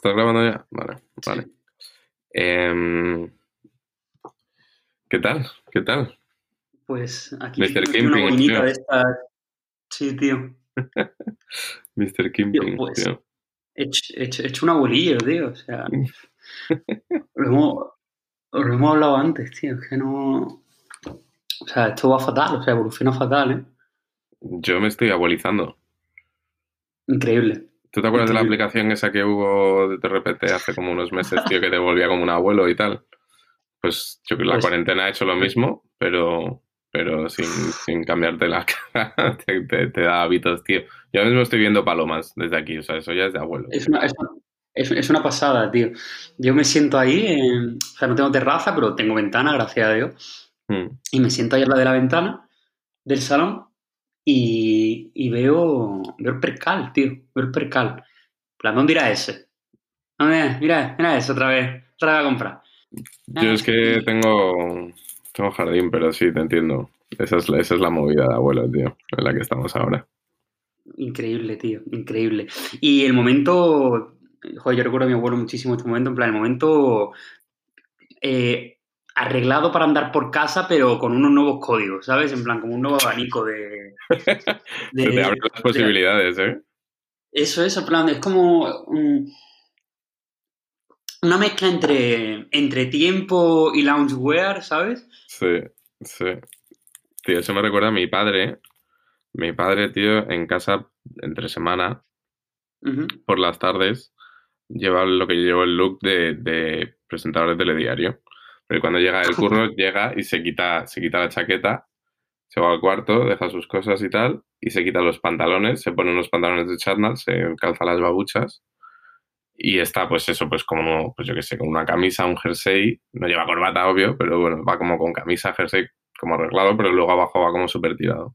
Espera, grabando ya. ¿estás grabando ya? Vale, vale. Em, ¿Qué tal? ¿Qué tal? Pues aquí Mr. una Kimping, boinita tío. de estas. Sí, tío. Mr. Kimping, pues, tío. He hecho, he hecho- he hecho un abuelillo, tío. O sea. lo, hemos, lo hemos hablado antes, tío. Es que no. O sea, esto va fatal, o sea, evoluciona fatal, ¿eh? Yo me estoy abuelizando. Increíble. ¿Tú te acuerdas de la aplicación esa que hubo de RPT hace como unos meses, tío, que te volvía como un abuelo y tal? Pues yo creo que la Pues- cuarentena ha hecho lo mismo, pero, pero sin, sin cambiarte la cara. te, te- te da hábitos, tío. Yo ahora mismo estoy viendo palomas desde aquí, o sea, eso ya es de abuelo. Es una, es, una- es- es una pasada, tío. Yo me siento ahí, o sea, no tengo terraza, pero tengo ventana, gracias a Dios. Mm. Y me siento ahí al lado de la ventana del salón y, y veo, veo el percal, tío. Veo el percal. En plan, ¿dónde irá ese? ¿Dónde? Mira, mira ese otra vez. Otra vez a comprar. Yo es que tengo, tengo jardín, pero sí, te entiendo. Esa es, la- esa es la movida de abuelo, tío, en la que estamos ahora. Increíble, tío. Increíble. Y el momento. Joder, yo recuerdo a mi abuelo muchísimo este momento. En plan, el momento. eh, arreglado para andar por casa, pero con unos nuevos códigos, ¿sabes? En plan, como un nuevo abanico de. Te las posibilidades, ¿eh? Eso es, en plan, es como un- una mezcla entre, entre tiempo y loungewear, ¿sabes? Sí, sí. Tío, eso me recuerda a mi padre. Mi padre, tío, en casa, entre semana, por las tardes, lleva lo que yo llevo el look de, de presentador de telediario. Pero cuando llega el curro, llega y se quita, se quita la chaqueta, se va al cuarto, deja sus cosas y tal, y se quita los pantalones, se pone unos pantalones de chatnal, se calza las babuchas y está, pues eso, pues como, pues yo qué sé, con una camisa, un jersey, no lleva corbata, obvio, pero bueno, va como con camisa, jersey, como arreglado, pero luego abajo va como súper tirado.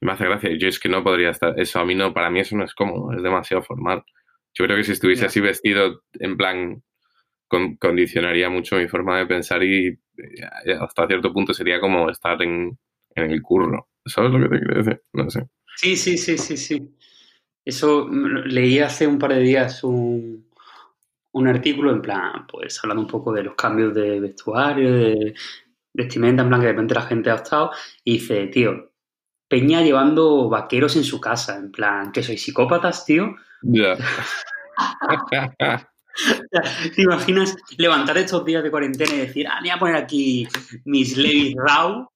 Me hace gracia, yo es que no podría estar, eso a mí no, para mí eso no es cómodo, es demasiado formal. Yo creo que si estuviese así vestido, en plan, con- condicionaría mucho mi forma de pensar y eh, hasta cierto punto sería como estar en, en el curro. ¿Sabes lo que te quiero decir? No sé. Sí, sí, sí, sí, sí. Eso leí hace un par de días un, un artículo en plan, pues hablando un poco de los cambios de vestuario, de vestimenta, en plan que de repente la gente ha optado y dice, tío, Peña llevando vaqueros en su casa, en plan, que sois psicópatas, tío. Ya. ¿Te imaginas levantar estos días de cuarentena y decir, ah, me voy a poner aquí mis Levis Raw,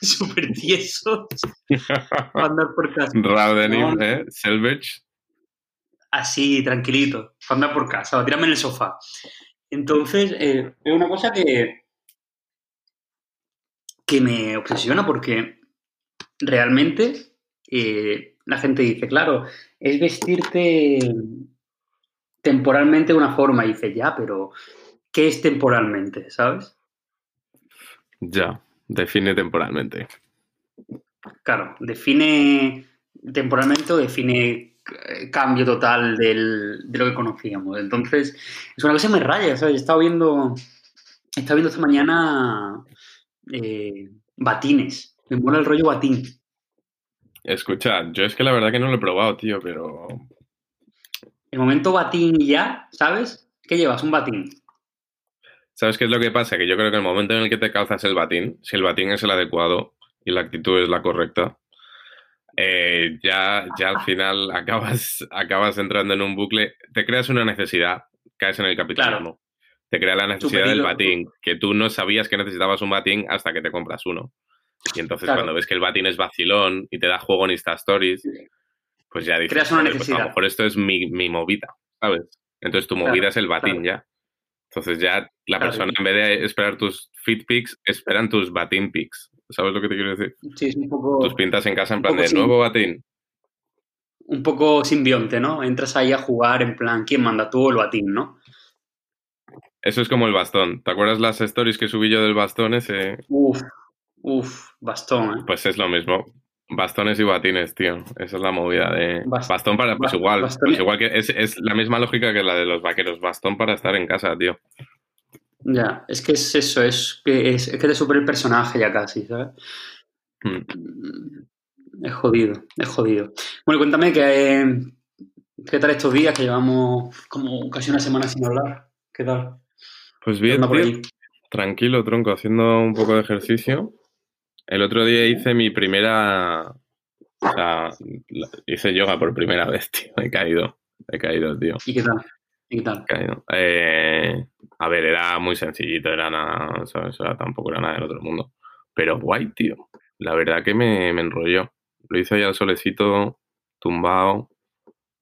súper tiesos, para andar por casa? Raw denim, No. ¿eh? Selvage. Así, tranquilito, para andar por casa, o tirarme en el sofá. Entonces, eh, es una cosa que, que me obsesiona porque realmente eh, la gente dice, claro, es vestirte temporalmente de una forma. Y dice, ya, pero ¿qué es temporalmente? ¿Sabes? Ya. Define temporalmente. Claro, define temporalmente o define eh, cambio total del- de lo que conocíamos. Entonces, es una cosa que me raya, ¿sabes? He estado viendo, he estado viendo esta mañana eh, batines. Me mola el rollo batín. Escucha, yo es que la verdad que no lo he probado, tío, pero El momento batín y ya, ¿sabes? ¿Qué llevas? Un batín. ¿Sabes qué es lo que pasa? Que yo creo que el momento en el que te calzas el batín, si el batín es el adecuado y la actitud es la correcta, eh, ya, ya al final acabas, acabas entrando en un bucle, te creas una necesidad, caes en el capitalismo. Te crea la necesidad del batín, que tú no sabías que necesitabas un batín hasta que te compras uno. Y entonces Claro. cuando ves que el batín es vacilón y te da juego en Insta Stories, pues ya dices, Creas una "Joder, pues a necesidad. lo mejor esto es mi, mi movida, ¿sabes? Entonces tu Claro, movida es el batín ya. Entonces ya la Claro. persona en vez de esperar tus fit pics, esperan tus batín pics. ¿Sabes lo que te quiero decir? Sí, es un poco, Tus pintas en casa en plan de nuevo batín. un poco simbionte, ¿no? Entras ahí a jugar en plan, ¿quién manda tú o el batín, no? Eso es como el bastón. ¿Te acuerdas las stories que subí yo del bastón ese? Uf, uf, bastón, ¿eh? Pues es lo mismo. Bastones y batines, tío. Esa es la movida de. Bast- Bastón para. Pues igual. Pues igual que es, es la misma lógica que la de los vaqueros. Bastón para estar en casa, tío. Ya, es que es eso, es que, es, es que te supera el personaje ya casi, ¿sabes? Mm. Mm, Es jodido, es jodido. Bueno, cuéntame que, ¿Qué tal estos días que llevamos como casi una semana sin hablar? ¿Qué tal? Pues bien. Tranquilo, tronco, haciendo un poco de ejercicio. El otro día hice mi primera. O sea, hice yoga por primera vez, tío. He caído. He caído, tío. ¿Y qué tal? ¿Y qué tal? He caído. Eh, a ver, era muy sencillito, era nada. ¿sabes? O sea, tampoco era nada del otro mundo. Pero guay, tío. La verdad que me, me enrolló. Lo hice ahí al solecito, tumbado,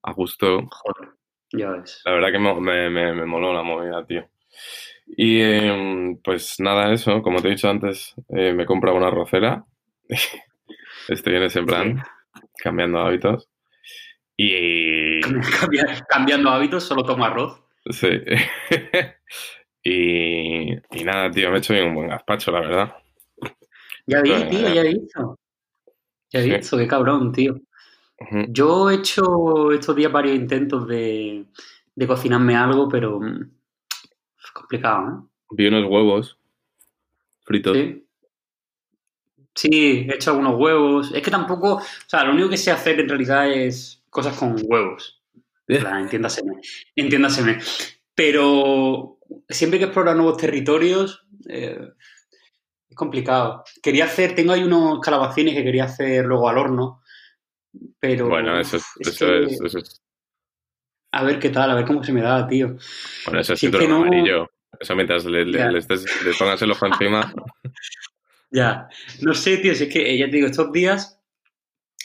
a gusto. Joder, ya ves. La verdad que me, me, me- me moló la movida, tío. Y em, pues nada, eso, como te he dicho antes, eh, me he comprado una rocera. Estoy en ese plan, cambiando hábitos. Y Cambia- cambiando hábitos, solo tomo arroz. sí. y, y nada, tío, me he hecho bien un buen gazpacho, la verdad. Ya vi, tío, ya. ya he visto. Ya he Sí. visto, qué cabrón, tío. Yo he hecho estos días varios intentos de, de cocinarme algo, pero mm, es complicado, Vi unos huevos fritos. ¿eh? Sí. Sí, he hecho algunos huevos. Es que tampoco, o sea, lo único que sé hacer en realidad es cosas con huevos. Plan, entiéndaseme, entiéndaseme. Pero siempre que explorar nuevos territorios, eh, es complicado. Quería hacer, tengo ahí unos calabacines que quería hacer luego al horno, pero Bueno, eso es, es eso que- es, eso es, a ver qué tal, a ver cómo se me da, tío. bueno, eso es síndrome no- amarillo. Eso mientras le, le- Ya. le estés- le pongas el ojo encima. Ya, no sé, tío, si es que eh, ya te digo, estos días,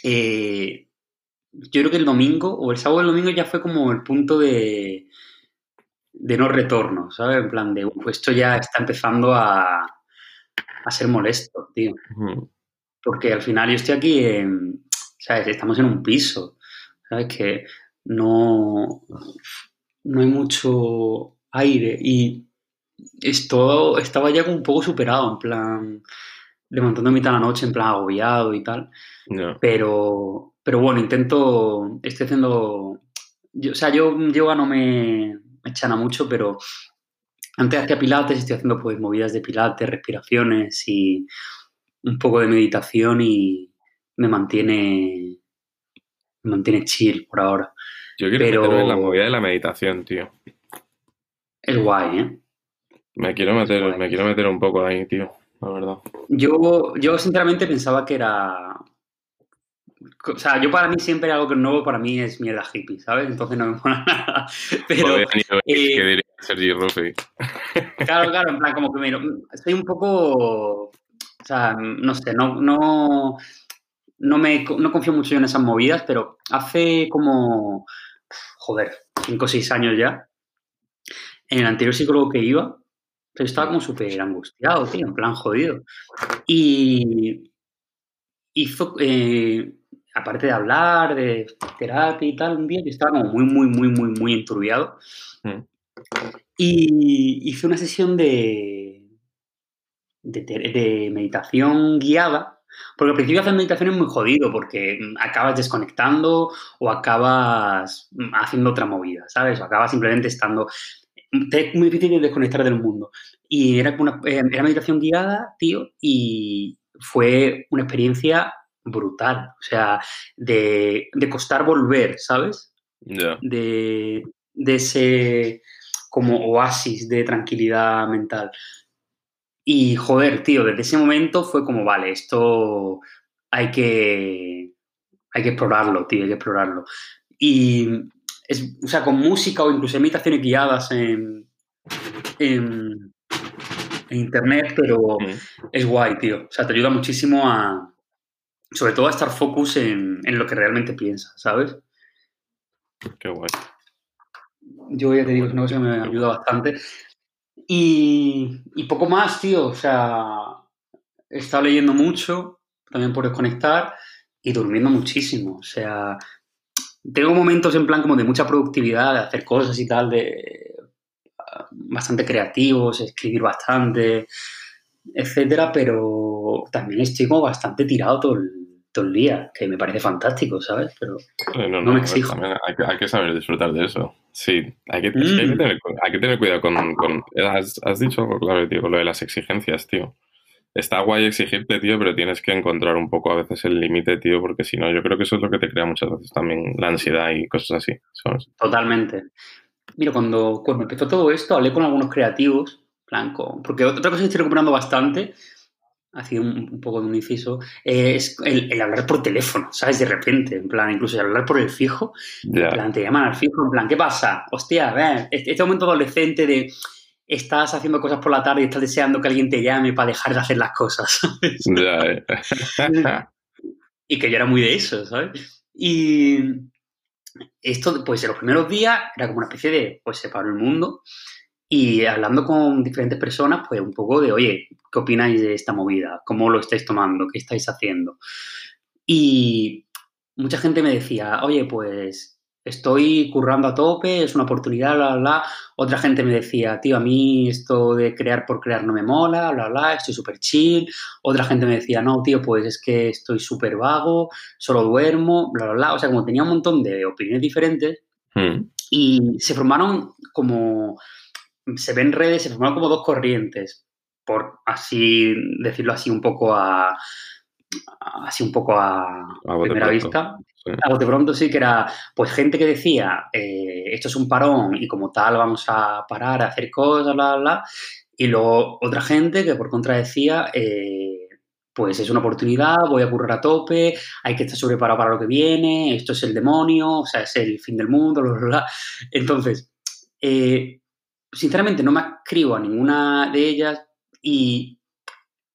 eh, yo creo que el domingo o el sábado o el domingo ya fue como el punto de, de no retorno, ¿sabes? En plan de, "Uf, esto ya está empezando a, a ser molesto, tío. Porque al final yo estoy aquí, en, ¿sabes? Estamos en un piso, ¿sabes? Que no, no hay mucho aire y esto estaba ya como un poco superado, en plan, levantándome a mitad de la noche, en plan agobiado y tal. Ya. Pero, pero bueno, intento, estoy haciendo, yo- o sea, yo yoga no me, me chana mucho, pero antes hacía pilates, estoy haciendo pues movidas de pilates, respiraciones y un poco de meditación y me mantiene, me mantiene chill por ahora. Yo quiero Pero- meterme en la movida de la meditación, tío. Es guay, ¿eh? Me quiero meter, me quiero meter un poco ahí, tío. La verdad. Yo, yo sinceramente pensaba que era... O sea, yo para mí siempre algo que es nuevo para mí es mierda hippie, ¿sabes? Entonces no me mola nada. Pero, eh, ¿qué diría Sergi Ruffi? Claro, claro, en plan, como que me estoy un poco, o sea, no sé, no, no, no me no confío mucho yo en esas movidas, pero hace como, joder, cinco o seis años ya, en el anterior psicólogo que iba, pero estaba como súper angustiado, tío, en plan jodido. Y hizo, eh, aparte de hablar, de terapia y tal, un día que estaba como muy, muy, muy, muy, muy enturbiado. Mm. Y hice una sesión de, de meditación guiada. Porque al principio hacer meditación es muy jodido, porque mm, acabas desconectando o acabas mm, haciendo otra movida, ¿sabes? O acabas simplemente estando. te- Es muy difícil desconectar del mundo. Y era, una, eh, era meditación guiada, tío, y fue una experiencia brutal. O sea, de, de costar volver, ¿sabes? De, de ese como oasis de tranquilidad mental. Y joder, tío, desde ese momento fue como, vale, esto hay que, hay que explorarlo, tío, hay que explorarlo. Y, es, o sea, con música o incluso meditaciones guiadas en, en, en internet, pero es guay, tío. O sea, te ayuda muchísimo a, sobre todo a estar focus en, en lo que realmente piensas, ¿sabes? Qué guay. Yo ya te digo, es una cosa que me ayuda bastante. Y, poco más, tío. O sea, he estado leyendo mucho, también por desconectar, y durmiendo muchísimo. O sea, tengo momentos en plan como de mucha productividad, de hacer cosas y tal, de ah, bastante creativos, escribir bastante, etcétera, pero también estoy como bastante tirado todo el, todo el día, que me parece fantástico, ¿sabes? Pero Eh, No, No me exijo. hay, que, hay que saber disfrutar de eso. Sí, hay que, es que hay, que Mm. tener, hay tener cuidado con... con- has, has dicho algo clave, tío, lo de las exigencias, tío. está guay exigirte, tío, pero tienes que encontrar un poco a veces el límite, tío, porque si no, yo creo que eso es lo que te crea muchas veces también la ansiedad y cosas así. ¿sabes? Totalmente. Mira, cuando, cuando empezó todo esto, hablé con algunos creativos, plan, con- porque otra cosa que estoy recuperando bastante, así un, un poco de un inciso, eh, es el, el hablar por teléfono, ¿sabes? De repente, en plan, incluso el hablar por el fijo, Ya, en plan, te llaman al fijo, en plan, ¿qué pasa? Hostia, ve, este, este momento adolescente de estás haciendo cosas por la tarde y estás deseando que alguien te llame para dejar de hacer las cosas, ¿sabes? ya, eh. y que yo era muy de eso, ¿sabes? Y esto, pues en los primeros días era como una especie de, pues se paró el mundo y hablando con diferentes personas, pues un poco de, oye, ¿qué opináis de esta movida? ¿Cómo lo estáis tomando? ¿Qué estáis haciendo? Y mucha gente me decía, oye, pues estoy currando a tope, es una oportunidad, bla, bla, bla. Otra gente me decía, tío, a mí esto de crear por crear no me mola, bla, bla, estoy súper chill. Otra gente me decía, no, tío, pues es que estoy súper vago, solo duermo, bla, bla, bla. O sea, como tenía un montón de opiniones diferentes Mm, y se formaron como, se ven en redes, se formaron como dos corrientes, por así decirlo así un poco a, así un poco a, A primera pronto. vista. sí. A bote pronto sí que era, pues gente que decía, eh, esto es un parón y como tal vamos a parar a hacer cosas, bla, bla, bla. Y luego otra gente que por contra decía, eh, pues es una oportunidad, voy a currar a tope, hay que estar preparado para lo que viene, esto es el demonio, o sea, es el fin del mundo, bla, bla, bla. Entonces, eh, sinceramente no me adscribo a ninguna de ellas y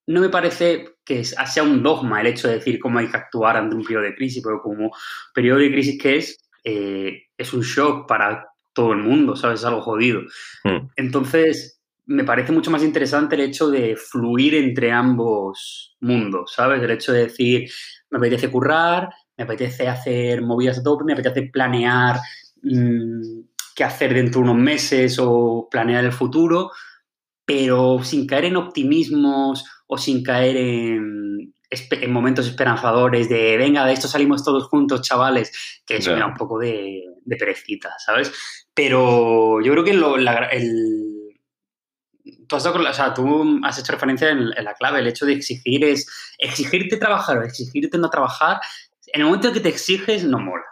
no me parece que sea un dogma el hecho de decir cómo hay que actuar ante un periodo de crisis, pero como periodo de crisis que es, eh, es un shock para todo el mundo, ¿sabes? Es algo jodido. Mm, Entonces, me parece mucho más interesante el hecho de fluir entre ambos mundos, ¿sabes? El hecho de decir, me apetece currar, me apetece hacer movidas a tope, me apetece planear mmm, qué hacer dentro de unos meses o planear el futuro, pero sin caer en optimismos o sin caer en, en momentos esperanzadores de, venga, de esto salimos todos juntos, chavales, que eso da un poco de, de perecita, ¿sabes? Pero yo creo que lo- la- el, tú has, dado o sea, tú has hecho referencia en, en la clave, el hecho de exigir es exigirte trabajar o exigirte no trabajar. En el momento en que te exiges, no mola.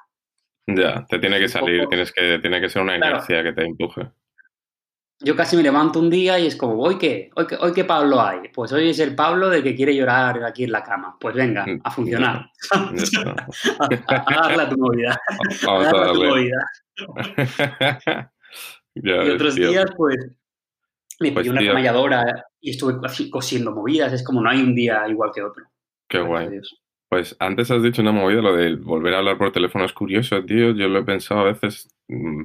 Ya, te tiene que salir, poco. tienes que, tiene que ser una Claro. inercia que te empuje. Yo casi me levanto un día y es como, ¿hoy qué? ¿Hoy qué, hoy qué Pablo hay? Pues hoy es el Pablo de que quiere llorar aquí en la cama. Pues venga, Mm, a funcionar. Ya a, a darle a tu movida. A Vamos a darle a tu movida. Ya Y otros tío. días, pues, me Pues, una tío. camalladora y estuve cosiendo movidas. Es como no hay un día igual que otro. Qué Gracias guay. Dios. Pues antes has dicho una movida, lo de volver a hablar por teléfono es curioso, tío. Yo lo he pensado a veces. mm,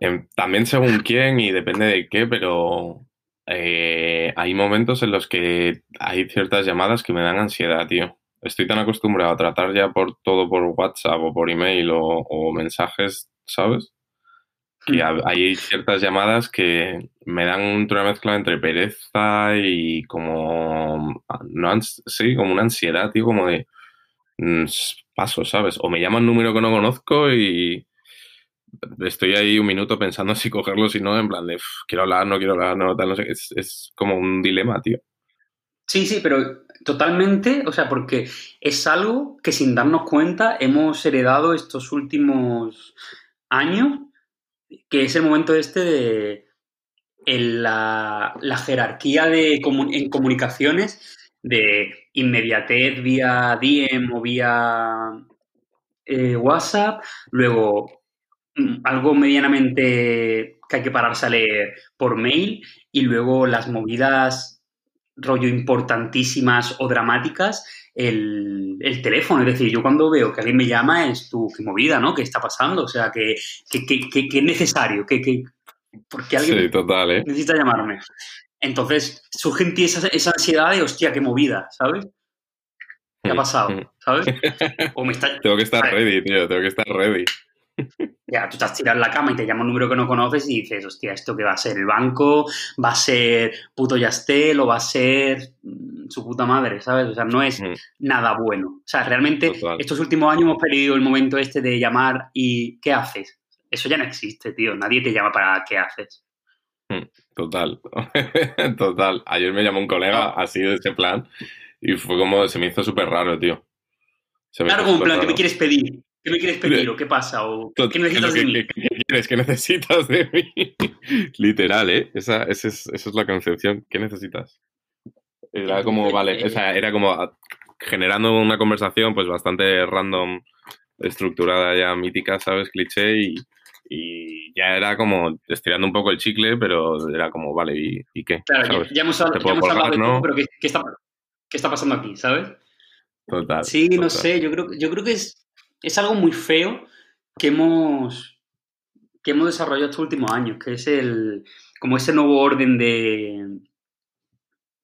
em, también según quién y depende de qué, pero eh, hay momentos en los que hay ciertas llamadas que me dan ansiedad, tío. Estoy tan acostumbrado a tratar ya por todo por WhatsApp o por email o, o mensajes, ¿sabes? Que ha- hay ciertas llamadas que me dan una mezcla entre pereza y como, no, ans- sí, como una ansiedad, tío, como de mm, paso, ¿sabes? O me llama un número que no conozco y estoy ahí un minuto pensando si cogerlo, si no, en plan de "Uf, quiero hablar, no quiero hablar, no, tal, no sé, qué". es, es como un dilema, tío. Sí, sí, pero totalmente, o sea, porque es algo que sin darnos cuenta hemos heredado estos últimos años, que es el momento este de la, jerarquía de en comunicaciones de inmediatez vía DM o vía eh, WhatsApp, luego mm, algo medianamente que hay que pararse a leer por mail y luego las movidas rollo importantísimas o dramáticas, el, el teléfono. Es decir, yo cuando veo que alguien me llama es tu qué movida, ¿no? ¿Qué está pasando? O sea, que, que, que, que- es necesario, que, que, porque alguien Sí, total, ¿eh? necesita llamarme. Entonces surge en ti esa, esa ansiedad de, hostia, qué movida, ¿sabes? ¿Qué ha Mm, pasado? mm. ¿Sabes? O me está, Tengo que estar ready, tío, tengo que estar ready. Ya, tú te has tirado en la cama y te llama un número que no conoces y dices, hostia, ¿esto qué va a ser? ¿El banco? ¿Va a ser puto Yastel? ¿O va a ser mm, su puta madre? ¿Sabes? O sea, no es Mm, nada bueno. O sea, realmente Total. estos últimos años hemos perdido el momento este de llamar y ¿qué haces? Eso ya no existe, tío. Nadie te llama para ¿qué haces? Hmm, total, total. Ayer me llamó un colega así de ese plan y fue como, se me hizo súper raro, tío. claro, como un plan, ¿qué me quieres pedir? ¿Qué me quieres pedir o qué pasa? ¿O qué necesitas de mí? ¿Qué, quieres? ¿Qué necesitas de mí? Literal, ¿eh? Esa, esa, es, esa, es, la concepción. ¿Qué necesitas? Era como, vale, o sea, era como generando una conversación pues bastante random, estructurada ya mítica, ¿sabes? Cliché y, y ya era como estirando un poco el chicle, pero era como, vale, ¿y, qué? Claro, ya, hemos, hablado de todo, pero ¿qué, está, ¿qué, está, pasando aquí, sabes? Total. Sí, no sé, yo creo, yo creo que es, es algo muy feo que hemos, que hemos desarrollado estos últimos años, que es el, como ese nuevo orden de,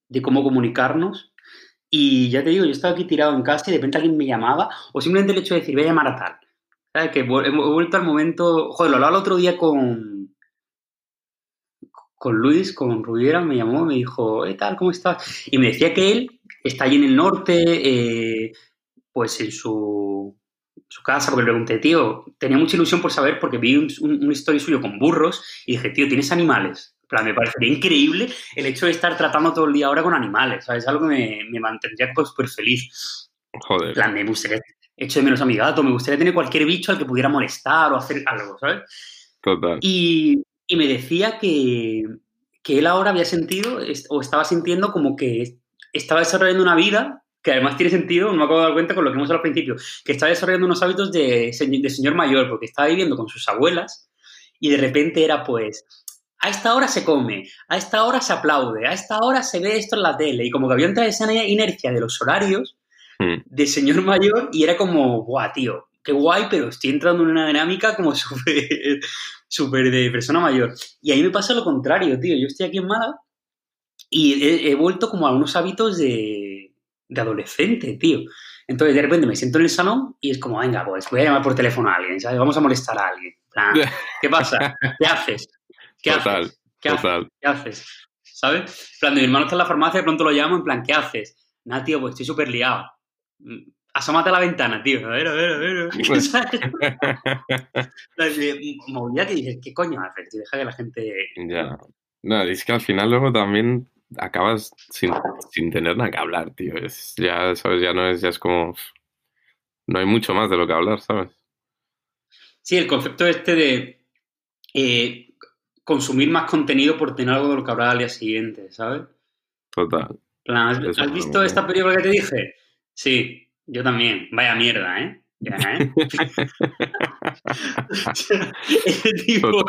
de cómo comunicarnos. Y ya te digo, yo estaba aquí tirado en casa y de repente alguien me llamaba, o simplemente el hecho de decir, voy a llamar a tal. Que he vuelto al momento. Joder, lo hablaba el otro día con. Con Luis, con Rubiera, me llamó, me dijo, ¿qué tal? ¿Cómo estás? Y me decía que él está allí en el norte, eh, pues en su, su casa, porque le pregunté, tío, tenía mucha ilusión por saber, porque vi un, un, historia suyo con burros y dije, tío, ¿tienes animales? me parecería increíble el hecho de estar tratando todo el día ahora con animales, ¿sabes? Es algo que me, me mantendría súper feliz. Joder. plan, me gustaría, echo de menos a mi gato, me gustaría tener cualquier bicho al que pudiera molestar o hacer algo, ¿sabes? Total. Y, y me decía que, que él ahora había sentido o estaba sintiendo como que estaba desarrollando una vida que además tiene sentido, no me acabo de dar cuenta con lo que hemos hablado al principio, que estaba desarrollando unos hábitos de, de señor mayor, porque estaba viviendo con sus abuelas y de repente era pues, a esta hora se come, a esta hora se aplaude, a esta hora se ve esto en la tele. Y como que había entrado esa inercia de los horarios hmm. de señor mayor y era como, guau, tío, qué guay, pero estoy entrando en una dinámica como súper súper de persona mayor. Y ahí me pasa lo contrario, tío. Yo estoy aquí en Málaga y he, vuelto como a unos hábitos de, de, adolescente, tío. Entonces de repente me siento en el salón y es como, venga, pues voy a llamar por teléfono a alguien, ¿sabes? Vamos a molestar a alguien. ¿Qué pasa? ¿Qué haces? ¿Qué haces? ¿Qué haces? ¿Qué haces? ¿Sabes? En plan, mi hermano está en la farmacia, de pronto lo llamo, en plan, ¿qué haces? Nada, tío, pues estoy súper liado. Mm, asómate a la ventana, tío. A ver, a ver, a ver. Movida que dices, ¿qué coño haces? Y deja que la gente... Ya. No, es que al final luego también acabas sin, sin tener nada que hablar, tío. Es, ya, ¿sabes? Ya no es, ya es como... No hay mucho más de lo que hablar, ¿sabes? Sí, el concepto este de... Eh, consumir más contenido por tener algo de lo que habrá al día siguiente, ¿sabes? Total. ¿Has, visto esta película que te dije? Sí, yo también. Vaya mierda, ¿eh? Ya, ¿eh? ese, tipo,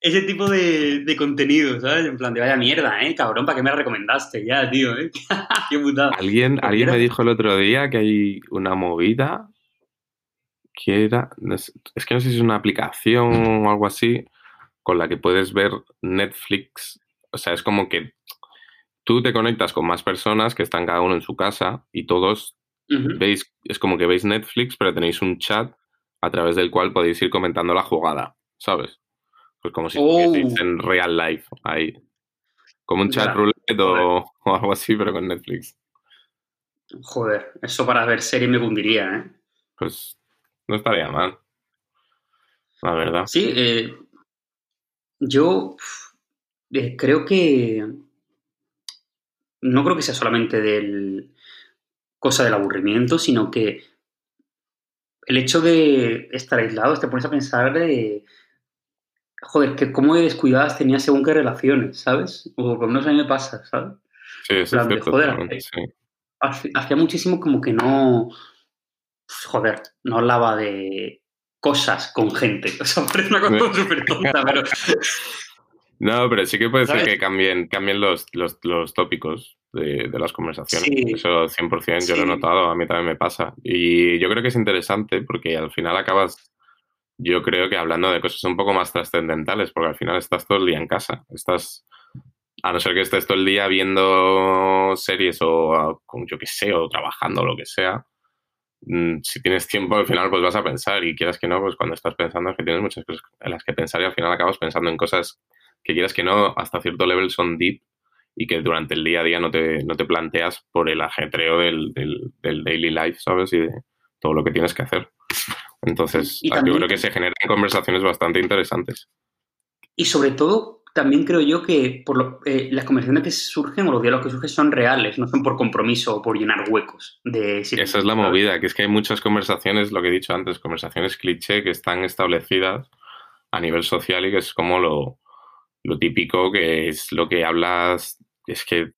ese, tipo, de, de, contenido, ¿sabes? En plan de vaya mierda, ¿eh? Cabrón, ¿para qué me recomendaste? Ya, tío, ¿eh? qué putada. Alguien, alguien me dijo el otro día que hay una movida que era. Es que no sé si es una aplicación o algo así con la que puedes ver Netflix. O sea, es como que tú te conectas con más personas que están cada uno en su casa y todos veis, es como que veis Netflix, pero tenéis un chat a través del cual podéis ir comentando la jugada, ¿sabes? Pues como si oh. en real life ahí. Como un chat roulette o, algo así, pero con Netflix. Joder, eso para ver serie me hundiría, ¿eh? Pues no estaría mal. La verdad. Sí, eh, yo eh, creo que no creo que sea solamente del cosa del aburrimiento, sino que el hecho de estar aislado te pones a pensar de joder, que cómo de descuidadas tenía según qué relaciones, ¿sabes? O por lo menos a mí me pasa, ¿sabes? Sí, eso es cierto, joder, hacía muchísimo como que no joder, no hablaba de cosas con gente. O sea, parece una cosa súper tonta, pero... No, pero sí que puede ser que cambien, cambien los, los, los tópicos de, de, las conversaciones. Eso 100% yo lo he notado, a mí también me pasa. Y yo creo que es interesante porque al final acabas, yo creo que hablando de cosas un poco más trascendentales, porque al final estás todo el día en casa. Estás, a no ser que estés todo el día viendo series o, yo qué sé, o trabajando o lo que sea, Mm, si tienes tiempo al final pues vas a pensar y quieras que no, pues cuando estás pensando es que tienes muchas cosas en las que pensar y al final acabas pensando en cosas que quieras que no, hasta cierto level son deep y que durante el día a día no te, no te planteas por el ajetreo del, del, daily life, ¿sabes? Y de todo lo que tienes que hacer. Entonces, yo creo que se generan conversaciones bastante interesantes. Y sobre todo, también creo yo que por lo- eh, las conversaciones que surgen o los diálogos que surgen son reales, no son por compromiso o por llenar huecos de Esa es la movida, que es que hay muchas conversaciones, lo que he dicho antes, conversaciones cliché que están establecidas a nivel social y que es como lo, lo típico, que es lo que hablas, es que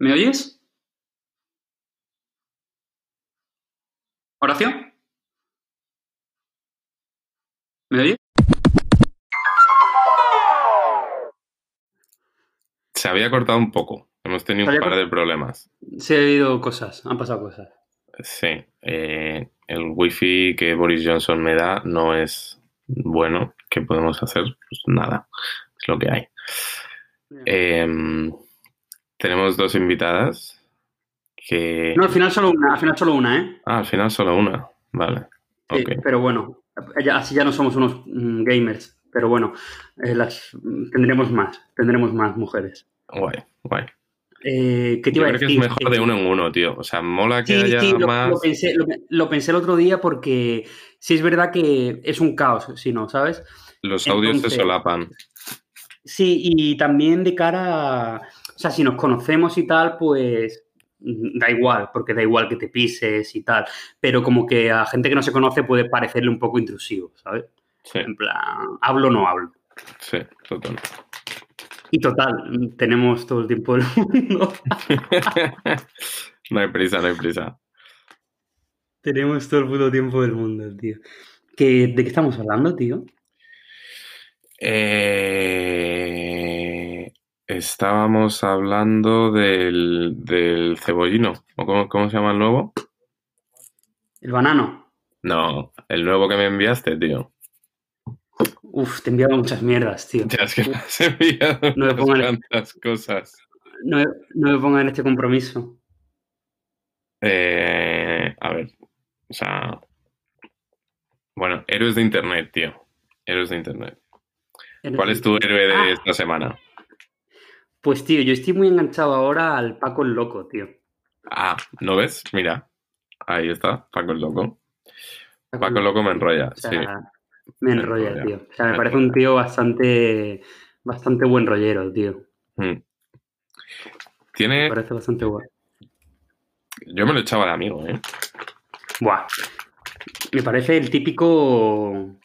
¿Me oyes? ¿Horacio? ¿Me oyes? Se había cortado un poco. Hemos tenido un par de problemas. Sí, ha habido cosas, han pasado cosas. Sí, eh, el wifi que Boris Johnson me da no es bueno. ¿Qué podemos hacer? Pues nada, es lo que hay. Em, tenemos dos invitadas que... No, al final solo una, al final solo una, ¿eh? Ah, al final solo una. Vale. Sí, Ok. pero bueno, así ya no somos unos mm, gamers. Pero bueno, eh, las, tendremos más, tendremos más mujeres. Guay, guay. Eh, ¿Qué te Yo iba a creo que decir? es mejor de uno en uno, tío. O sea, mola que Sí, haya sí, lo, más. lo pensé, lo, lo pensé el otro día porque sí es verdad que es un caos, si no, ¿sabes? Los audios Entonces- se solapan. Sí, y también de cara a... O sea, si nos conocemos y tal, pues da igual, porque da igual que te pises y tal. Pero como que a gente que no se conoce puede parecerle un poco intrusivo, ¿sabes? Sí, En plan, hablo o no hablo. sí, total. Y total, tenemos todo el tiempo del mundo. no hay prisa, no hay prisa. tenemos todo el puto tiempo del mundo, tío. ¿Qué- ¿De qué estamos hablando, tío? Eh, estábamos hablando del, del cebollino. ¿O cómo, cómo se llama el nuevo? El banano. No, el nuevo que me enviaste, tío. Uf, te he enviado muchas mierdas, tío. Ya es que me has enviado No me pongan- cuantas cosas. No, no me pongan en este compromiso. Eh, a ver, o sea, bueno, héroes de internet, tío. Héroes de internet. ¿Cuál es tu héroe de Ah. esta semana? Pues, tío, yo estoy muy enganchado ahora al Paco el Loco, tío. Ah, ¿no ves? Mira, ahí está, Paco el Loco. Paco el Loco me enrolla, O sea, sí. Me Me enrolla, enrolla, tío. O sea, me me parece un tío bastante, bastante buen rollero, tío. Mm. Me Tiene, parece bastante bueno. yo me lo echaba de amigo, ¿eh? Buah. Me parece el típico.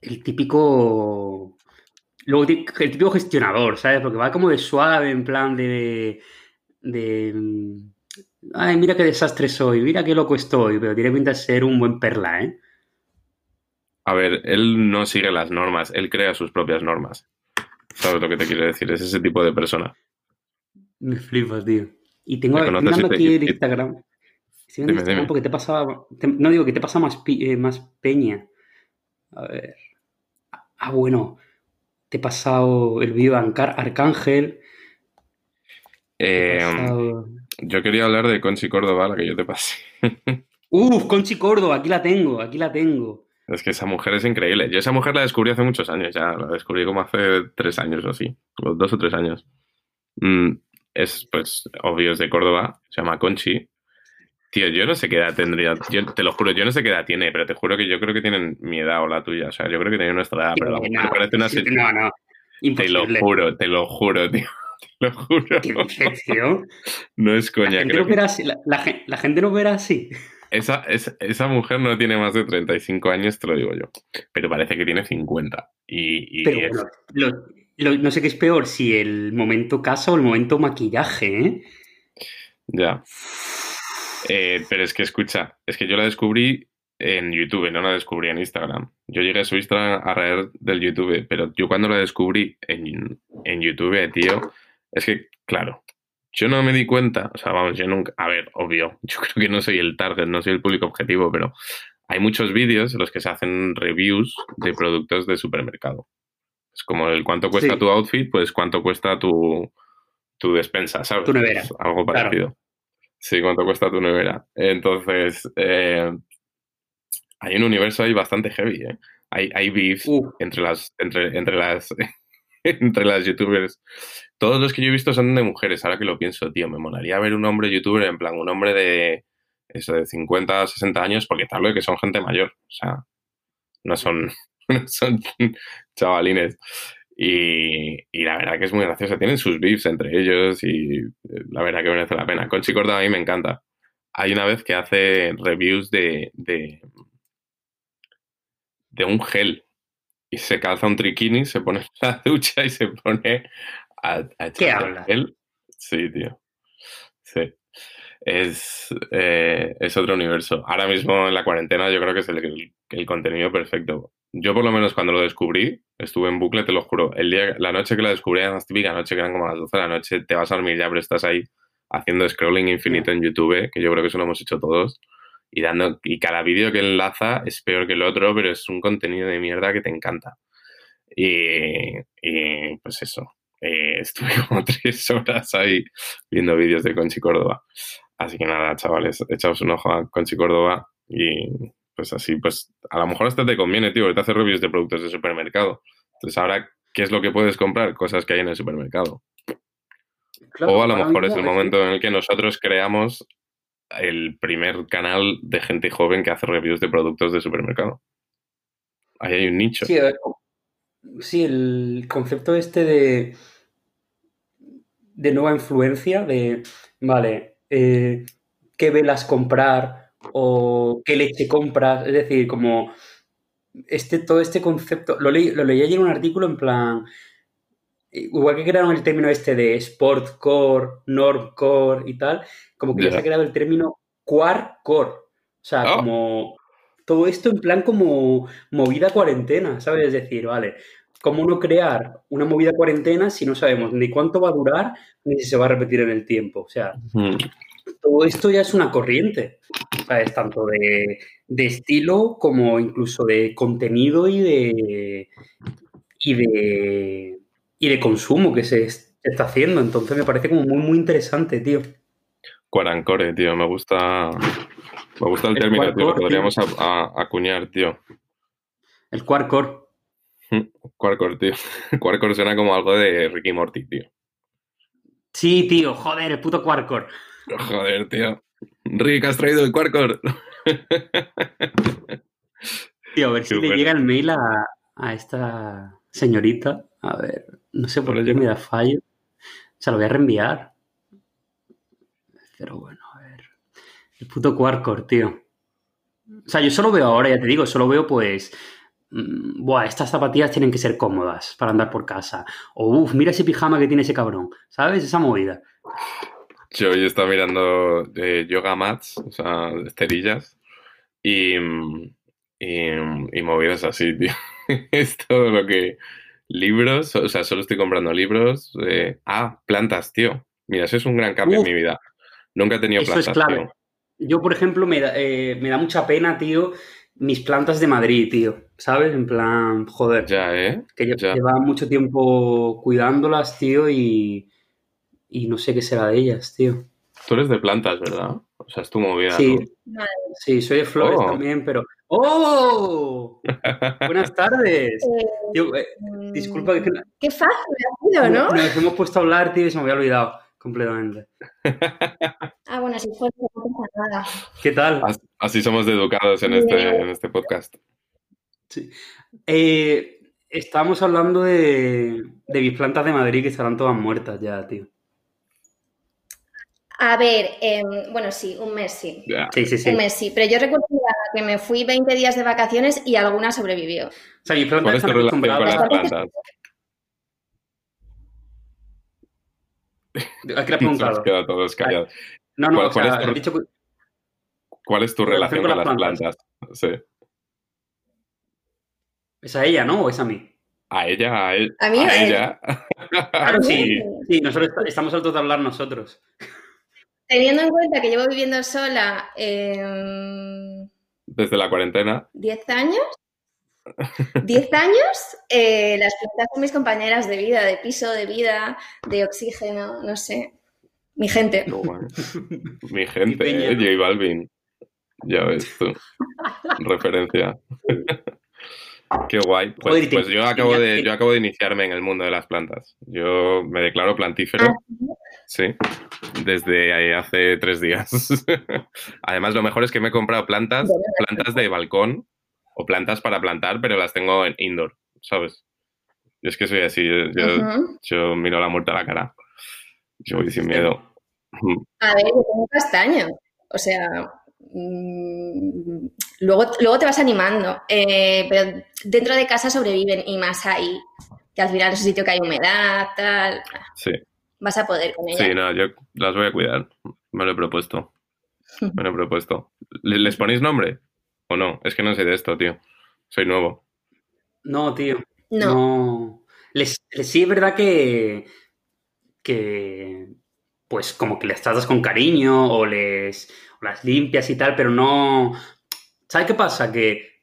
El típico. Luego, el típico gestionador, ¿sabes? Porque va como de suave, en plan de. de. mm, Ay, mira qué desastre soy, mira qué loco estoy, pero tiene pinta de ser un buen perla, ¿eh? A ver, él no sigue las normas, él crea sus propias normas. ¿Sabes lo que te quiero decir? Es ese tipo de persona. Me flipas, tío. Y tengo Me estoy conoces y mirando te- aquí y- el Instagram. Viendo Dime, Instagram dime. porque te pasaba. te- no digo que te pasa más, eh, más peña. A ver. Ah, bueno. Te he pasado el vídeo de Ancar- Arcángel. Te Eh, pasado- yo quería hablar de Conchi Córdoba, la que yo te pasé. Uf, Conchi Córdoba, aquí la tengo, aquí la tengo. Es que esa mujer es increíble. Yo esa mujer la descubrí hace muchos años ya. La descubrí como hace tres años o así. o Dos o tres años. Mm, es, pues, obvio, es de Córdoba. Se llama Conchi. Tío, yo no sé qué edad tendría. Yo te lo juro, yo no sé qué edad tiene, pero te juro que yo creo que tienen mi edad o la tuya. O sea, yo creo que tienen nuestra edad, pero la mujer no, parece una no, no. Te lo Imposible. juro, te lo juro, tío. Te lo juro. ¿Qué dices, tío? No es La coña. gente, creo no que verá así, la, la la gente no verá así. Esa, esa, esa mujer no tiene más de 35 años, te lo digo yo. Pero parece que tiene 50. Y, y Pero es- bueno, lo- lo- no sé qué es peor, si el momento casa o el momento maquillaje, ¿eh? Ya. Eh, pero es que escucha, es que yo la descubrí en YouTube, no la descubrí en Instagram. Yo llegué a su Instagram a raíz del YouTube, pero yo cuando la descubrí en, en YouTube, tío, es que, claro, yo no me di cuenta, o sea, vamos, yo nunca, a ver, obvio, yo creo que no soy el target, no soy el público objetivo, pero hay muchos vídeos en los que se hacen reviews de productos de supermercado. Es como el cuánto cuesta Sí. tu outfit, pues cuánto cuesta tu, tu despensa, ¿sabes? Tu nevera. Algo Claro. parecido. Sí, cuánto cuesta tu nevera. Entonces, eh, hay un universo ahí bastante heavy, ¿eh? Hay, hay beef Uh. entre las, entre, entre las, entre las youtubers. Todos los que yo he visto son de mujeres, ahora que lo pienso, tío. Me molaría ver un hombre youtuber, en plan, un hombre de eso de 50, 60 años, porque hablo de que son gente mayor. O sea, no son, no son chavalines. Y, la verdad que es muy gracioso. Tienen sus beefs entre ellos y eh, la verdad que merece la pena. Conchi Córdoba a mí me encanta. Hay una vez que hace reviews de, de, de un gel y se calza un triquini, se pone en la ducha y se pone a, a ¿Qué echar gel. Sí, tío. Sí. Es, eh, es otro universo. Ahora mismo en la cuarentena yo creo que es el, el- el contenido perfecto. Yo por lo menos cuando lo descubrí, estuve en bucle, te lo juro. El día, la noche que la descubrí, las típica noche que eran como las 12 de la noche, te vas a dormir ya, pero estás ahí haciendo scrolling infinito en YouTube, que yo creo que eso lo hemos hecho todos. Y, dando, y cada vídeo que enlaza es peor que el otro, pero es un contenido de mierda que te encanta. Y, y, pues eso, eh, estuve como tres horas ahí viendo vídeos de Conchi Córdoba. Así que nada, chavales, echaos un ojo a Conchi Córdoba y pues así, pues a lo mejor hasta te conviene, tío, ahorita hacer reviews de productos de supermercado. Entonces ahora, ¿qué es lo que puedes comprar? Cosas que hay en el supermercado. Claro, o a lo mejor es el momento en el que nosotros creamos el primer canal de gente joven que hace reviews de productos de supermercado. Ahí hay un nicho. Sí, sí, el concepto este de, de nueva influencia, de, vale, eh, qué velas comprar o qué leche compras, es decir, como este, todo este concepto, lo leí, lo leí ayer en un artículo en plan, igual que crearon el término este de sport core, norm core y tal, como que ya Ya. se ha creado el término quar core, o sea, Oh. como todo esto en plan como movida cuarentena, ¿sabes? Es decir, vale, ¿cómo no crear una movida cuarentena si no sabemos ni cuánto va a durar ni si se va a repetir en el tiempo? O sea, Mm, todo esto ya es una corriente, ¿sabes? Tanto de, de estilo como incluso de contenido y de, y de, y de consumo que se es- se está haciendo. Entonces me parece como muy, muy interesante, tío. Cuarancore, tío, me gusta. Me gusta el, El término, tío, lo cuarcore, podríamos a- a- acuñar, tío. El quarkcore. Quarkcore, tío. Quarkcore suena como algo de Ricky Morty, tío. Sí, tío, joder, el puto quarkcore. Joder, tío. Rick, has traído el Quarkcore. Tío, a ver si Qué le bueno. llega el mail a, a esta señorita. A ver, no sé por qué me da fallo. Se lo voy a reenviar. Pero bueno, a ver. El puto Quarkcore, tío. O sea, yo solo veo ahora, ya te digo, solo veo pues. mm, Buah, estas zapatillas tienen que ser cómodas para andar por casa. O uff, mira ese pijama que tiene ese cabrón. ¿Sabes? Esa movida. Yo hoy estaba mirando eh, yoga mats, o sea, esterillas, y, y, y movidas así, tío. es todo lo que... Libros, o sea, solo estoy comprando libros. eh, Ah, plantas, tío. Mira, eso es un gran cambio Uf. en mi vida. Nunca he tenido Eso es plantas, clave. tío. Yo, por ejemplo, me da, eh, me da mucha pena, tío, mis plantas de Madrid, tío. ¿Sabes? En plan, joder. Ya, ¿eh? que lle- Ya. lleva mucho tiempo cuidándolas, tío, y, y no sé qué será de ellas, tío. Tú eres de plantas, ¿verdad? O sea, es tu movida, Sí, ¿no? sí, soy de flores Oh. también, pero... ¡Oh! Buenas tardes. Eh, Tío, eh, disculpa que Qué fácil ha sido, ¿no? nos hemos puesto a hablar, tío, y se me había olvidado completamente. Ah, bueno, si fuera no pasa nada. ¿Qué tal? As- Así somos de educados en este, en este podcast. Eh, estábamos hablando de, de mis plantas de Madrid que estarán todas muertas ya, tío. A ver, em, bueno, sí, un mes sí. Sí, sí, sí. Un mes sí, pero yo recuerdo que me fui 20 días de vacaciones y alguna sobrevivió. O sea, ¿Cuál es relación con las plantas? ¿A qué le has Se nos preguntado? queda todos callados. No, no, ¿Cuál- o sea, cuál es tu- he dicho que- ¿Cuál es tu relación con las plantas. plantas? Sí. ¿Es a ella, no? ¿O es a mí? A ella, a, él, A mí a él. ella. Claro, sí. Sí. Nosotros est- estamos al de hablar nosotros. Teniendo en cuenta que llevo viviendo sola em, Desde la cuarentena. 10 años, 10 años, eh, las plantas son mis compañeras de vida, de piso, de vida, de oxígeno, no sé. Mi gente. Mi gente, eh. J Balvin. Ya ves tú. Referencia. Qué guay. Pues, pues yo, acabo de, yo acabo de iniciarme en el mundo de las plantas. Yo me declaro plantífero. Ah, Sí, desde hace tres días. Además, lo mejor es que me he comprado plantas, plantas de balcón o plantas para plantar, pero las tengo en indoor, ¿sabes? Yo es que soy así, yo, yo, ujú. yo miro la muerte a la cara. Yo voy sin miedo. A ver, yo tengo castaño. O sea, mm, luego, luego te vas animando. Eh, pero dentro de casa sobreviven y más ahí, que al final es un sitio que hay humedad, tal. Sí, Vas a poder con ella. sí, no, yo las voy a cuidar. Me lo he propuesto. Me lo he propuesto. ¿Le- ¿Les ponéis nombre? ¿O no? Es que no sé de esto, tío. Soy nuevo. No, tío. No. No. Les, les- sí es verdad que, que, pues como que les tratas con cariño o les las limpias y tal, pero no... ¿Sabes qué pasa? Que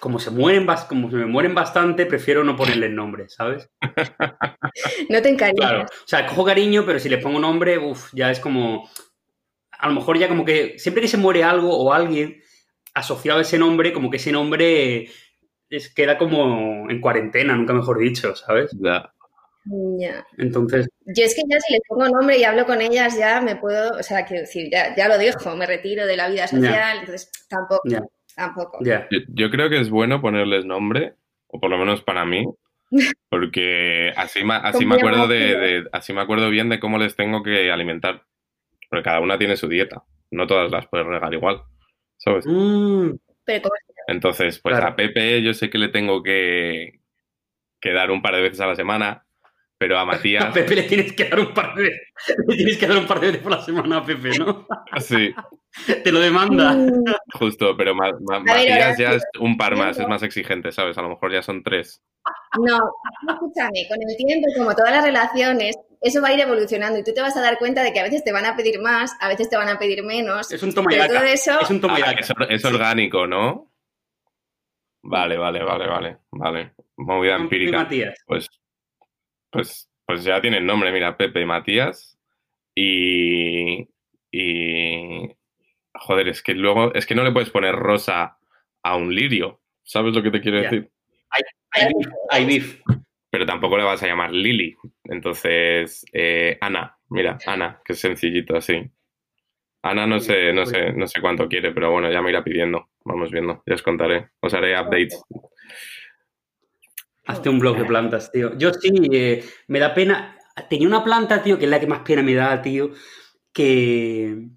como se mueren, bas- como se me mueren bastante, prefiero no ponerles nombre, ¿sabes? No te encariñas. Claro. O sea, cojo cariño, pero si le pongo nombre, uff, ya es como... A lo mejor ya como que siempre que se muere algo o alguien asociado a ese nombre, como que ese nombre es, queda como en cuarentena, nunca mejor dicho, ¿sabes? Ya. Ya. Entonces, Yo es que ya si les pongo nombre y hablo con ellas, ya me puedo, o sea, quiero decir, ya, ya lo dejo, me retiro de la vida social, entonces tampoco, ya, tampoco. ya. Yo, yo creo que es bueno ponerles nombre, o por lo menos para mí, porque así, ma- así me acuerdo de, así me acuerdo bien de cómo les tengo que alimentar. Porque cada una tiene su dieta. No todas las puedes regar igual. ¿Sabes? Mm, Entonces, pues Claro. a Pepe yo sé que le tengo que, que dar un par de veces a la semana, pero a a Matías, Pepe le tienes que dar un par de le tienes que dar un par de veces por la semana a Pepe, ¿no? sí, Te lo demanda. Mm, justo, pero Ma- Ma- ver, Matías ya es un par más, es más exigente, ¿sabes? A lo mejor ya son tres. No, escúchame, con el tiempo, como todas las relaciones, eso va a ir evolucionando y tú te vas a dar cuenta de que a veces te van a pedir más, a veces te van a pedir menos. Es un toma y daca. eso, Es un toma y Ah, es, or- es orgánico, ¿no? Vale, vale, vale, vale, vale. Movida empírica. Matías. Pues, pues, pues ya tienen nombre, mira, Pepe, Matías y, y... Joder, es que luego, es que no le puedes poner rosa a un lirio, ¿sabes lo que te quiero decir? Hay beef, hay beef. Pero tampoco le vas a llamar Lili. Entonces, eh, Ana, mira, Ana, que es sencillito así. Ana no sé, no sé, no sé cuánto quiere, pero bueno, ya me irá pidiendo. Vamos viendo, ya os contaré. Os haré updates. Hazte un blog de plantas, tío. Yo sí, eh, me da pena. Tenía una planta, tío, que es la que más pena me da, tío, que,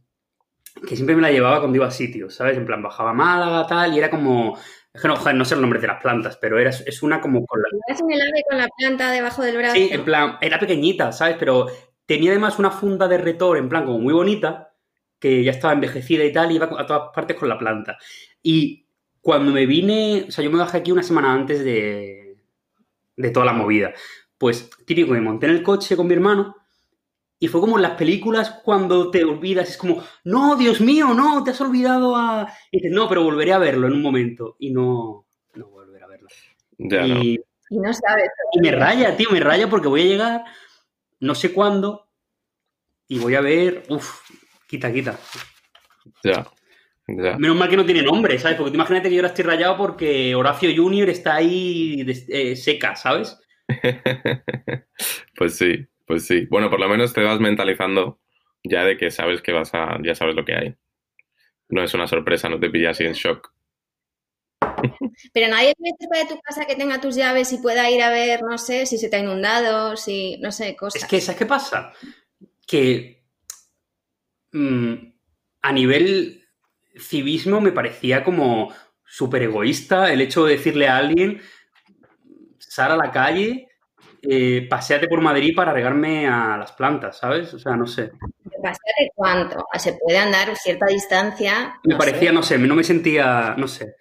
que siempre me la llevaba cuando iba a sitios, ¿sabes? En plan, bajaba a Málaga, tal, y era como. Es que no, joder, no sé el nombre de las plantas, pero era, es una como con la. ¿Llevas en el ave con la planta debajo del brazo. Sí, en plan, era pequeñita, ¿sabes? Pero tenía además una funda de retor, en plan, como muy bonita, que ya estaba envejecida y tal, y iba a todas partes con la planta. Y cuando me vine, o sea, yo me bajé aquí una semana antes de, de toda la movida. Pues típico, me monté en el coche con mi hermano y fue como en las películas cuando te olvidas, es como, no, Dios mío, no, te has olvidado a... Y dices, no, pero volveré a verlo en un momento. Y no, no volveré a verlo. Ya no. y, Y no sabes. y me raya, tío, me raya porque voy a llegar, no sé cuándo, y voy a ver, uff, quita, quita. Ya. Ya. Menos mal que no tiene nombre, ¿sabes? Porque tú imagínate que yo ahora estoy rayado porque Horacio Junior está ahí eh, seca, ¿sabes? Pues sí, pues sí. Bueno, por lo menos te vas mentalizando ya de que sabes que vas a, ya sabes lo que hay. No es una sorpresa, no te pillas así en shock. Pero nadie tiene cerca de tu casa que tenga tus llaves y pueda ir a ver, no sé, si se te ha inundado, si, no sé, cosas. Es que, ¿sabes qué pasa? Que mm, a nivel civismo me parecía como súper egoísta el hecho de decirle a alguien, sal a la calle, eh, paseate por Madrid para regarme a las plantas, ¿sabes? O sea, no sé. ¿Paseate cuánto? Se puede andar cierta distancia. Me parecía, sé. no sé, no me sentía, no sé.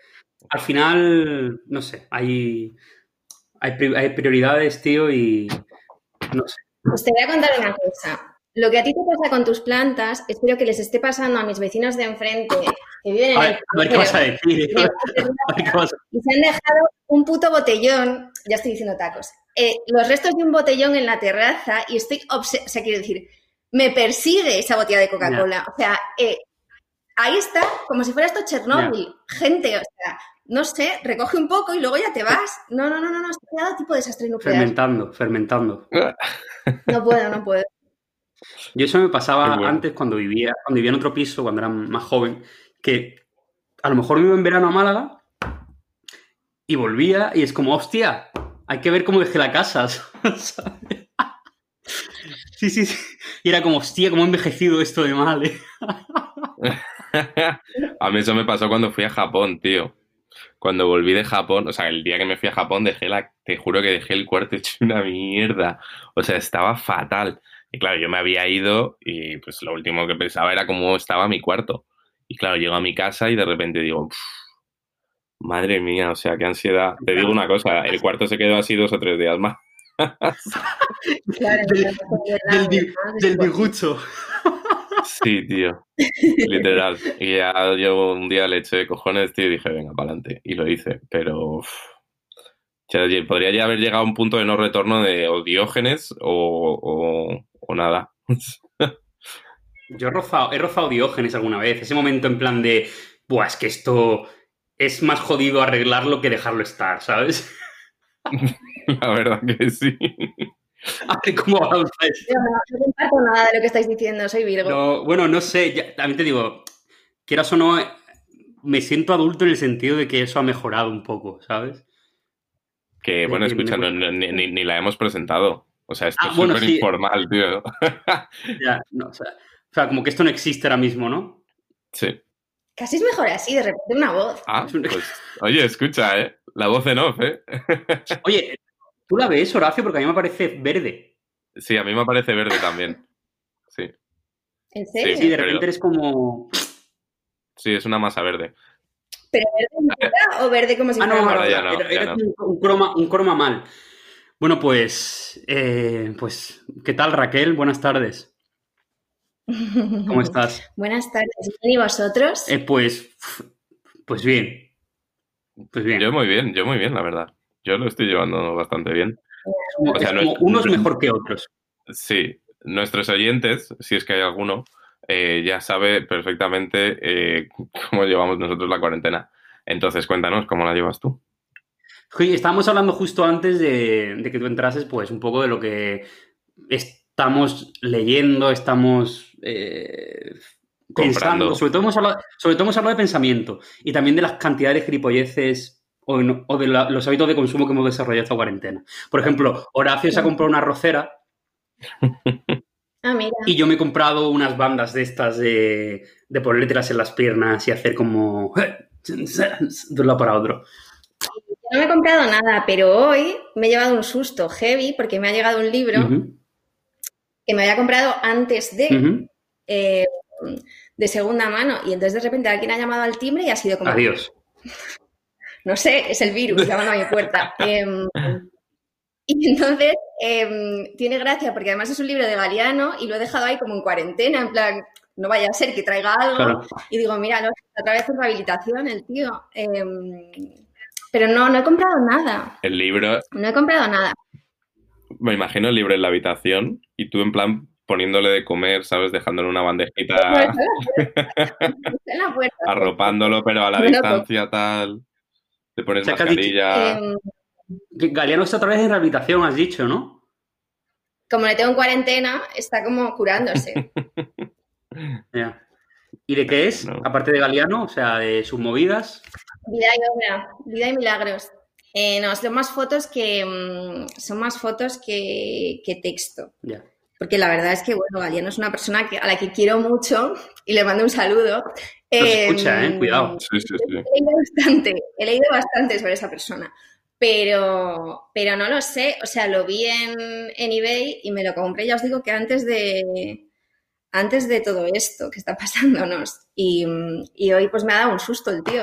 Al final, no sé, hay, hay prioridades, tío, y no sé. Pues te voy a contar una cosa. Lo que a ti te pasa con tus plantas, espero que les esté pasando a mis vecinos de enfrente que viven en A el ver, a ver qué vas a decir. de- A ver qué vas a- y se han dejado un puto botellón, ya estoy diciendo tacos, eh, los restos de un botellón en la terraza y estoy, obse- o sea, quiero decir, me persigue esa botella de Coca-Cola. O sea, eh, ahí está, como si fuera esto Chernóbil. Gente, o sea, no sé, recoge un poco y luego ya te vas. No, no, no, no, no, está creado tipo desastre nuclear. Fermentando, fermentando. No puedo, no puedo. Yo eso me pasaba bueno. antes cuando vivía, cuando vivía en otro piso, cuando era más joven, que a lo mejor me iba en verano a Málaga y volvía y es como, hostia, hay que ver cómo dejé la casa. ¿sabes? Sí, sí, sí. Y era como, hostia, cómo ha envejecido esto de mal. ¿eh? A mí eso me pasó cuando fui a Japón, tío. Cuando volví de Japón, o sea, el día que me fui a Japón dejé la, te juro que dejé el cuarto hecho una mierda. O sea, estaba fatal. Y claro, yo me había ido y pues lo último que pensaba era cómo estaba mi cuarto. Y claro, llego a mi casa y de repente digo, "Pf, madre mía, o sea, qué ansiedad. Te digo una cosa, el cuarto se quedó así dos o tres días más. Claro, Del- no Del, del disgusto. Sí, tío. Literal. Y ya yo un día le eché cojones, tío, y dije, venga, para adelante. Y lo hice. Pero podría ya haber llegado a un punto de no retorno de o Diógenes o, o- o nada. Yo he rozado, he rozado Diógenes alguna vez. Ese momento en plan de, buah, es que esto es más jodido arreglarlo que dejarlo estar, ¿sabes? La verdad que sí. Ay, ¿Cómo no, no comparto nada de lo que estáis diciendo, soy Virgo. No, bueno, no sé, ya- también te digo, quieras o no, me siento adulto en el sentido de que eso ha mejorado un poco, ¿sabes? Que, bueno, escucha, me- no- ni, ni- ni la hemos presentado. O sea, esto Ah, es bueno, súper sí. informal, tío. Ya, no, o, sea, o sea, como que esto no existe ahora mismo, ¿no? Sí. Casi es mejor así, de repente una voz. Ah, pues, oye, escucha, ¿eh? La voz en off, ¿eh? Oye, ¿tú la ves, Horacio? Porque a mí me parece verde. Sí, a mí me parece verde también. Sí, ¿En serio? Sí, de pero- repente eres como... sí, es una masa verde. ¿Pero verde o verde como si Ah, no, fuera ya no, era, ya era no. Un, un croma, un croma mal. Bueno, pues, eh, pues, ¿qué tal, Raquel? Buenas tardes. ¿Cómo estás? Buenas tardes. ¿Bien y vosotros? Eh, pues, pues bien. Pues bien. Yo muy bien, yo muy bien, la verdad. Yo lo estoy llevando bastante bien. O sea, es no como es- unos mejor que otros. Sí, nuestros oyentes, si es que hay alguno, eh, ya sabe perfectamente eh, cómo llevamos nosotros la cuarentena. Entonces, cuéntanos, ¿cómo la llevas tú? Estábamos hablando justo antes de, de que tú entrases, pues un poco de lo que estamos leyendo, estamos eh, pensando. Comprando. Sobre todo, hemos hablado, sobre todo hemos hablado de pensamiento y también de las cantidades de gilipolleces o, no- o de la- los hábitos de consumo que hemos desarrollado esta cuarentena. Por ejemplo, Horacio se ha comprado una rocera Ah, mira. y yo me he comprado unas bandas de estas de, de ponértelas en las piernas y hacer como de un lado para otro. No me he comprado nada, pero hoy me he llevado un susto heavy porque me ha llegado un libro que me había comprado antes de, eh, de segunda mano y entonces de repente alguien ha llamado al timbre y ha sido como, Adiós. no sé, es el virus llamando a mi puerta. Em, y entonces em, tiene gracia porque además es un libro de Galeano y lo he dejado ahí como en cuarentena, en plan, no vaya a ser que traiga algo. Claro. Y digo, mira, otra vez en rehabilitación el tío. Em, pero no, no he comprado nada. El libro, No he comprado nada. me imagino el libro en la habitación y tú en plan poniéndole de comer, ¿sabes? Dejándole una bandejita, Está en la puerta. arropándolo, pero a la Bueno, distancia tal. Te pones mascarilla. Em, Que Galeano está otra vez en rehabilitación, has dicho, ¿no? como le tengo en cuarentena, está como curándose. Ya. ¿Y de qué es? No. Aparte de Galeano, o sea, de sus movidas. Vida y obra, vida y milagros. Eh, no, son más fotos que mm, son más fotos que, que texto. Ya. Porque la verdad es que, bueno, Galeano es una persona que, a la que quiero mucho y le mando un saludo. Nos Eh, escucha, ¿eh? Cuidado. Sí, sí, sí. He leído bastante, he leído bastante sobre esa persona. Pero, pero no lo sé, o sea, lo vi en, en eBay y me lo compré, ya os digo que antes de, antes de todo esto que está pasándonos. Y, y hoy pues me ha dado un susto el tío.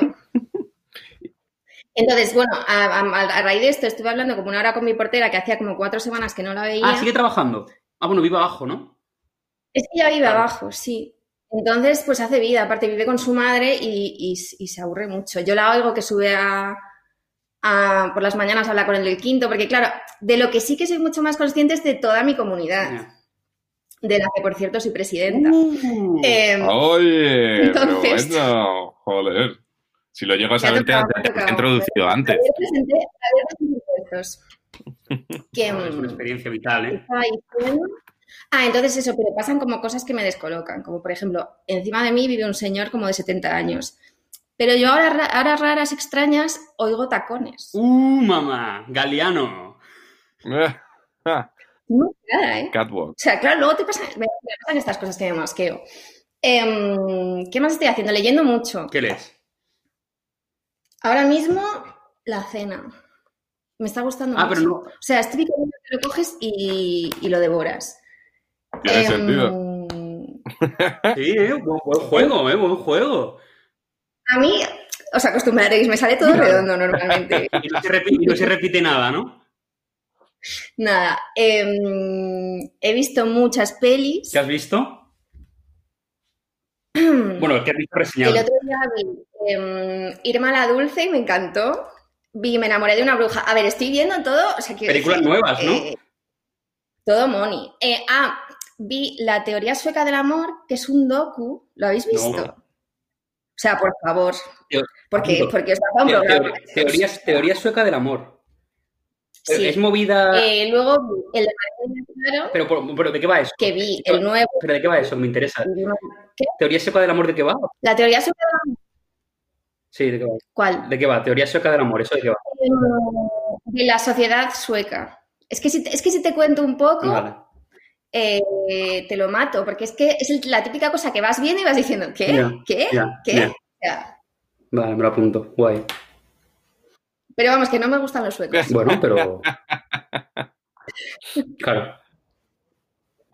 Entonces, bueno, a, a- a raíz de esto estuve hablando como una hora con mi portera que hacía como cuatro semanas que no la veía. Ah, sigue trabajando. Ah, bueno, vive abajo, ¿no? Es que ya vive Claro. abajo, sí. Entonces, pues hace vida, aparte vive con su madre y, y- y se aburre mucho. Yo la oigo que sube a, a- por las mañanas a hablar con el del quinto, porque claro, de lo que sí que soy mucho más consciente es de toda mi comunidad, de la que por cierto soy presidenta. Uh, Em, Oye, pero Entonces- bueno, joder. Si lo llego a saber, te, te- te introducido antes. Que, Es una mm, experiencia vital, ¿eh? Ah, entonces eso, pero pasan como cosas que me descolocan. Como por ejemplo, encima de mí vive un señor como de 70 años. Pero yo ahora, ra- ahora raras, extrañas, oigo tacones. ¡Uh, mamá! Galeano. Ah, No, nada, ¿eh? Catwalk. O sea, claro, luego te pasan, me pasan estas cosas que me mosqueo. Em, ¿Qué más estoy haciendo? Leyendo mucho. ¿Qué lees? Ahora mismo, la cena. Me está gustando Ah, mucho. pero no. O sea, es típico que lo coges y, y lo devoras. Tiene Em, sentido. Sí, ¿eh? Buen, buen juego, ¿eh? Buen juego. A mí, os acostumbraréis, me sale todo redondo normalmente. Y no se repite, y no se repite nada, ¿no? Nada, em, he visto muchas pelis. ¿Qué has visto? Bueno, ¿qué has visto El reseñado? otro día vi em, Irma la Dulce y me encantó. Vi Me enamoré de una bruja. A ver, estoy viendo todo. O sea, quiero Películas decir, nuevas, ¿no? eh, todo money. Eh, ah, vi La teoría sueca del amor, que es un docu. ¿Lo habéis visto? No. O sea, por favor. Porque, porque os un Teo- programa. teoría sueca del amor. Sí. Es movida. Eh, luego vi el de Pero, por- pero ¿de qué va eso? que vi el nuevo. ¿Pero de qué va eso? Me interesa. ¿Teoría sueca del amor de qué va? La teoría sueca del amor. Sí, ¿de qué va? ¿Cuál? ¿De qué va? Teoría sueca del amor, ¿eso de qué va? De la sociedad sueca. Es que si te, es que si te cuento un poco, Vale. eh, te lo mato, porque es que es la típica cosa que vas viendo y vas diciendo, ¿qué? ¿Qué? ¿Qué? Vale, me lo apunto. Guay. pero vamos, que no me gustan los suecos. Bueno, pero. Claro.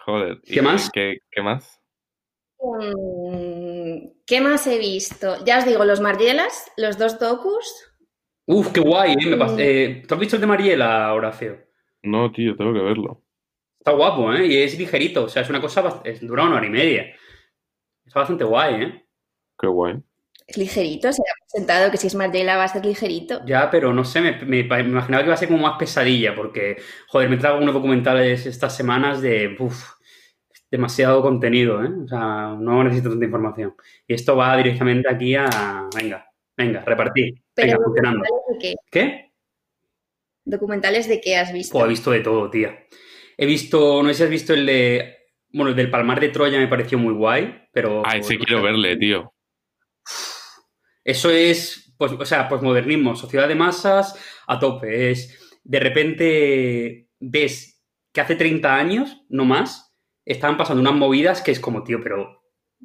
Joder. ¿Qué ¿y más? ¿Qué, qué más? Mm, ¿Qué más he visto? Ya os digo, los Marielas, los dos docus. Uf, qué guay, ¿eh? Me pas- Mm. eh, ¿Tú has visto el de Mariela, Horacio? No, tío, tengo que verlo. Está guapo, ¿eh? Y es ligerito. O sea, es una cosa. bast- es- dura una hora y media. Está bastante guay, ¿eh? Qué guay. Es ligerito, se ha presentado que si es Mariela va a ser ligerito. Ya, pero no sé, me, me- me imaginaba que iba a ser como más pesadilla, porque, joder, me trago unos documentales estas semanas de, uf, demasiado contenido, ¿eh? O sea, no necesito tanta información. Y esto va directamente aquí a, venga, venga, repartir, Pero venga, funcionando. ¿documentales de qué? ¿Qué? ¿Documentales de qué has visto? Pues he visto de todo, tía. He visto, no sé si has visto el de, bueno, el del Palmar de Troya me pareció muy guay, pero... Ay, sí quiero verle, tío. Eso es, pues, o sea, posmodernismo, sociedad de masas a tope. Es, de repente ves que hace 30 años, no más, estaban pasando unas movidas que es como, tío, pero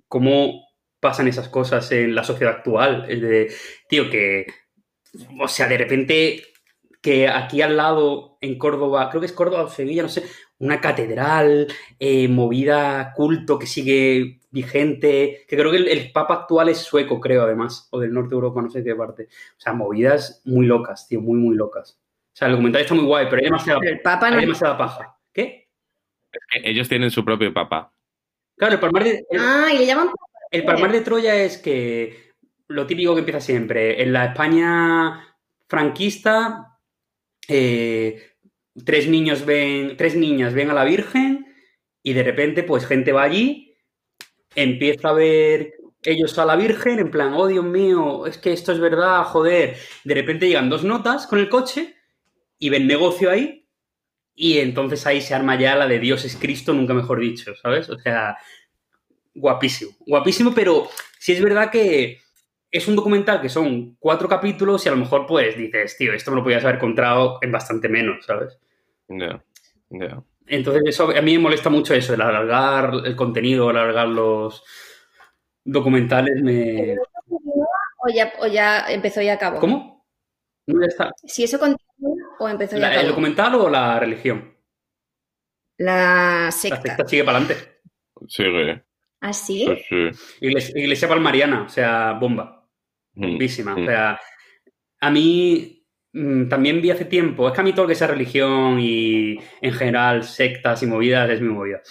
¿cómo pasan esas cosas en la sociedad actual? Es de, tío, que, o sea, de repente que aquí al lado, en Córdoba, creo que es Córdoba o Sevilla, no sé, una catedral, eh, movida culto que sigue vigente, que creo que el, el Papa actual es sueco, creo, además, o del norte de Europa, no sé qué parte. O sea, movidas muy locas, tío, muy, muy locas. O sea, el documental está muy guay, pero hay demasiada, Pero el Papa no... hay demasiada paja. ¿Qué? Es que ellos tienen su propio papá. Claro, el Palmar de, el- Ah, y le llaman... el Palmar de Troya es que lo típico que empieza siempre, en la España franquista, eh, tres niños ven, tres niñas ven a la Virgen y de repente, pues gente va allí, empieza a ver ellos a la Virgen, en plan, oh Dios mío, es que esto es verdad, joder. De repente llegan dos notas con el coche y ven negocio ahí, y entonces ahí se arma ya la de Dios es Cristo, nunca mejor dicho, ¿sabes? O sea, guapísimo, guapísimo, pero sí es verdad que es un documental que son cuatro capítulos y a lo mejor pues dices, tío, esto me lo podías haber encontrado en bastante menos, ¿sabes? Ya, ya. Entonces eso a mí me molesta mucho eso, el alargar el contenido, alargar los documentales, me... O ya, o ya empezó y acabó. ¿Cómo? No, ya está. Si eso continúa o empezó y La- ¿El documental o la religión? La La secta. secta sigue para adelante. Sigue. ¿Ah, sí? Pues sí. Iglesia, iglesia palmariana, o sea, bomba. Mm, Bombísima. mm. O sea, a mí mm, también vi hace tiempo, es que a mí todo lo que sea religión y en general sectas y movidas es mi movida.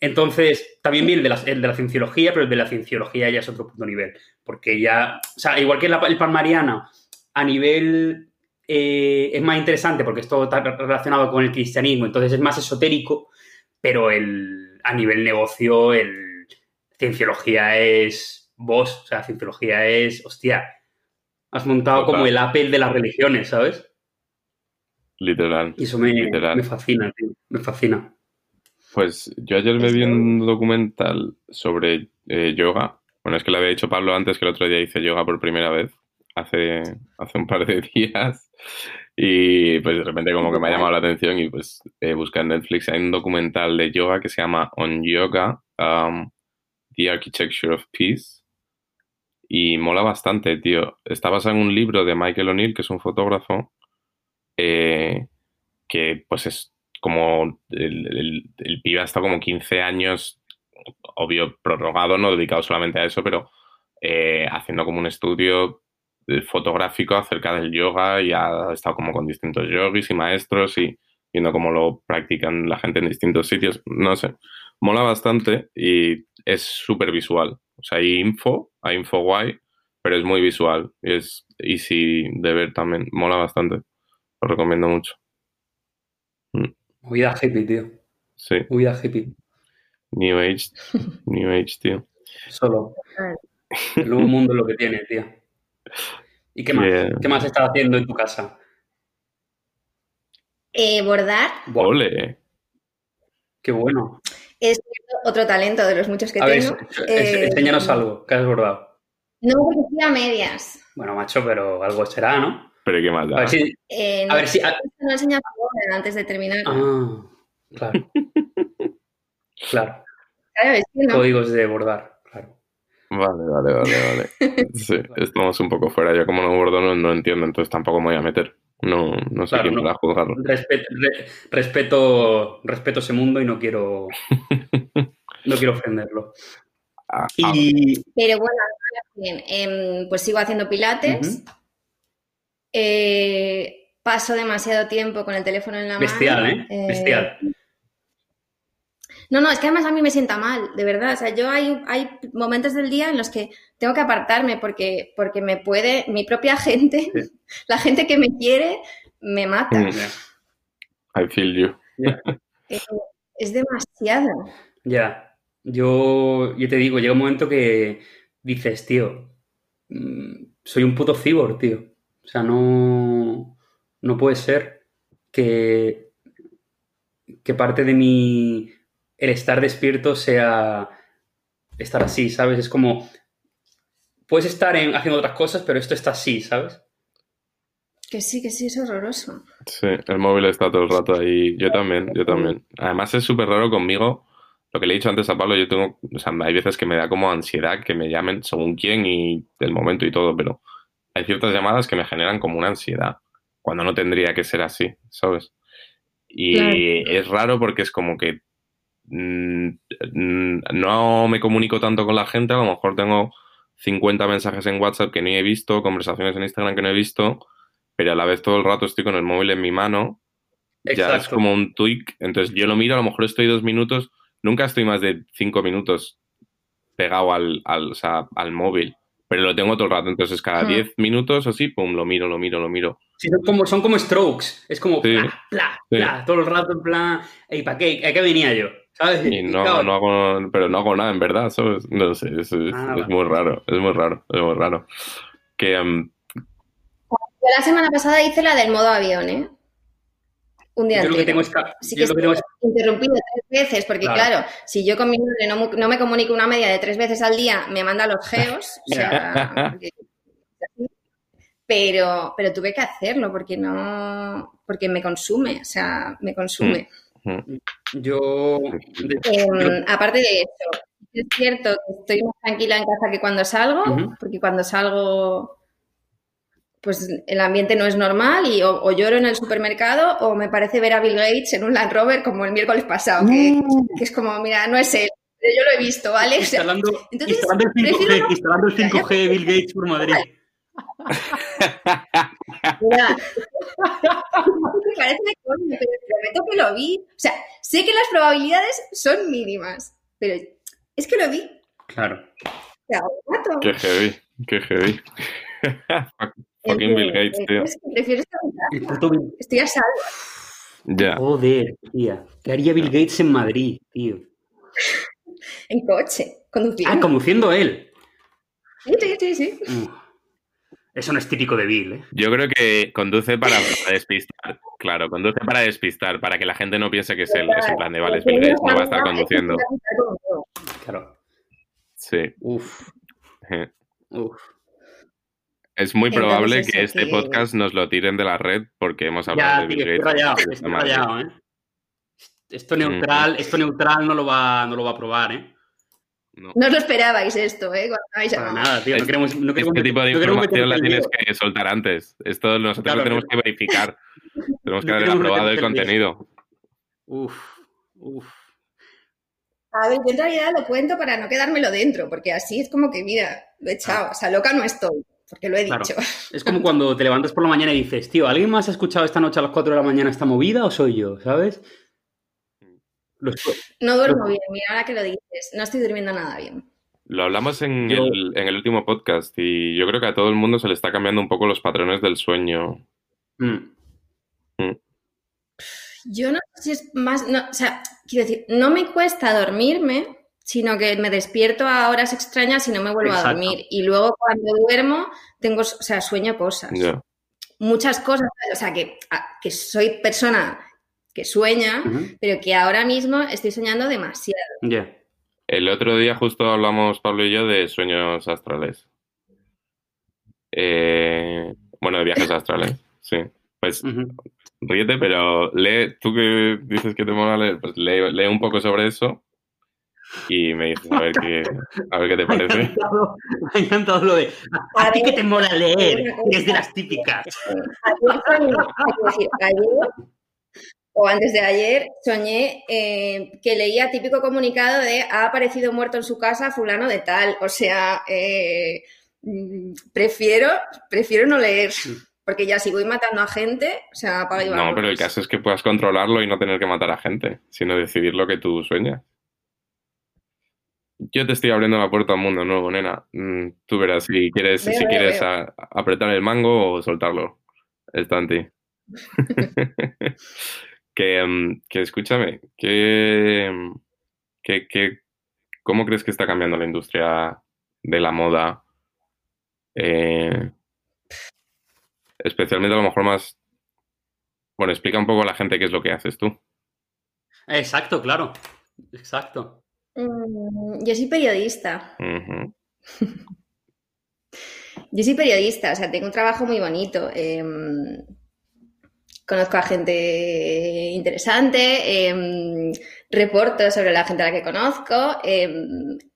Entonces, también vi el de, la, el de la cienciología, pero el de la cienciología ya es otro punto nivel. Porque ya, o sea, igual que la- el palmariano, a nivel eh, es más interesante porque esto está relacionado con el cristianismo, entonces es más esotérico, pero el, a nivel negocio, el cienciología es vos, o sea, cienciología es, hostia, Has montado Total. como el Apple de las religiones, ¿sabes? Literal. Y eso me, Literal. me fascina, tío. Me fascina. Pues yo ayer me vi un documental sobre eh, yoga. Bueno, es que lo había dicho Pablo antes que el otro día hice yoga por primera vez, hace, hace un par de días. Y pues de repente como que me ha llamado la atención y pues eh, busqué en Netflix, hay un documental de yoga que se llama On Yoga, um, The Architecture of Peace. Y mola bastante, tío. Está basado en un libro de Michael O'Neill, que es un fotógrafo, eh, que pues es como el, el, el pibe ha estado como 15 años, obvio, prorrogado, no dedicado solamente a eso, pero eh, haciendo como un estudio fotográfico acerca del yoga y ha estado como con distintos yogis y maestros y viendo cómo lo practican la gente en distintos sitios. No sé, mola bastante y es súper visual. O sea, hay info, hay info guay, pero es muy visual y es easy de ver también. Mola bastante. Lo recomiendo mucho. Movida hippie, tío. Sí, Movida hippie. New Age, New Age, tío. Solo. El nuevo mundo es lo que tiene, tío. ¿Y qué más? Yeah. ¿Qué más estás haciendo en tu casa? Eh, bordar Ole. qué bueno. es otro talento de los muchos que A ver, tengo. Eh, enséñanos algo, que has bordado. No, estoy a medias. Bueno, macho, pero algo será, ¿no? Pero qué A ver si... Eh, A ver si... a- No he enseñado ahora antes de terminar. Ah, claro. Claro, Claro, es que no. códigos de bordar. Vale, vale, vale, vale. Sí, estamos un poco fuera. Yo como no bordo no, no entiendo, entonces tampoco me voy a meter. No, no sé Claro, quién no. para juzgarlo. Respeto, re- respeto, respeto ese mundo y no quiero, no quiero ofenderlo. Ah, ah, Y Pero bueno, bien, em, pues sigo haciendo pilates. Eh, paso demasiado tiempo con el teléfono en la bestial, mano. ¿eh? Bestial. No, no, es que además a mí me sienta mal, de verdad. O sea, yo hay, hay momentos del día en los que tengo que apartarme porque, porque me puede, mi propia gente, Sí. la gente que me quiere, me mata. Mm. I feel you. Eh, es demasiado. Ya. Yo, yo te digo, llega un momento que dices, tío, mm, soy un puto cyborg, tío. O sea, no, no puede ser que, que parte de mi, el estar despierto sea estar así, ¿sabes? Es como, puedes estar en- haciendo otras cosas, pero esto está así, ¿sabes? Que sí, que sí, es horroroso. Sí, el móvil está todo el rato ahí. Yo también, yo también. Además es súper raro conmigo. Lo que le he dicho antes a Pablo, yo tengo, o sea, hay veces que me da como ansiedad que me llamen según quién y el momento y todo, pero hay ciertas llamadas que me generan como una ansiedad, cuando no tendría que ser así, ¿sabes? Y Claro. es raro porque es como que no me comunico tanto con la gente, a lo mejor tengo 50 mensajes en WhatsApp que ni he visto, conversaciones en Instagram que no he visto, pero a la vez todo el rato estoy con el móvil en mi mano ya es Exacto. como un tweak. Entonces yo lo miro, a lo mejor estoy dos minutos, nunca estoy más de cinco minutos pegado al, al, o sea, al móvil, pero lo tengo todo el rato. Entonces cada Hmm. diez minutos o así, pum, lo miro, lo miro, lo miro. Sí, son como, son como strokes. Es como Sí. Sí. pla, todo el rato en plan, ¿y para qué? ¿A qué venía yo? ¿Sabes? Y no, claro, no hago, pero no hago nada en verdad, ¿sabes? No sé, es, es- Ah, es muy raro, es muy raro, es muy raro. Que em, Yo la semana pasada hice la del modo avión, ¿eh? Un día yo lo que entero. tengo es... ca- Sí yo que lo que tengo es- interrumpido tres veces, porque Claro. claro, si yo con mi madre no, no me comunico una media de tres veces al día, me manda los geos, o sea, pero, pero tuve que hacerlo porque no, porque me consume, o sea, me consume. Yo... de- Em, aparte de eso, es cierto que estoy más tranquila en casa que cuando salgo, porque cuando salgo, pues el ambiente no es normal y o, o lloro en el supermercado o me parece ver a Bill Gates en un Land Rover como el miércoles pasado, que, que es como, mira, no es él, pero yo lo he visto, ¿vale? O sea, instalando, entonces, instalando el 5G, prefiero no- instalando el 5G de Bill Gates por Madrid. Mira, me parece de coño, pero te prometo que lo vi. O sea, sé que las probabilidades son mínimas, pero es que lo vi. Claro. O sea, qué heavy, qué heavy. Fucking Bill Gates, tío. Entonces, Prefiero estar Estoy a salvo. Ya. Joder, tía. ¿Qué haría Bill Gates en Madrid, tío? En coche, conduciendo. Ah, conduciendo él. Sí, sí, sí, sí. Mm. Eso no es típico de Bill, ¿eh? Yo creo que conduce para despistar. Claro, conduce para despistar, para que la gente no piense que es el, es en plan de, vale, es Bill Gates, no va a estar conduciendo. Claro. Sí. Uf, uf. Es muy probable Entonces, que este que- podcast nos lo tiren de la red porque hemos hablado Ya, de tío, Bill estoy Gates. estoy rayado, ¿eh? Esto neutral, esto neutral no lo va, no lo va a probar, ¿eh? No. No os lo esperabais esto, ¿eh? Cuando Para nada, tío. No Es- queremos, no queremos Este tipo de no información la tienes que soltar antes. Esto nosotros Claro, lo tenemos pero- que verificar. Tenemos que haber aprobado el contenido. Uf, uf. A ver, yo en realidad lo cuento para no quedármelo dentro, porque así es como que, mira, lo he echado. O sea, loca no estoy, porque lo he Claro. dicho. Es como cuando te levantas por la mañana y dices, tío, ¿alguien más ha escuchado esta noche a las 4 de la mañana esta movida o soy yo? ¿Sabes? No duermo bien, mira, ahora que lo dices. No estoy durmiendo nada bien. Lo hablamos en, Yo- el, en el último podcast y yo creo que a todo el mundo se le está cambiando un poco los patrones del sueño. Mm. Yo no sé si es más, no, o sea, quiero decir, no me cuesta dormirme, sino que me despierto a horas extrañas y no me vuelvo Exacto. a dormir. Y luego cuando duermo, tengo, o sea, sueño cosas. Muchas cosas, o sea, que, que soy persona que sueña, pero que ahora mismo estoy soñando demasiado. Ya. El otro día justo hablamos, Pablo y yo, de sueños astrales. Eh, bueno, de viajes astrales, sí. Pues ríete, pero lee, tú que dices que te mola leer, pues lee, lee un poco sobre eso y me dices a ver qué, a ver qué te Me ha parece. encantado, me ha encantado lo de, a, A ti que te mola leer, que es de las típicas. Ayer ayer o antes de ayer soñé eh, que leía típico comunicado de ha aparecido muerto en su casa fulano de tal. O sea, eh, mm, prefiero, prefiero no leer. Porque ya si voy matando a gente, o sea, apaga y No, pero el caso es que puedas controlarlo y no tener que matar a gente, sino decidir lo que tú sueñas. Yo te estoy abriendo la puerta a un mundo nuevo, nena. Mm, Tú verás si quieres, Veo, si veo, quieres veo. a- apretar el mango o soltarlo. Está en ti. que, mm, que escúchame, que, mm, que, que- ¿cómo crees que está cambiando la industria de la moda? Eh, especialmente a lo mejor más... Bueno, explica un poco a la gente qué es lo que haces tú. Exacto, claro. Exacto. Mm, yo soy periodista. Yo soy periodista, o sea, tengo un trabajo muy bonito. eh, conozco a gente interesante, eh, reporto sobre la gente a la que conozco eh,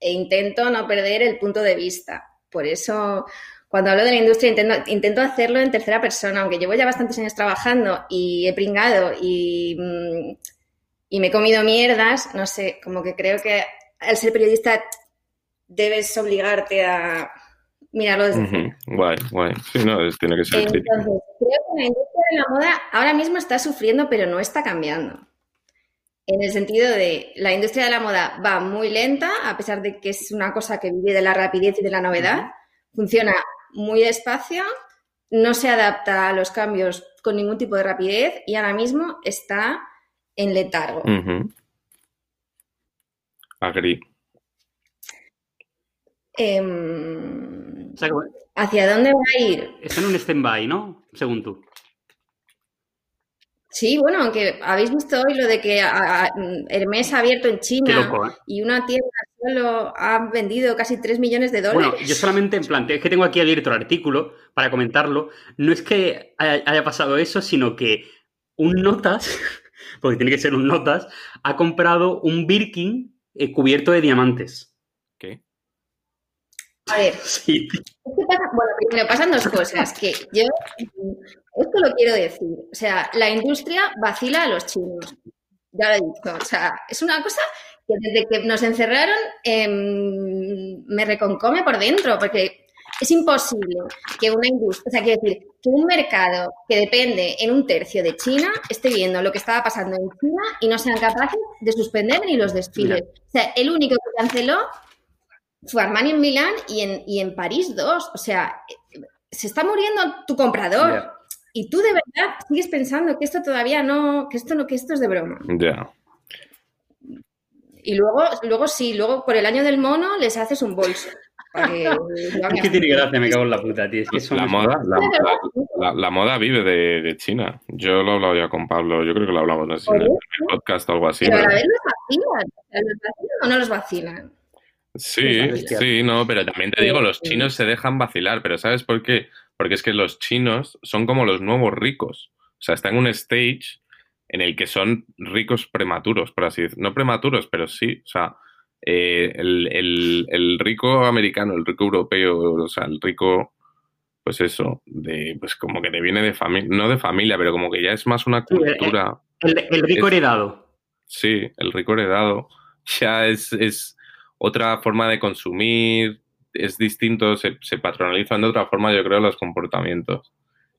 e intento no perder el punto de vista. Por eso, cuando hablo de la industria, intento, intento hacerlo en tercera persona, aunque llevo ya bastantes años trabajando y he pringado y, mm, y me he comido mierdas, no sé, como que creo que al ser periodista debes obligarte a mirarlo desde Ujú. Guay, guay. Sí, no, es- tiene que ser entonces, crítico. creo que la industria de la moda ahora mismo está sufriendo, pero no está cambiando. En el sentido de la industria de la moda va muy lenta, a pesar de que es una cosa que vive de la rapidez y de la novedad. Funciona muy despacio, no se adapta a los cambios con ningún tipo de rapidez y ahora mismo está en letargo. Ujú. Agri. Em, O sea, que ¿Hacia dónde va a ir? está en un stand-by, ¿no? Según tú. Sí, bueno, aunque habéis visto hoy lo de que Hermès ha abierto en China loco, ¿eh? y una tienda solo ha vendido casi 3 millones de dólares. Bueno, yo solamente en plan, es que tengo aquí abierto el artículo para comentarlo. No es que haya, haya pasado eso, sino que un Notas, porque tiene que ser un Notas, ha comprado un Birkin eh, cubierto de diamantes. ¿Qué? A ver, Sí. es que pasa- bueno, primero pasan dos cosas que yo esto lo quiero decir. O sea, la industria vacila a los chinos. Ya lo he dicho. O sea, es una cosa que desde que nos encerraron em, me reconcome por dentro, porque es imposible que una industria, o sea, quiero decir, que un mercado que depende en un tercio de China esté viendo lo que estaba pasando en China y no sean capaces de suspender ni los desfiles. O sea, el único que canceló fue Armani en Milán y en, y en París dos. O sea, se está muriendo tu comprador. Y tú de verdad sigues pensando que esto todavía no, que esto no, que esto es de broma. Ya. Y luego, luego sí, luego por el año del mono les haces un bolso es que tiene gracia, me cago en la puta, tío. Es que la, moda, la, moda vive de, China. Yo lo he hablado ya con Pablo, yo creo que lo hablamos no sé, en el podcast o algo así. Pero a ver los vacilan. ¿Los vacilan o no los vacilan? Sí, sí, no, pero también te digo, los chinos se dejan vacilar, pero ¿sabes por qué? Porque es que los chinos son como los nuevos ricos. O sea, están en un stage en el que son ricos prematuros, por así decirlo. No prematuros, pero sí. O sea, eh, el, rico americano, el rico europeo, o sea, el rico, pues eso, de, pues como que te viene de familia, no de familia, pero como que ya es más una cultura. El, rico heredado. Sí, el rico heredado. Ya es, es otra forma de consumir, es distinto, se, se patronalizan de otra forma, yo creo, los comportamientos.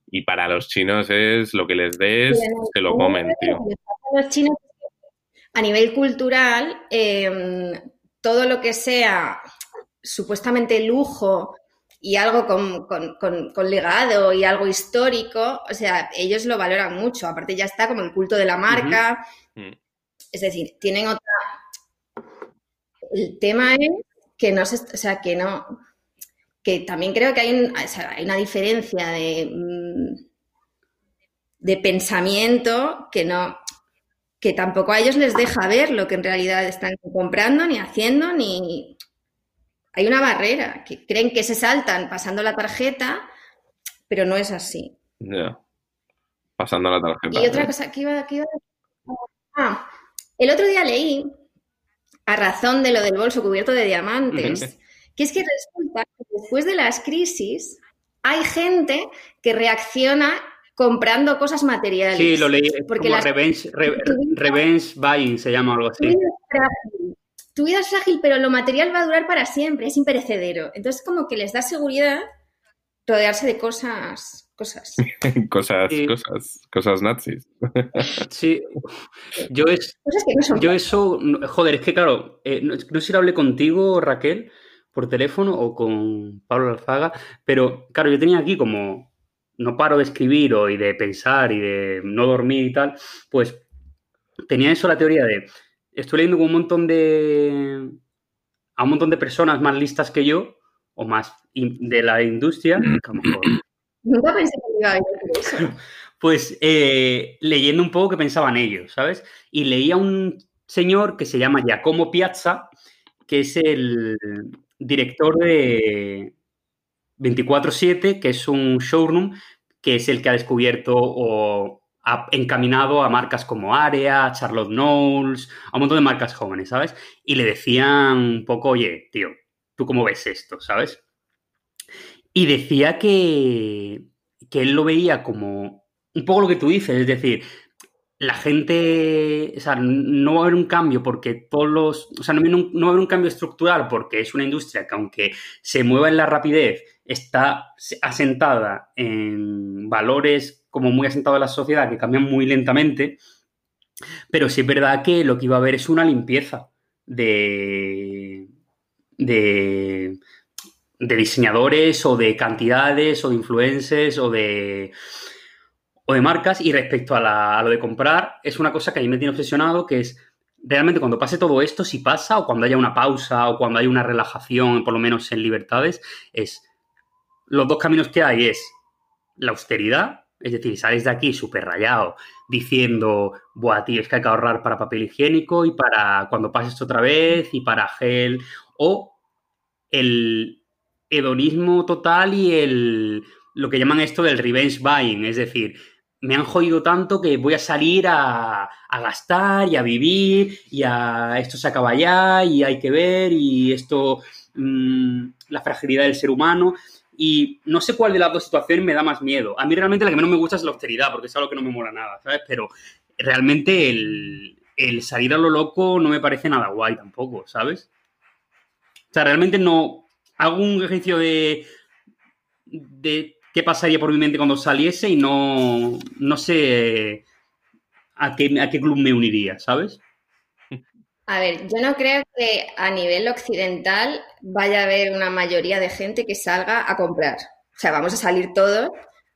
Y para los chinos es lo que les des, se lo comen, tío. Los chinos, a nivel cultural, em, todo lo que sea supuestamente lujo y algo con, legado y algo histórico, o sea, ellos lo valoran mucho. Aparte ya está como el culto de la marca. Es decir, tienen otra... El tema es que no se... O sea, que no que también creo que hay, una diferencia de, mm, de pensamiento que no que tampoco a ellos les deja ver lo que en realidad están comprando, ni haciendo, ni... Hay una barrera, que creen que se saltan pasando la tarjeta, pero no es así. Ya. Pasando la tarjeta. Y otra cosa que iba, que iba... Ah, el otro día leí, a razón de lo del bolso cubierto de diamantes, que es que resulta que después de las crisis hay gente que reacciona comprando cosas materiales. Sí, lo leí, porque como revenge, buying se llama algo así. Tu vida es frágil, pero lo material va a durar para siempre, es imperecedero. Entonces, como que les da seguridad rodearse de cosas, cosas. cosas, cosas, cosas nazis. sí, yo, es, yo eso, joder, es que claro, eh, no, no, sé si lo hablé contigo, Raquel, por teléfono o con Pablo Alzaga, pero claro, yo tenía aquí como no paro de escribir o y de pensar y de no dormir y tal, pues tenía eso la teoría de estoy leyendo con un montón de a un montón de personas más listas que yo o más de la industria, Nunca pensé que iba a eso. Pues eh, leyendo un poco que pensaban ellos, ¿sabes? Y leía un señor que se llama Giacomo Piazza, que es el, director de 24-7, que es un showroom que es el que ha descubierto o ha encaminado a marcas como Area, Charlotte Knowles, a un montón de marcas jóvenes, ¿sabes? Y le decían un poco, oye, tío, ¿tú cómo ves esto, ¿sabes? Y decía que, que él lo veía como un poco lo que tú dices, es decir, la gente, o sea, no va a haber un cambio porque todos los, o sea, no, va a haber un cambio estructural porque es una industria que aunque se mueva en la rapidez, está asentada en valores como muy asentados en la sociedad que cambian muy lentamente, pero sí es verdad que lo que iba a haber es una limpieza de, de, de diseñadores o de cantidades o de influencers o de o de marcas. Y respecto a, lo de comprar, es una cosa que a mí me tiene obsesionado, que es realmente cuando pase todo esto, si pasa, o cuando haya una pausa, o cuando haya una relajación, por lo menos en libertades, es los dos caminos que hay es la austeridad, es decir, sales de aquí súper rayado diciendo, buah, tío, es que hay que ahorrar para papel higiénico y para cuando pases otra vez y para gel, o el hedonismo total y el lo que llaman esto del revenge buying, es decir, me han jodido tanto que voy a salir a, gastar y a vivir y a esto se acaba ya y hay que ver y esto, mm, la fragilidad del ser humano. Y no sé cuál de las dos situaciones me da más miedo. A mí realmente la que menos me gusta es la austeridad, porque es algo que no me mola nada, ¿sabes? Pero realmente el, el salir a lo loco no me parece nada guay tampoco, ¿sabes? O sea, realmente no hago un ejercicio de, de qué pasaría por mi mente cuando saliese y no, no sé a qué, a qué club me uniría, ¿sabes? A ver, yo no creo que a nivel occidental vaya a haber una mayoría de gente que salga a comprar. O sea, vamos a salir todos,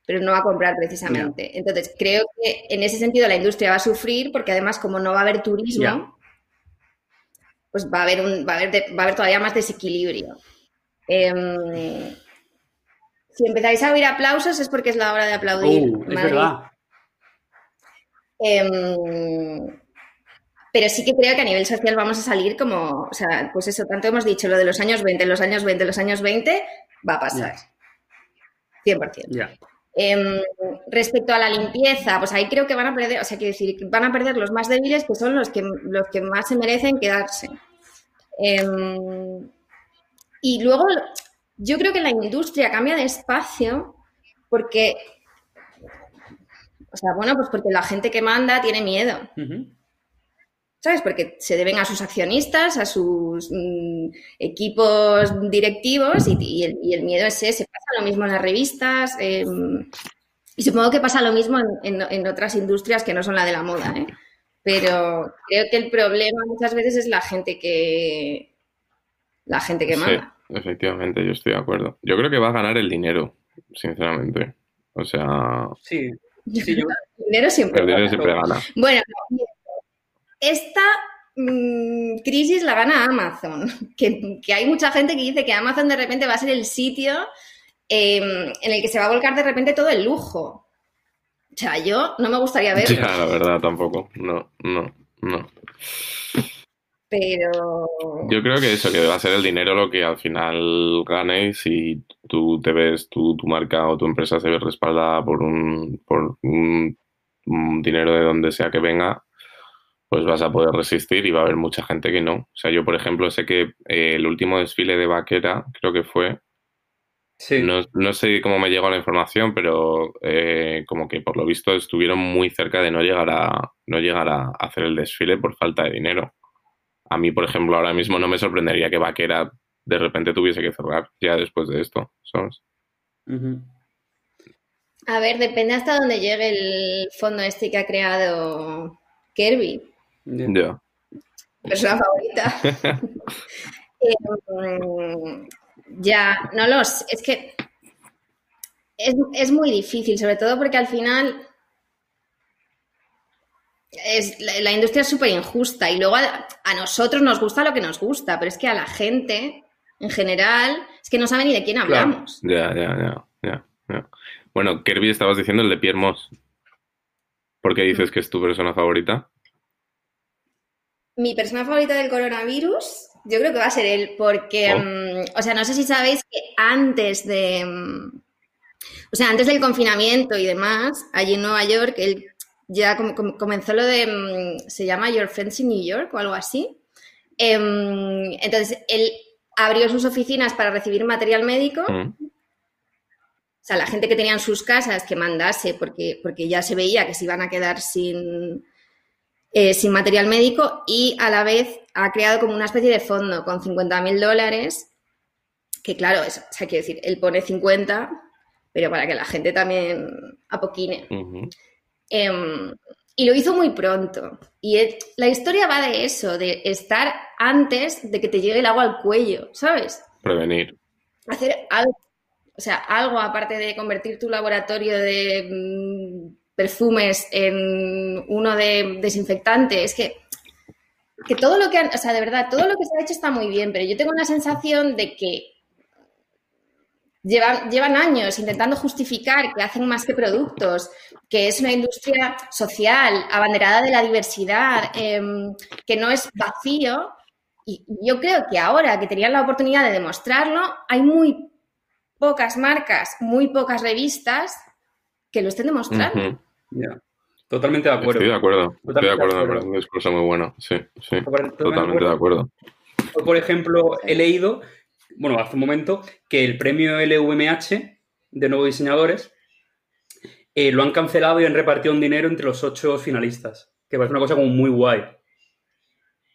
pero no a comprar precisamente. Entonces, creo que en ese sentido la industria va a sufrir porque además como no va a haber turismo, pues va a haber, un, va, a haber va a haber todavía más desequilibrio. Em, si empezáis a oír aplausos es porque es la hora de aplaudir. Uh, es verdad. Em, pero sí que creo que a nivel social vamos a salir como, o sea, pues eso, tanto hemos dicho lo de los años 20, los años 20, los años 20, va a pasar. 100%. Ya. Em, respecto a la limpieza, pues ahí creo que van a perder, o sea, quiero decir, van a perder los más débiles, que son los que, los que más se merecen quedarse. Em, y luego, yo creo que la industria cambia de espacio porque, o sea, bueno, pues porque la gente que manda tiene miedo. ¿Sabes? Porque se deben a sus accionistas, a sus mm, equipos directivos y, y el, y el miedo es ese. Pasa lo mismo en las revistas eh, y supongo que pasa lo mismo en, en- en otras industrias que no son la de la moda, ¿eh? Pero creo que el problema muchas veces es la gente que la gente que Sí, manda. efectivamente, yo estoy de acuerdo. Yo creo que va a ganar el dinero, sinceramente. O sea, Sí. Sí, yo- El dinero siempre. el dinero gana. siempre gana. Bueno, esta mm, crisis la gana Amazon, que, que hay mucha gente que dice que Amazon de repente va a ser el sitio eh, en el que se va a volcar de repente todo el lujo. O sea, yo no me gustaría verlo, Ya, la verdad, tampoco. No, no, no. pero Yo creo que eso, que va a ser el dinero lo que al final gane y tú te ves, tu, tu marca o tu empresa se ve respaldada por un, por un, un dinero de donde sea que venga, pues vas a poder resistir y va a haber mucha gente que no. O sea, yo, por ejemplo, sé que eh, el último desfile de Vaquera, creo que fue, sí. no, no sé cómo me llegó la información, pero eh, como que por lo visto estuvieron muy cerca de no llegar a, no llegar a hacer el desfile por falta de dinero. A mí, por ejemplo, ahora mismo no me sorprendería que Vaquera de repente tuviese que cerrar ya después de esto, ¿sabes? A ver, depende hasta dónde llegue el fondo este que ha creado Kirby. Ya. Ya. persona favorita. Eh, ya, no los. Es que es, es muy difícil, sobre todo porque al final es, la, la industria es súper injusta y luego a, a nosotros nos gusta lo que nos gusta, pero es que a la gente en general es que no sabe ni de quién hablamos. Ya, ya, ya, ya, ya. Bueno, Kirby estabas diciendo el de Pierre Moss. ¿Por qué dices que es tu persona favorita? Mi persona favorita del coronavirus, yo creo que va a ser él, porque, Oh. mm, o sea, no sé si sabéis que antes de, mm, o sea, antes del confinamiento y demás, allí en Nueva York, él ya com- com- comenzó lo de, mm, se llama Your Friends in New York o algo así. Em, entonces, él abrió sus oficinas para recibir material médico. Mm. O sea, la gente que tenía en sus casas que mandase, porque, porque ya se veía que se iban a quedar sin, eh, sin material médico y a la vez ha creado como una especie de fondo con 50 mil dólares, que claro, es, o sea, quiero decir, él pone 50, pero para que la gente también apoquine. Em, y lo hizo muy pronto. Y la historia va de eso, de estar antes de que te llegue el agua al cuello, ¿sabes? Prevenir. hacer algo, o sea, algo aparte de convertir tu laboratorio de mm, perfumes en uno de desinfectante, es que, que todo lo que, han- o sea, de verdad, todo lo que se ha hecho está muy bien, pero yo tengo la sensación de que llevan, llevan años intentando justificar que hacen más que productos, que es una industria social, abanderada de la diversidad, em, que no es vacío. Y yo creo que ahora que tenían la oportunidad de demostrarlo, hay muy pocas marcas, muy pocas revistas que lo estén demostrando. Totalmente de acuerdo. Estoy de acuerdo. Estoy de Totalmente acuerdo, de me acuerdo. parece un discurso muy bueno. Sí, sí. Totalmente Totalmente de acuerdo. Yo, por ejemplo, he leído, bueno, hace un momento, que el premio LVMH de nuevos diseñadores eh, lo han cancelado y han repartido un dinero entre los ocho finalistas. Que parece una cosa como muy guay.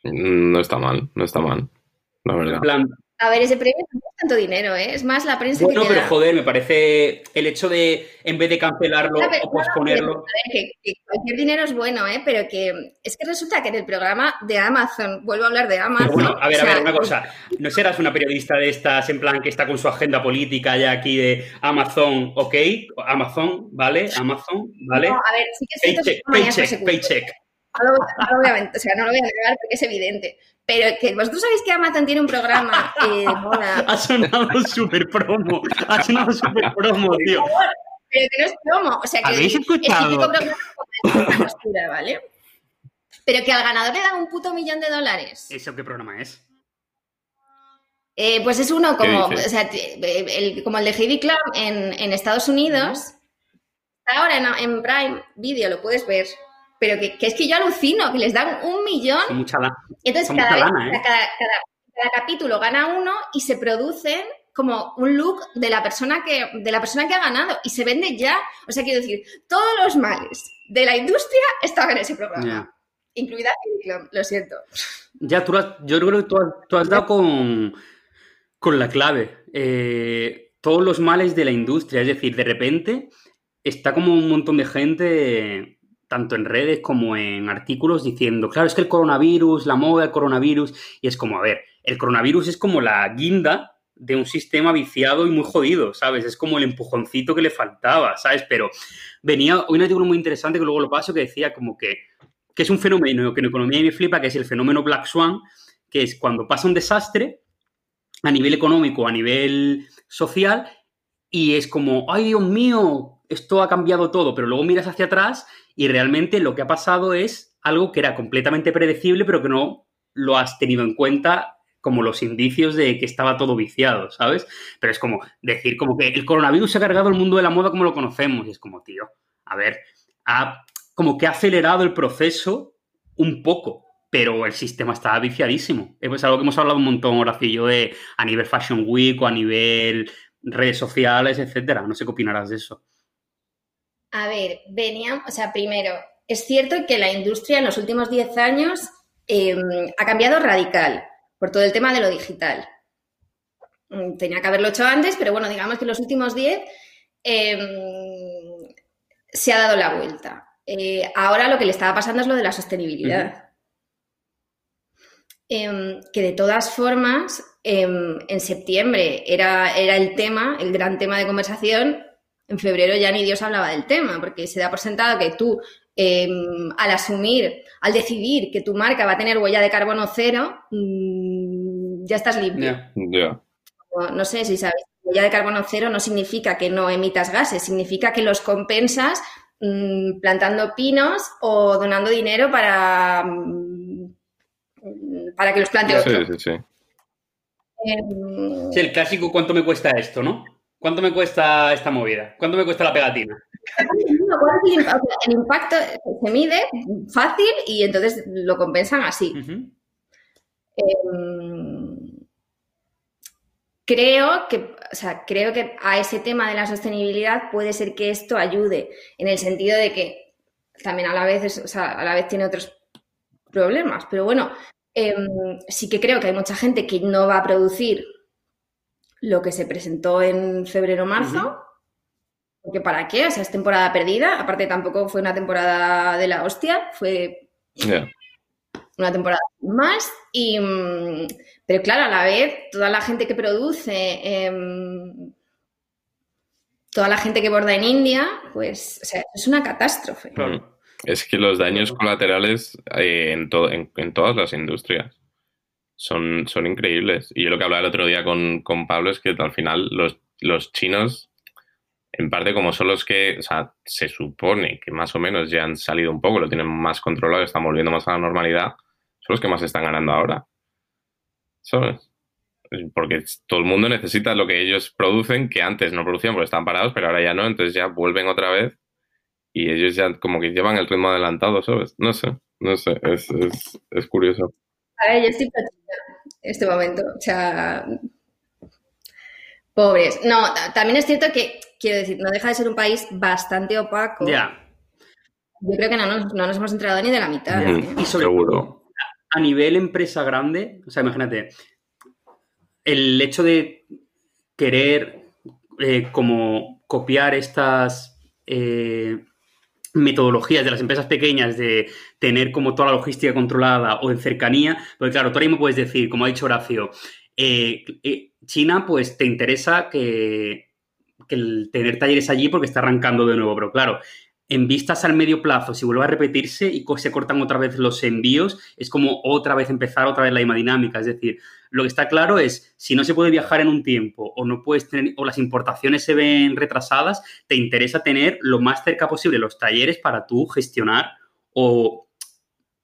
Mm, No está mal, no está mal. La En verdad. plan, A ver, ese premio no es tanto dinero, ¿eh? es más la prensa bueno, que te pero da. joder, me parece el hecho de, en vez de cancelarlo o posponerlo. A ver, que, que cualquier dinero es bueno, ¿eh? pero que es que resulta que en el programa de Amazon, vuelvo a hablar de Amazon. Pero bueno, a ver, o a ver, una cosa. ¿No serás una periodista de estas, en plan, que está con su agenda política ya aquí de Amazon, ok? Amazon, ¿vale? Amazon, ¿vale? No, a ver, sí que es Paycheck, paycheck, paycheck. No lo, o sea, no lo voy a negar porque es evidente. Pero que vosotros sabéis que Amazon tiene un programa eh, de moda. Ha sonado súper promo. Ha sonado súper promo, tío. Pero que no es promo. O sea, que ¿Habéis escuchado? Es programa una postura, ¿vale? Pero que al ganador le dan un puto millón de dólares. ¿Eso qué programa es? Eh, pues es uno como, o sea, el, como el de Heidi Klum en, en Estados Unidos. Ahora en, en, Prime Video lo puedes ver. Pero que, que, es que yo alucino, que les dan un millón. Mucha Entonces cada, lana, ¿eh? cada, cada, cada, capítulo gana uno y se producen como un look de la persona que, de la persona que ha ganado. Y se vende ya. O sea, quiero decir, todos los males de la industria estaban en ese programa. Yeah. Incluida Klum, lo siento. Ya, tú has, yo creo que tú has, tú has dado con con la clave. Eh, todos los males de la industria, es decir, de repente está como un montón de gente, tanto en redes como en artículos, diciendo, claro, es que el coronavirus, la moda del coronavirus, y es como, a ver, el coronavirus es como la guinda de un sistema viciado y muy jodido, ¿sabes? Es como el empujoncito que le faltaba, ¿sabes? Pero venía un artículo muy interesante que luego lo paso que decía como que, que es un fenómeno que en economía me flipa, que es el fenómeno Black Swan, que es cuando pasa un desastre, a nivel económico, a nivel social, y es como, ay Dios mío, esto ha cambiado todo, pero luego miras hacia atrás y realmente lo que ha pasado es algo que era completamente predecible, pero que no lo has tenido en cuenta como los indicios de que estaba todo viciado, ¿sabes? Pero es como decir como que el coronavirus se ha cargado el mundo de la moda como lo conocemos, y es como, tío, a ver, ha, como que ha acelerado el proceso un poco, pero el sistema está viciadísimo. Es algo que hemos hablado un montón, Horacillo, de a nivel Fashion Week o a nivel redes sociales, etcétera. No sé qué opinarás de eso. A ver, veníamos, o sea, primero, es cierto que la industria en los últimos 10 años eh, ha cambiado radical por todo el tema de lo digital. Mm, tenía que haberlo hecho antes, pero bueno, digamos que en los últimos 10 eh, em, se ha dado la vuelta. Eh, ahora lo que le estaba pasando es lo de la sostenibilidad. Uh -huh. Eh, que de todas formas, en septiembre era, era el tema, el gran tema de conversación, en febrero ya ni Dios hablaba del tema, porque se da por sentado que tú, eh, al asumir, al decidir que tu marca va a tener huella de carbono cero, mmm, ya estás limpio. Yeah. Yeah. No, no, sé si sabes, huella de carbono cero no significa que no emitas gases, significa que los compensas mmm, plantando pinos o donando dinero para mm, para que los plante otro. Sí, sí, sí. Eh, Sí, el clásico, ¿cuánto me cuesta esto, no? ¿Cuánto me cuesta esta movida? ¿Cuánto me cuesta la pegatina? el impacto se mide fácil y entonces lo compensan así. Uh -huh. eh, creo que, o sea, creo que a ese tema de la sostenibilidad puede ser que esto ayude, en el sentido de que también a la vez, es, o sea, a la vez tiene otros problemas. Pero bueno, eh, sí que creo que hay mucha gente que no va a producir lo que se presentó en febrero-marzo. Uh -huh. Porque ¿para qué? O sea, es temporada perdida. Aparte, tampoco fue una temporada de la hostia. Fue yeah. una temporada más. Y, pero claro, a la vez, toda la gente que produce, eh, toda la gente que borda en India, pues, o sea, es una catástrofe. Claro. Es que los daños colaterales eh, en, to en, en, todas las industrias son, son increíbles. Y yo lo que hablaba el otro día con, con Pablo es que al final los, los chinos, en parte como son los que, o sea, se supone que más o menos ya han salido un poco, lo tienen más controlado, están volviendo más a la normalidad, son los que más están ganando ahora. ¿Sabes? Porque todo el mundo necesita lo que ellos producen, que antes no producían porque estaban parados, pero ahora ya no, entonces ya vuelven otra vez y ellos ya como que llevan el ritmo adelantado, ¿sabes? No sé, no sé, es, es, es curioso. A ver, yo estoy en este momento, o sea, pobres. No, también es cierto que, quiero decir, no deja de ser un país bastante opaco. Ya. Yeah. Yo creo que no nos, no nos, hemos enterado ni de la mitad. Mm, ¿eh? Y sobre Seguro. todo, a nivel empresa grande, o sea, imagínate, el hecho de querer eh, como copiar estas eh, metodologías de las empresas pequeñas de tener como toda la logística controlada o en cercanía, porque claro, tú ahora mismo puedes decir, como ha dicho Horacio, eh, eh, China pues te interesa que, que el tener talleres allí porque está arrancando de nuevo, pero claro, en vistas al medio plazo, si vuelve a repetirse y se cortan otra vez los envíos, es como otra vez empezar otra vez la misma dinámica. Es decir, lo que está claro es, si no se puede viajar en un tiempo o no puedes tener, o las importaciones se ven retrasadas, te interesa tener lo más cerca posible los talleres para tú gestionar o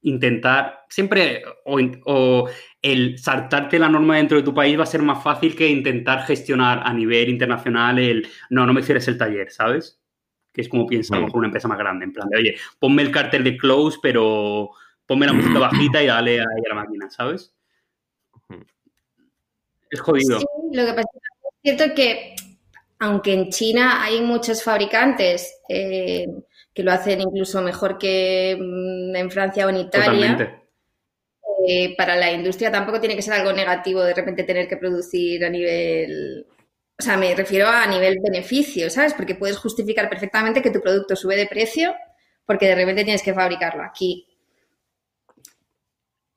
intentar, siempre, o, o el saltarte la norma dentro de tu país va a ser más fácil que intentar gestionar a nivel internacional el, no, no me cierres el taller, ¿sabes? Que es como piensa a lo mejor una empresa más grande, en plan de, oye, ponme el cartel de close, pero ponme la música bajita y dale ahí a la máquina, ¿sabes? Es jodido. Sí, lo que pasa es cierto que, aunque en China hay muchos fabricantes eh, que lo hacen incluso mejor que mm, en Francia o en Italia, eh, para la industria tampoco tiene que ser algo negativo de repente tener que producir a nivel o sea, me refiero a nivel beneficio, ¿sabes? Porque puedes justificar perfectamente que tu producto sube de precio porque de repente tienes que fabricarlo aquí.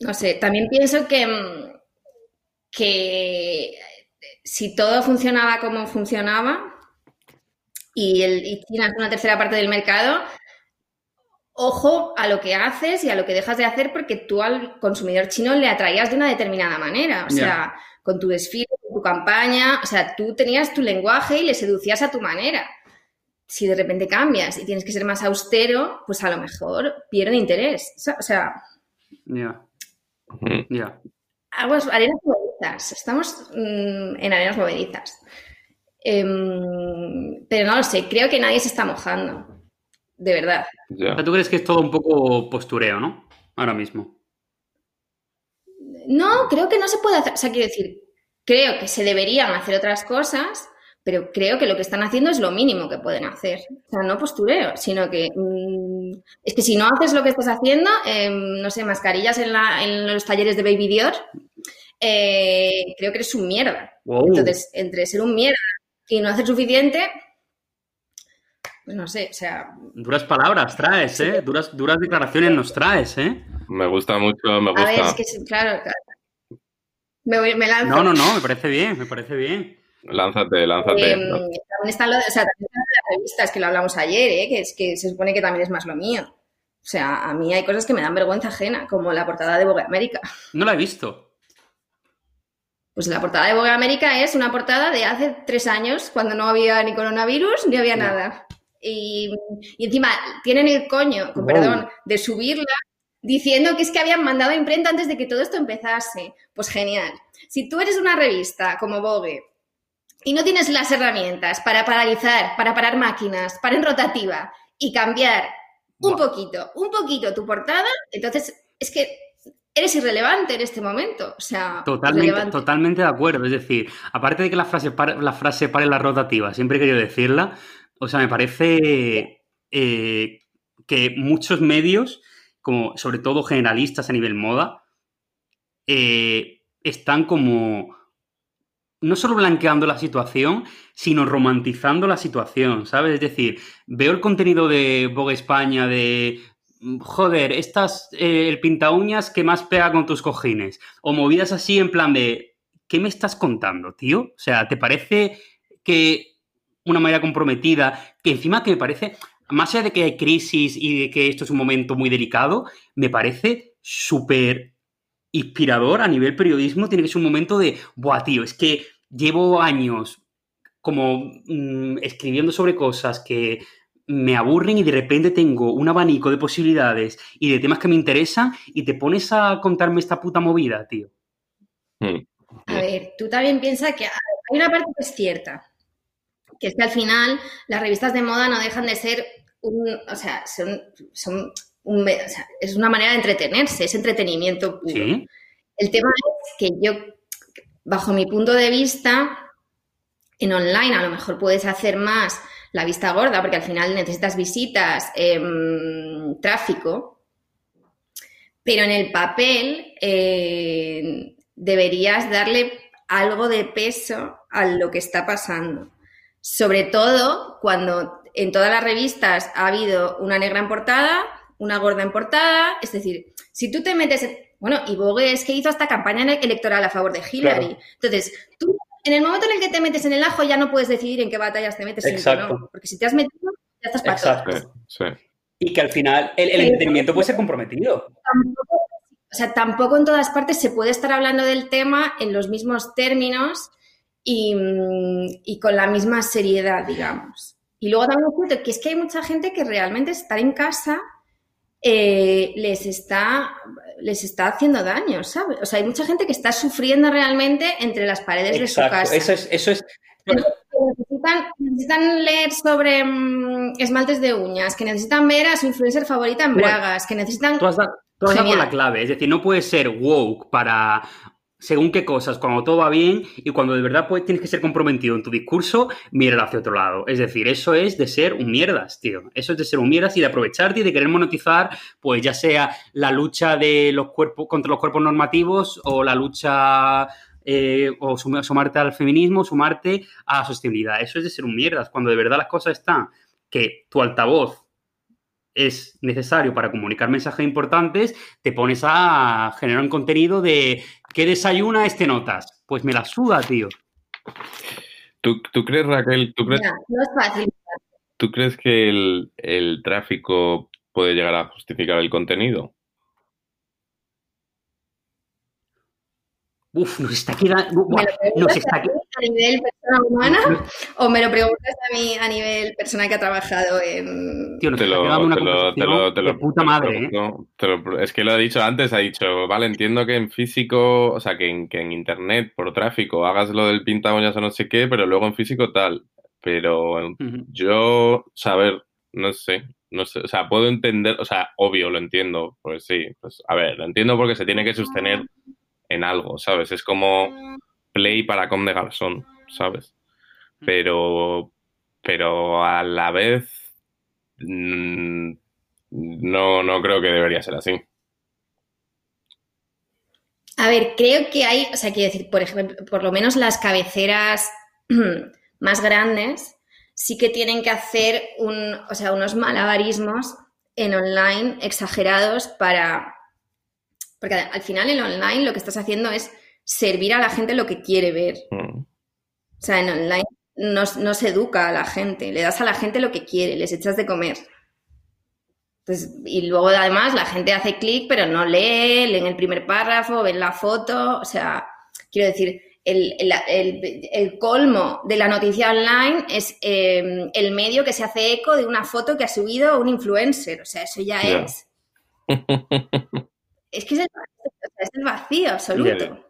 No sé, también pienso que, mm, que si todo funcionaba como funcionaba y, el, y China es una tercera parte del mercado, ojo a lo que haces y a lo que dejas de hacer porque tú al consumidor chino le atraías de una determinada manera. O sea, con tu desfile, campaña, o sea, tú tenías tu lenguaje y le seducías a tu manera. Si de repente cambias y tienes que ser más austero, pues a lo mejor pierde interés. O sea. Ya. Ya. Aguas, arenas movedizas. Estamos mm, en arenas movedizas. Em, pero no lo sé, creo que nadie se está mojando. De verdad. ¿Tú crees que es todo un poco postureo, no? Ahora mismo. No, creo que no se puede hacer. O sea, quiero decir, creo que se deberían hacer otras cosas, pero creo que lo que están haciendo es lo mínimo que pueden hacer. O sea, no postureo, sino que mm, es que si no haces lo que estás haciendo, em, no sé, mascarillas en, la, en, los talleres de Baby Dior, eh, creo que eres un mierda. Entonces, entre ser un mierda y no hacer suficiente, pues no sé, o sea... Duras palabras traes, ¿eh? Duras, duras declaraciones nos traes, ¿eh? Me gusta mucho, me gusta. A ver, es que, claro, Me, voy, me lanzo. No, no, no, me parece bien, me parece bien. Lánzate, lánzate. Eh, También están lo, o sea, también están las revistas que lo hablamos ayer, ¿eh? que, es, que se supone que también es más lo mío. O sea, a mí hay cosas que me dan vergüenza ajena, como la portada de Vogue América. No la he visto. Pues la portada de Vogue América es una portada de hace tres años, cuando no había ni coronavirus ni había nada. Y, y, encima tienen el coño, perdón, de subirla diciendo que es que habían mandado a imprenta antes de que todo esto empezase. Pues genial. Si tú eres una revista como Vogue y no tienes las herramientas para paralizar, para parar máquinas, para en rotativa y cambiar un poquito, un poquito tu portada, entonces es que eres irrelevante en este momento. O sea, totalmente, totalmente de acuerdo. Es decir, aparte de que la frase, la frase pare la rotativa, siempre he querido decirla, o sea, me parece eh, que muchos medios como sobre todo generalistas a nivel moda, eh, están como no solo blanqueando la situación, sino romantizando la situación, ¿sabes? Es decir, veo el contenido de Vogue España de joder, estas eh, el pinta uñas que más pega con tus cojines o movidas así en plan de ¿qué me estás contando, tío? O sea, ¿te parece que una manera comprometida, que encima que me parece, más allá de que hay crisis y de que esto es un momento muy delicado, me parece súper inspirador a nivel periodismo. Tiene que ser un momento de, buah, tío, es que llevo años como mmm, escribiendo sobre cosas que me aburren y de repente tengo un abanico de posibilidades y de temas que me interesan y te pones a contarme esta puta movida, tío. Hmm. A ver, tú también piensas que hay una parte que es cierta que es que al final las revistas de moda no dejan de ser un, o sea, son, son un, o sea, es una manera de entretenerse, es entretenimiento puro. ¿Sí? El tema es que yo, bajo mi punto de vista, en online a lo mejor puedes hacer más la vista gorda, porque al final necesitas visitas, eh, tráfico, pero en el papel eh, deberías darle algo de peso a lo que está pasando. Sobre todo cuando en todas las revistas ha habido una negra en portada, una gorda en portada, es decir, si tú te metes, bueno, y Vogue es que hizo esta campaña electoral a favor de Hillary. Claro. Entonces, tú en el momento en el que te metes en el ajo ya no puedes decidir en qué batallas te metes en qué no. Porque si te has metido, ya estás Exacto. sí. Y que al final el, el entretenimiento puede ser comprometido. Tampoco- o sea, tampoco en todas partes se puede estar hablando del tema en los mismos términos y, y con la misma seriedad, digamos. Y luego también cierto que es que hay mucha gente que realmente estar en casa eh, les está les está haciendo daño, ¿sabes? O sea, hay mucha gente que está sufriendo realmente entre las paredes de su casa. Eso es, eso es. necesitan, necesitan leer sobre mm, esmaltes de uñas, que necesitan ver a su influencer favorita en Bueno, bragas, que necesitan... Tú has, dado, tú has dado Genial. la clave. Es decir, no puedes ser woke para según qué cosas, cuando todo va bien y cuando de verdad pues, tienes que ser comprometido en tu discurso, mirar hacia otro lado. Es decir, eso es de ser un mierdas, tío. Eso es de ser un mierdas y de aprovecharte y de querer monetizar, pues ya sea la lucha de los cuerpos contra los cuerpos normativos o la lucha eh, o sum- sumarte al feminismo, sumarte a la sostenibilidad. Eso es de ser un mierdas. Cuando de verdad las cosas están que tu altavoz es necesario para comunicar mensajes importantes, te pones a generar un contenido de ¿qué desayuna este notas? Pues me la suda, tío. ¿Tú, tú crees, Raquel, tú crees, no es fácil. tú crees que el, el tráfico puede llegar a justificar el contenido? Uf, nos está quedando... ¿Me buah, lo nos está a nivel persona humana o me lo preguntas a mí a nivel persona que ha trabajado en... Tío, Te lo, una te lo- te lo- te lo- de puta te lo madre, ¿eh? pregunto, te lo- es que lo ha dicho antes, ha dicho, vale, entiendo que en físico, o sea, que en, que en internet, por tráfico, hagas lo del pinta uñas o no sé qué, pero luego en físico tal. Pero en- Ujú. yo, saber, no sé, no sé, o sea, puedo entender, o sea, obvio, lo entiendo, pues sí, pues a ver, lo entiendo porque se tiene que sostener en algo, ¿sabes? Es como play para Com de Garzón, ¿sabes? Pero, pero a la vez mm, no, no creo que debería ser así. A ver, creo que hay, o sea, quiero decir, por ejemplo, por lo menos las cabeceras más grandes sí que tienen que hacer un, o sea, unos malabarismos en online exagerados para... Porque al final en online lo que estás haciendo es servir a la gente lo que quiere ver. Mm, O sea, en online no, no se educa a la gente, le das a la gente lo que quiere, les echas de comer. Entonces, y luego además la gente hace clic, pero no lee, leen el primer párrafo, ven la foto. O sea, quiero decir, el, el- el- el colmo de la noticia online es eh, el medio que se hace eco de una foto que ha subido un influencer. O sea, eso ya Ya. es. Es que es el vacío absoluto.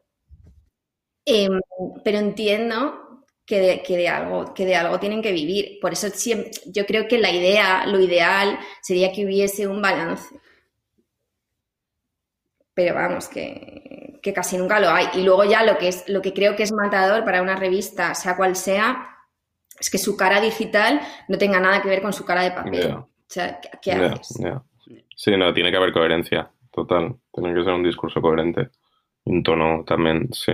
Em, pero entiendo que de, que de algo, que de algo tienen que vivir. Por eso siempre, yo creo que la idea, lo ideal sería que hubiese un balance. Pero vamos, que, que casi nunca lo hay. Y luego ya lo que es, lo que creo que es matador para una revista, sea cual sea, es que su cara digital no tenga nada que ver con su cara de papel. O sea, ¿qué. Sí, no, tiene que haber coherencia, total. Tiene que ser un discurso coherente. Un tono también, sí.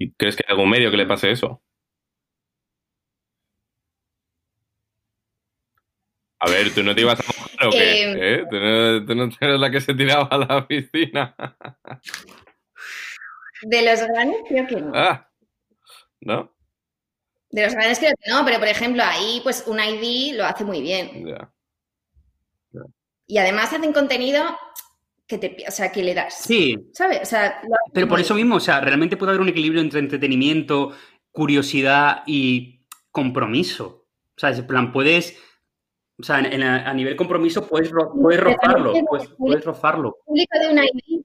¿Y crees que hay algún medio que le pase eso? A ver, tú no te ibas a mojar o qué, Eh, ¿eh? Tú no, tú no eres la que se tiraba a la piscina. De los grandes creo que no. Ah, ¿no? De los grandes creo que no, pero por ejemplo ahí pues un ID lo hace muy bien. Y además hacen contenido que te, o sea, que le das. Sí, ¿Sabes? O sea, lo pero por eso mismo, o sea, realmente puede haber un equilibrio entre entretenimiento, curiosidad y compromiso. O sea, en plan, puedes, o sea, en- en a, nivel compromiso puedes, puedes rozarlo, puedes, puedes rozarlo. El público de un ID,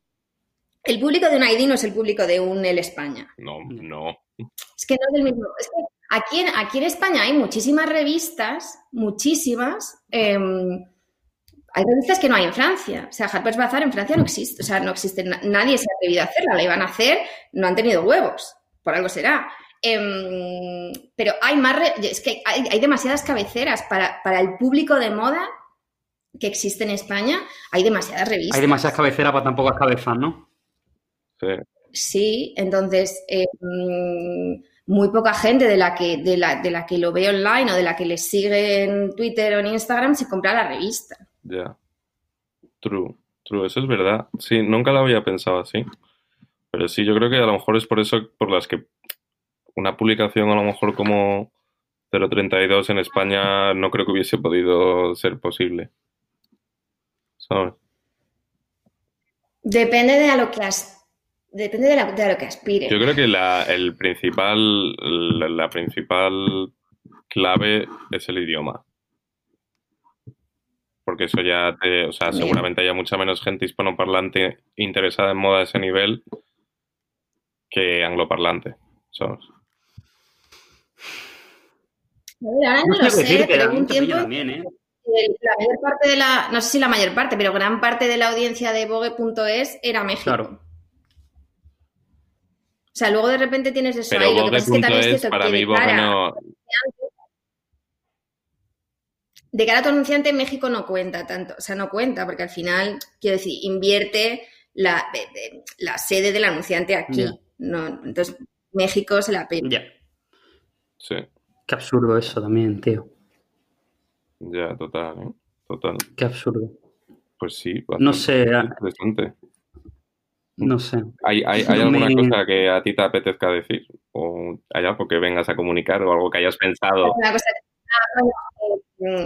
el público de un ID no es el público de un El España. No, no. Es que no es el mismo. Es que aquí en, aquí en España hay muchísimas revistas, muchísimas. em, hay revistas que no hay en Francia. O sea, Harper's Bazaar en Francia no existe. O sea, no existe. na- Nadie se ha atrevido a hacerla. La iban a hacer, no han tenido huevos. Por algo será. Em, pero hay más. Es que hay, hay demasiadas cabeceras para, para el público de moda que existe en España. Hay demasiadas revistas. Hay demasiadas cabeceras para tan pocas cabezas, ¿no? Sí. Sí, entonces eh, mm, muy poca gente de la que de la, de la que lo ve online o de la que le sigue en Twitter o en Instagram se compra la revista. Ya. True, true, eso es verdad. Sí, nunca lo había pensado así. Pero sí, yo creo que a lo mejor es por eso por las que una publicación a lo mejor como 0,32 en España no creo que hubiese podido ser posible. ¿Sabes? Depende de a lo que as- depende de, la- de a lo que aspires. Yo creo que la, el principal, la, la principal clave es el idioma. Porque eso ya te, o sea, Bien. seguramente haya mucha menos gente hispanoparlante interesada en moda a ese nivel que angloparlante. ver, ahora no, No lo sé pero un tiempo también, ¿eh? la mayor parte de la, no sé si la mayor parte, pero gran parte de la audiencia de Vogue.es era México. Claro. O sea, luego de repente tienes eso Pero ahí. Lo que pasa es que también es cierto para que mí, Vogue no... de cara a tu anunciante, México no cuenta tanto. O sea, no cuenta, porque al final, quiero decir, invierte la, de- de- la sede del anunciante aquí. No, entonces, México se la pega. Ya. Sí, Qué absurdo eso también, tío. ya, total, ¿eh? Total. Qué absurdo. Pues sí, No bastante sé, ah, interesante. no sé. ¿Hay, hay, hay No alguna me- cosa que a ti te apetezca decir? ¿O hay algo que vengas a comunicar o algo que hayas pensado? Una cosa ah, bueno, eh,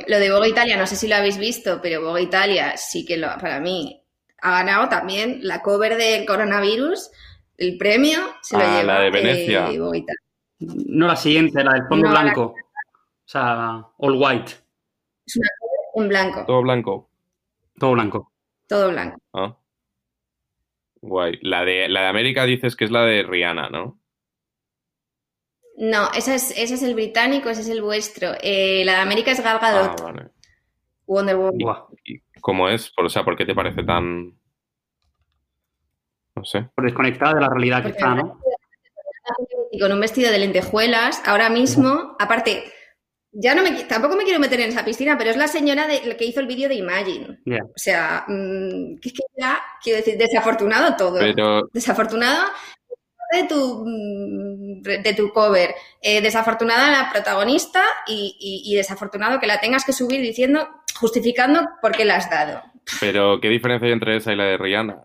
lo de Vogue Italia, no sé si lo habéis visto, pero Vogue Italia sí que lo, para mí ha ganado también la cover del coronavirus. El premio se lo Ah, lleva la de Venecia. eh, Vogue Italia. No la siguiente, la del fondo No, la- blanco. O sea, all white. Es una cover en blanco, Todo blanco. Todo blanco. todo blanco. Ah. Guay. La de, la de América dices que es la de Rihanna, ¿no? No, ese es, ese es el británico, ese es el vuestro. Eh, la de América es Gal Ah, Gadot, vale. Wonder Woman. Buah. ¿Y cómo es? Por, o sea, ¿por qué te parece tan...? No sé. Por desconectada de la realidad que está, ¿no? y con un vestido de lentejuelas, ahora mismo, aparte, ya no me, tampoco me quiero meter en esa piscina, pero es la señora de, la que hizo el vídeo de Imagine. O sea, mm, que es que ya, quiero decir, desafortunado todo. Pero, Desafortunado de tu, mm, de tu cover, eh, desafortunada la protagonista y, y- y desafortunado que la tengas que subir diciendo, justificando por qué la has dado. pero, ¿qué diferencia hay entre esa y la de Rihanna?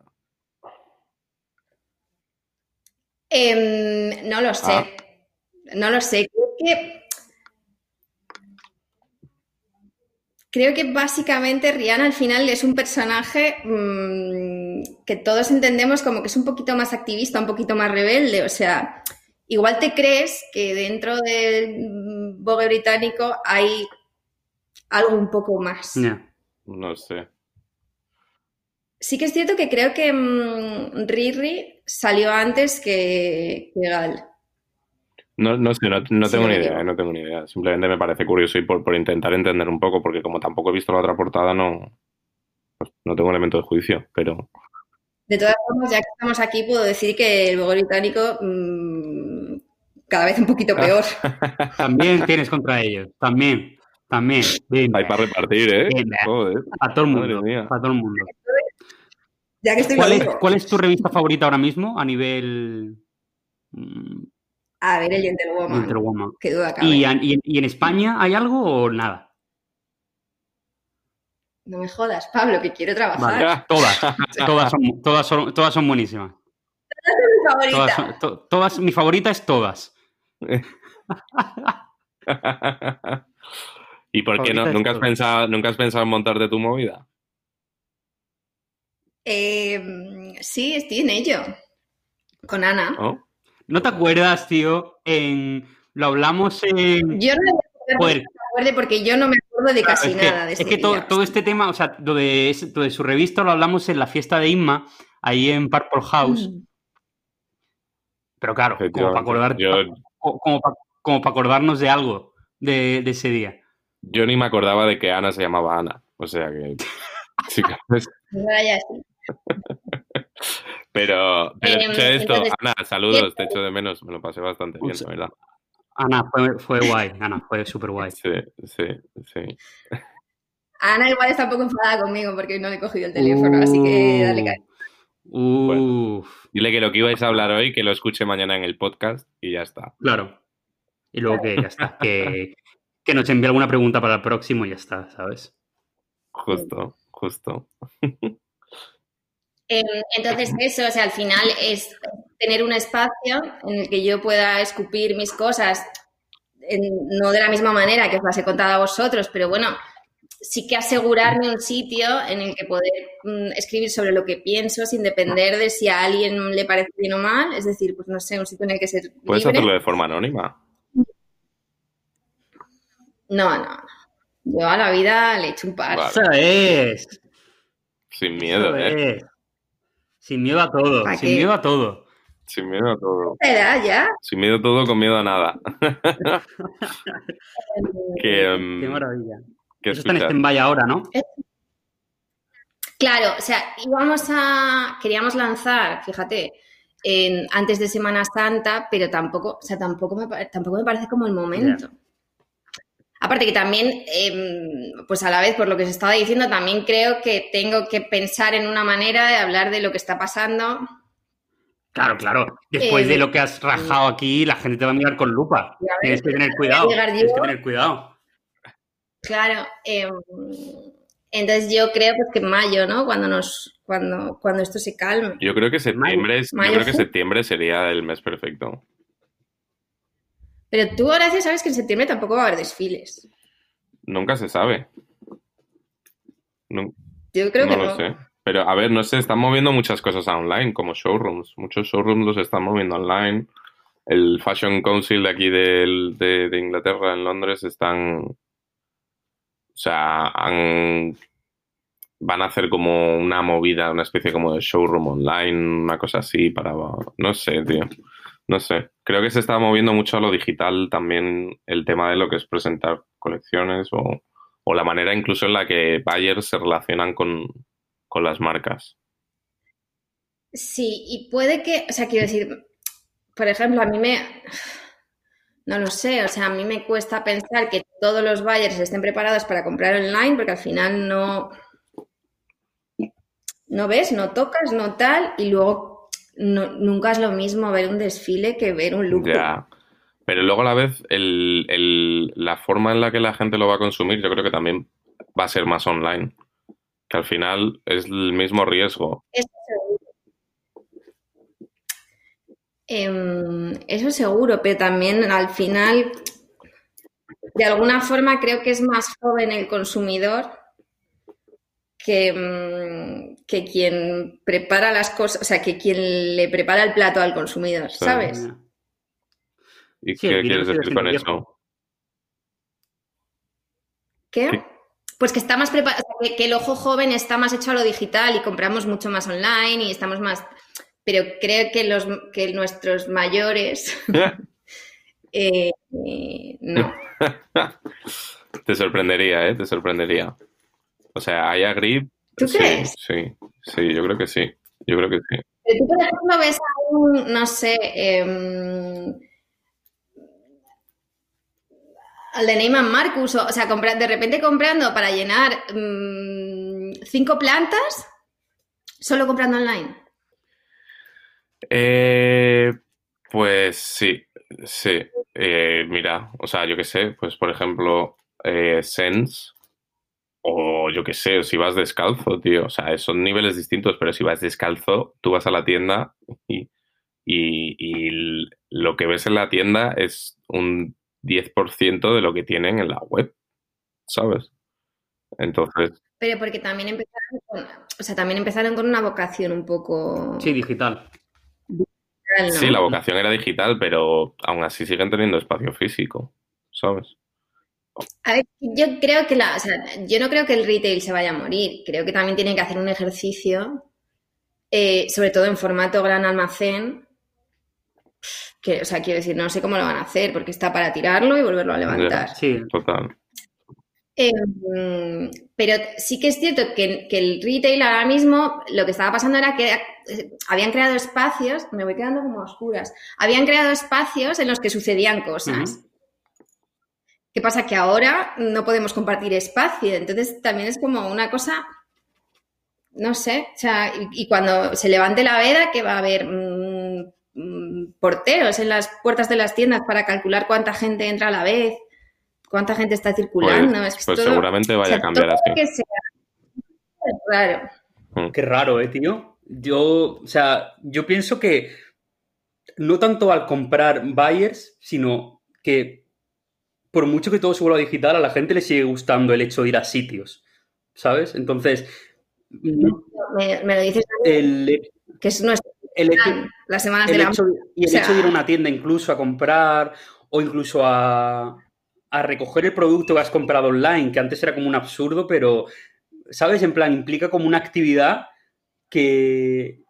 Em, no lo sé. Ah. No lo sé. Creo que. Creo que básicamente Rihanna al final es un personaje mm, que todos entendemos como que es un poquito más activista, un poquito más rebelde. O sea, igual te crees que dentro del Vogue británico hay algo un poco más. Ya. No sé. Sí que es cierto que creo que mm, Riri salió antes que, que Gal. No, no sé, no, no tengo ni idea, equivoco. no tengo ni idea. Simplemente me parece curioso y por, por intentar entender un poco, porque como tampoco he visto la otra portada, no, pues no tengo elemento de juicio, pero De todas formas, ya que estamos aquí, puedo decir que el Vogue británico mm, cada vez un poquito peor. También tienes contra ellos. También. También. Bien. hay para repartir, ¿eh? Bien, Joder. Para todo el mundo. Para todo el mundo. ya que estoy ¿Cuál lo es, digo. cuál es tu revista favorita ahora mismo a nivel mm, A ver, el Gentlewoman. Interwoman? Qué duda cabe. ¿Y, en- y en- y en España hay algo o nada? No me jodas, Pablo, que quiero trabajar. Vale. Todas. Todas son, todas son, todas son buenísimas. Mi favorita. Todas, son- to- todas, mi favorita es todas. ¿Y por qué no? Favorita ¿Nunca has, todas. pensado, ¿Nunca has pensado en montarte tu movida? Eh, sí, estoy en ello. Con Ana. ¿No? ¿No te acuerdas, tío? En, lo hablamos en... Yo no le voy a Joder. poder que se acuerde porque yo no me acuerdo de casi es que, nada de es ese que todo, este tema, o sea, lo de, ese- lo de su revista lo hablamos en la fiesta de Inma, ahí en Purple House. Mm. Pero claro, como para, Efectivamente. acordar, Yo, co- como, para, como para acordarnos de algo de, de ese día. yo ni me acordaba de que Ana se llamaba Ana. O sea que. sí que- Ahora ya sí. Pero, pero dicho esto, entonces- Ana, saludos, te echo de menos. Me lo pasé bastante bien, la verdad. Ana, fue, fue guay, Ana, fue súper guay. Sí, sí, sí. Ana igual está un poco enfadada conmigo porque no le he cogido el teléfono, así que dale caña. Uf, Dile que lo que ibais a hablar hoy, que lo escuche mañana en el podcast y ya está. claro. Y luego que ya está, que, que nos envíe alguna pregunta para el próximo y ya está, ¿sabes? Justo, justo. Em, Entonces, eso, o sea, al final es tener un espacio en el que yo pueda escupir mis cosas no de la misma manera que os las he contado a vosotros, pero bueno, sí que asegurarme un sitio en el que poder mm, escribir sobre lo que pienso sin depender de si a alguien le parece bien o mal. Es decir, pues no sé, un sitio en el que ser. ¿Puedes hacerlo de forma anónima? No, no. Yo a la vida le echo un par. Eso es. Sin miedo, ¿eh? Sin miedo a todo. Sin miedo a todo. Sin miedo a todo. ya? Sin miedo a todo, con miedo a nada. Qué em, maravilla. Eso está en stand ahora, ¿no? Claro, o sea, íbamos a. Queríamos lanzar, fíjate, antes de Semana Santa, pero tampoco, o sea, tampoco me, tampoco me parece como el momento. Aparte que también, em, pues a la vez, por lo que se estaba diciendo, también creo que tengo que pensar en una manera de hablar de lo que está pasando. Claro, claro. Después de eh, lo que has rajado aquí, la gente te va a mirar con lupa. Tienes que tener cuidado. Tienes que tener cuidado. Claro, em, entonces yo creo pues, que en mayo, ¿no? Cuando nos, cuando, cuando esto se calme. Yo creo que septiembre, creo que septiembre sería el mes perfecto. Pero tú, Horacio, sabes que en septiembre tampoco va a haber desfiles. Nunca se sabe. yo creo que no. lo sé. Pero a ver, no sé, están moviendo muchas cosas online, como showrooms. Muchos showrooms los están moviendo online. El Fashion Council de aquí de, de Inglaterra, en Londres, están o sea, van a hacer como una movida, una especie como de showroom online, una cosa así para... No sé, tío. No sé. Creo que se está moviendo mucho a lo digital también el tema de lo que es presentar colecciones o, la manera incluso en la que buyers se relacionan con, con las marcas. Sí, y puede que, o sea, quiero decir, por ejemplo, a mí me no lo sé, o sea, a mí me cuesta pensar que todos los buyers estén preparados para comprar online porque al final no, no ves, no tocas, no tal, y luego nunca es lo mismo ver un desfile que ver un look. Ya. Pero luego a la vez la forma en la que la gente lo va a consumir yo creo que también va a ser más online. Que al final es el mismo riesgo. Em, eso seguro, pero también al final, de alguna forma, creo que es más joven el consumidor que, em, que quien prepara las cosas, o sea, que quien le prepara el plato al consumidor, ¿sabes? ¿Y qué quieres decir con eso? ¿Qué? Pues que está más preparado, que el ojo joven está más hecho a lo digital y compramos mucho más online y estamos más pero creo que, los, que nuestros mayores eh, no. Te sorprendería, ¿eh? Te sorprendería. O sea, hay grip. ¿Tú sí, crees? Sí, sí, yo creo que sí. Yo creo que sí. Pero tú, por ejemplo, ves a un, no sé, em, al de Neyman Marcus, o, sea, de repente comprando para llenar mm, cinco plantas, solo comprando online. Eh, pues sí, sí. Eh, mira, o sea, yo qué sé, pues por ejemplo, eh, Sense, o yo qué sé, si vas descalzo, tío, o sea, son niveles distintos, pero si vas descalzo, tú vas a la tienda y, y, lo que ves en la tienda es un 10% de lo que tienen en la web, ¿sabes? Entonces... Pero porque también empezaron con, o sea, también empezaron con una vocación un poco... Sí, digital. Sí, la vocación era digital, pero aún así siguen teniendo espacio físico, ¿sabes? A ver, yo creo que la, o sea, yo no creo que el retail se vaya a morir. Creo que también tienen que hacer un ejercicio, eh, sobre todo en formato gran almacén. Que, o sea, quiero decir, no sé cómo lo van a hacer, porque está para tirarlo y volverlo a levantar. Sí, total. Em, pero sí que es cierto que, el retail ahora mismo lo que estaba pasando era que eh, habían creado espacios, me voy quedando como oscuras, habían creado espacios en los que sucedían cosas. ¿Qué pasa? Que ahora no podemos compartir espacio, entonces también es como una cosa, no sé, o sea, y, cuando se levante la veda, que va a haber mm, mm, porteros en las puertas de las tiendas para calcular cuánta gente entra a la vez cuánta gente está circulando. Pues, pues seguramente vaya a cambiar así. raro. Mm. Qué raro, ¿eh, tío? Yo, o sea, yo pienso que no tanto al comprar buyers, sino que por mucho que todo se vuelva digital, a la gente le sigue gustando el hecho de ir a sitios, ¿sabes? Entonces, me, lo dices el, que es nuestro el las semanas de la... y el hecho de ir a una tienda incluso a comprar o incluso a, a recoger el producto que has comprado online, que antes era como un absurdo, pero, ¿sabes? En plan, implica como una actividad que,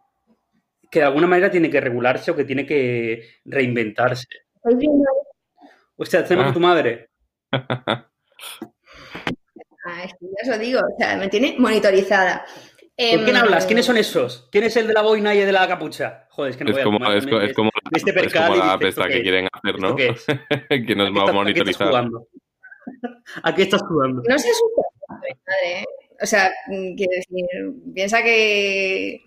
que de alguna manera tiene que regularse o que tiene que reinventarse. O sea, hacemos ah. tu madre. Ah, ya os lo digo, o sea, me tiene monitorizada. ¿Con quién em, hablas? ¿Quiénes son esos? ¿Quién es el de la boina y el de la capucha? Joder, es que no es voy como, a es, es, como, este es como la pesta que quieren hacer, ¿no? que nos va a monitorizar. ¿A qué estás jugando? No se asusta, madre. ¿eh? O sea, quiero decir, piensa que.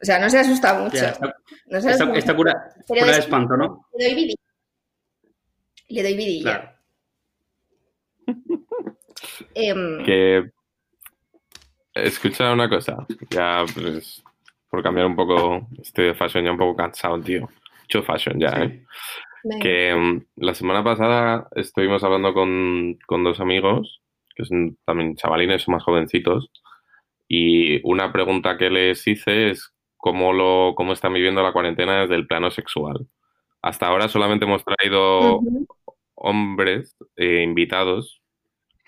O sea, no se asusta mucho. esta, no se asusta esta, cura, cura de espanto, ¿no? Doy vidilla. Le doy vidilla. Claro. que Escucha una cosa, ya pues, por cambiar un poco, este fashion ya un poco cansado, tío. Mucho fashion ya, ¿eh? Que mm, la semana pasada estuvimos hablando con, dos amigos, que son también chavalines, son más jovencitos, y una pregunta que les hice es cómo, lo, cómo están viviendo la cuarentena desde el plano sexual. Hasta ahora solamente hemos traído hombres eh, invitados.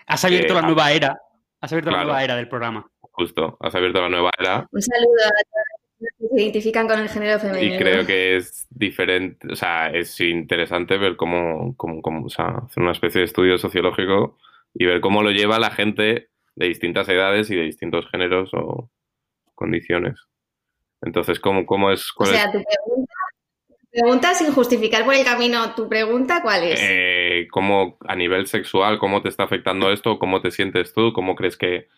Has abierto la nueva era. Has abierto la nueva era del programa justo, has abierto la nueva era. Un saludo a todos los que se identifican con el género femenino. Y creo que es diferente, o sea, es interesante ver cómo, cómo, cómo o sea, hacer una especie de estudio sociológico y ver cómo lo lleva la gente de distintas edades y de distintos géneros o condiciones. Entonces, ¿cómo, cómo es? o sea, tu pregunta, sin justificar por el camino, ¿tu pregunta cuál es? Eh, ¿Cómo, a nivel sexual, cómo te está afectando esto? ¿Cómo te sientes tú? ¿Cómo crees que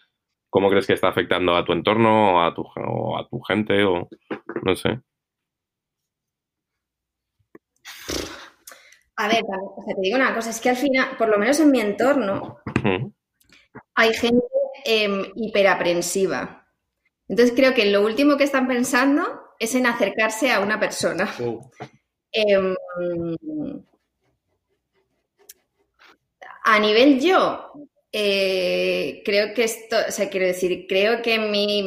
¿Cómo crees que está afectando a tu entorno o a tu, a tu gente o no sé? A ver, te digo una cosa, es que al final, por lo menos en mi entorno, hay gente eh, hiperaprensiva. Entonces creo que lo último que están pensando es en acercarse a una persona. Em, a nivel yo, eh, creo que esto, o sea, quiero decir, creo que mi,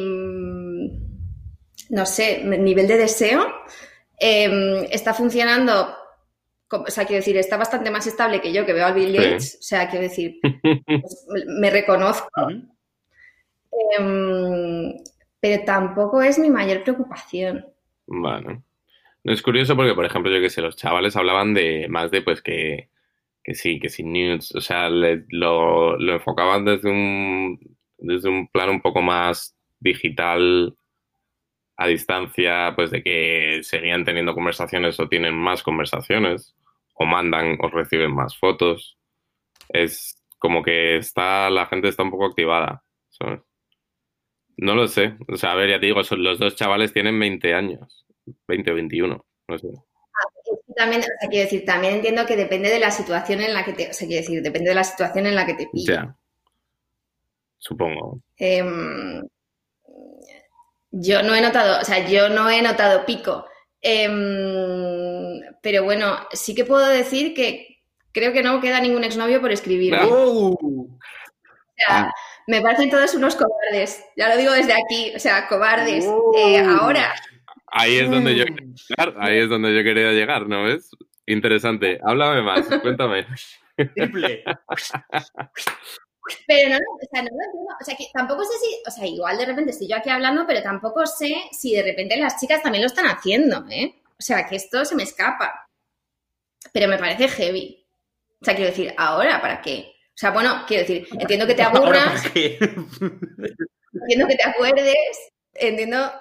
no sé, nivel de deseo em, está funcionando, o sea, quiero decir, está bastante más estable que yo, que veo al Bill Gates, o sea, quiero decir, pues, me reconozco, pero tampoco es mi mayor preocupación. Bueno, es curioso porque, por ejemplo, yo que sé, los chavales hablaban de más de, pues, que que sí, que sin news, o sea, lo, enfocaban desde un, desde un plano un poco más digital a distancia, pues de que seguían teniendo conversaciones o tienen más conversaciones, o mandan o reciben más fotos. Es como que está, la gente está un poco activada, No lo sé, o sea, a ver, ya te digo, los dos chavales tienen 20 años, 20 o 21, no sé. También, o sea, quiero decir, también entiendo que depende de la situación en la que te, o sea, quiero decir, depende de la situación en la que te pilla. Supongo. Em, yo no he notado, o sea, yo no he notado pico. Em, pero bueno, sí que puedo decir que creo que no queda ningún exnovio por escribir. ¡Oh! O sea, ah. me parecen todos unos cobardes. Ya lo digo desde aquí, o sea, cobardes. Eh, ¡Oh! ahora, Ahí es donde yo quería llegar, ahí es donde yo quería llegar, ¿no ves? Interesante. Háblame más, cuéntame. Triple. Pero no, o sea, no lo entiendo. O sea, que tampoco sé si, o sea, igual de repente estoy yo aquí hablando, pero tampoco sé si de repente las chicas también lo están haciendo, ¿eh? O sea, que esto se me escapa. Pero me parece heavy. O sea, quiero decir, ¿ahora para qué? O sea, bueno, quiero decir, entiendo que te aburras. entiendo que te acuerdes. Entiendo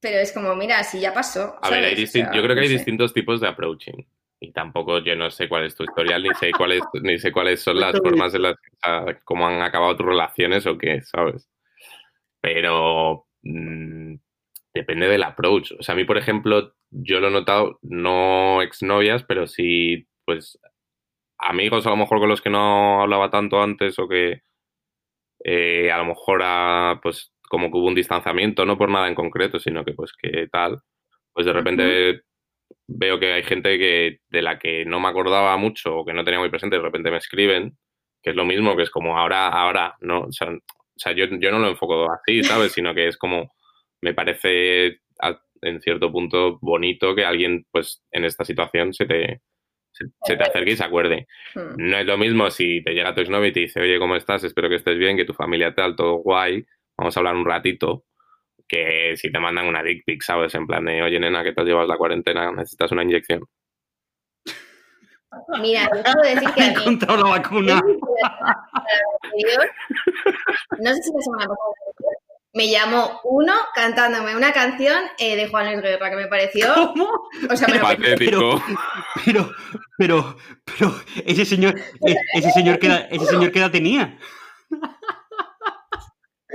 pero es como, mira, si ya pasó. A ver, yo creo que hay distintos tipos de approaching. Y tampoco yo no sé cuál es tu historial, ni sé cuáles, ni sé cuáles son las formas en las que cómo han acabado tus relaciones o qué, ¿sabes? Pero mm, depende del approach. O sea, a mí, por ejemplo, yo lo he notado, no exnovias, pero sí, pues, amigos a lo mejor con los que no hablaba tanto antes o que eh, a lo mejor a, pues como que hubo un distanciamiento, no por nada en concreto, sino que pues que tal, pues de repente veo que hay gente que de la que no me acordaba mucho o que no tenía muy presente, de repente me escriben, que es lo mismo, que es como ahora, ahora, ¿no? O sea, o sea yo, yo no lo enfoco así, ¿sabes? Sino que es como, me parece a- en cierto punto bonito que alguien, pues, en esta situación se te, se, se te acerque y se acuerde. Hmm. No es lo mismo si te llega tu exnovio y te dice, oye, ¿cómo estás? Espero que estés bien, que tu familia tal, todo guay, vamos a hablar un ratito, que si te mandan una dick pic, ¿sabes? En plan de, oye, nena, ¿qué tal llevas la cuarentena? ¿Necesitas una inyección? Mira, yo puedo decir que a mí, la vacuna. no sé si la semana pasada, me llamó uno cantándome una canción eh, de Juan Luis Guerra que me pareció, ¿Cómo? o sea, me Patético. Pero, pero, pero, ese señor, e- ese señor, ¿qué edad, ese señor edad tenía?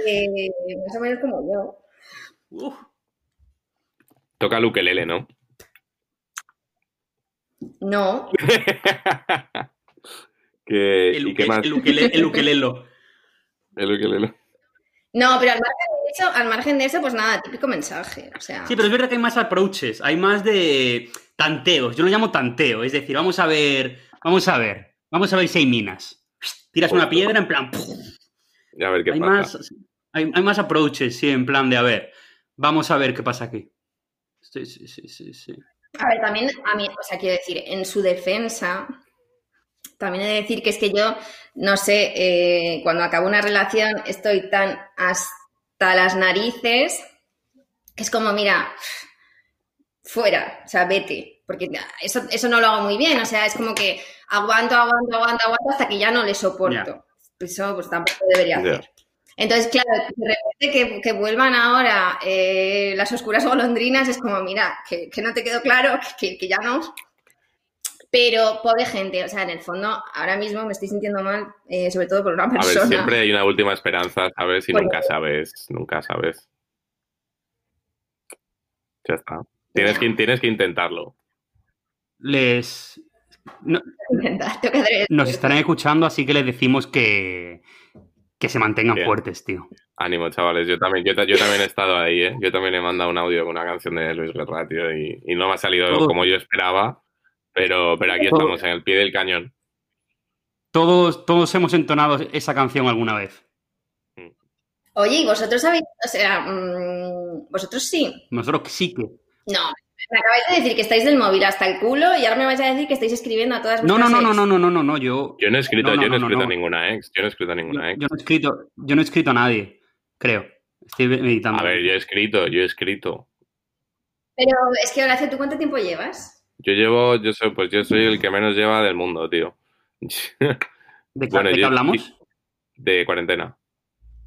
eh, más o menos como yo. Uf. Toca el ukelele, ¿no? No, que, El, ¿Y qué uke- más? el, ukele- el ukelelo. No, pero al margen de eso, al margen de eso, pues nada, típico mensaje, o sea, Sí, pero es verdad que hay más approaches, hay más de tanteos. Yo lo llamo tanteo, es decir, vamos a ver, vamos a ver, vamos a ver si hay minas. Tiras una piedra en plan. Ya a ver qué Hay pasa. más, hay, hay más approaches, sí, en plan de a ver, vamos a ver qué pasa aquí. Sí, sí, sí, sí, sí. A ver, también a mí, o sea, quiero decir, en su defensa, también he de decir que es que yo, no sé, eh, cuando acabo una relación estoy tan hasta las narices que es como, mira, fuera, o sea, vete, porque eso, eso no lo hago muy bien, o sea, es como que aguanto, aguanto, aguanto, aguanto hasta que ya no le soporto. Eso pues tampoco debería hacer. Entonces, claro, de repente que, que vuelvan ahora eh, las oscuras golondrinas es como, mira, que, que no te quedó claro, que, que ya no. Pero, pobre gente, o sea, en el fondo, ahora mismo me estoy sintiendo mal, eh, sobre todo por una A ver, persona. siempre hay una última esperanza, ¿sabes? Y Bueno. nunca sabes, nunca sabes. Ya está. Tienes que, tienes que intentarlo. Les. no- nos estarán escuchando, así que les decimos que. que se mantengan Bien. fuertes, tío. Ánimo, chavales. Yo también, yo, ta- yo también he estado ahí, ¿eh? Yo también he mandado un audio con una canción de Luis Guerra, tío, y, y no me ha salido Todo. como yo esperaba, pero, pero aquí estamos, en el pie del cañón. Todos, todos hemos entonado esa canción alguna vez. Oye, ¿y vosotros habéis, o sea, mm, vosotros sí? Nosotros sí que. No, me acabáis de decir que estáis del móvil hasta el culo y ahora me vais a decir que estáis escribiendo a todas No, no, no, no, ex. no, no, no, no, yo. Yo no he escrito, No, no, yo no he no, no, escrito no. a ninguna ex. Yo no he escrito ninguna ex. yo no he escrito, yo no he escrito a nadie, creo. Estoy meditando. A ver, yo he escrito, yo he escrito. Pero es que, Horacio, ¿tú cuánto tiempo llevas? Yo llevo, yo soy, pues yo soy el que menos lleva del mundo, tío. ¿De, qué- bueno, de qué yo- hablamos? de cuarentena.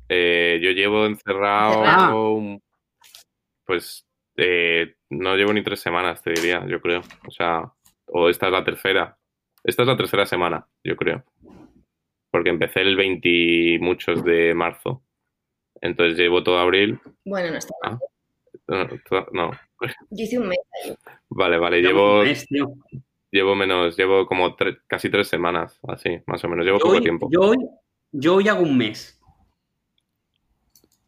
Eh, yo llevo encerrado, Encerrado. un- pues eh, no llevo ni tres semanas, te diría, yo creo. O sea, o esta es la tercera. Esta es la tercera semana, yo creo. Porque empecé el 20 y muchos de marzo. Entonces llevo todo abril. Bueno, no está. Ah. No. Yo hice un mes. Vale, vale, llevo, un mes, tío. llevo menos, llevo como tre- casi tres semanas, así, más o menos. Llevo Yo poco hoy, tiempo. yo, hoy, yo hoy hago un mes.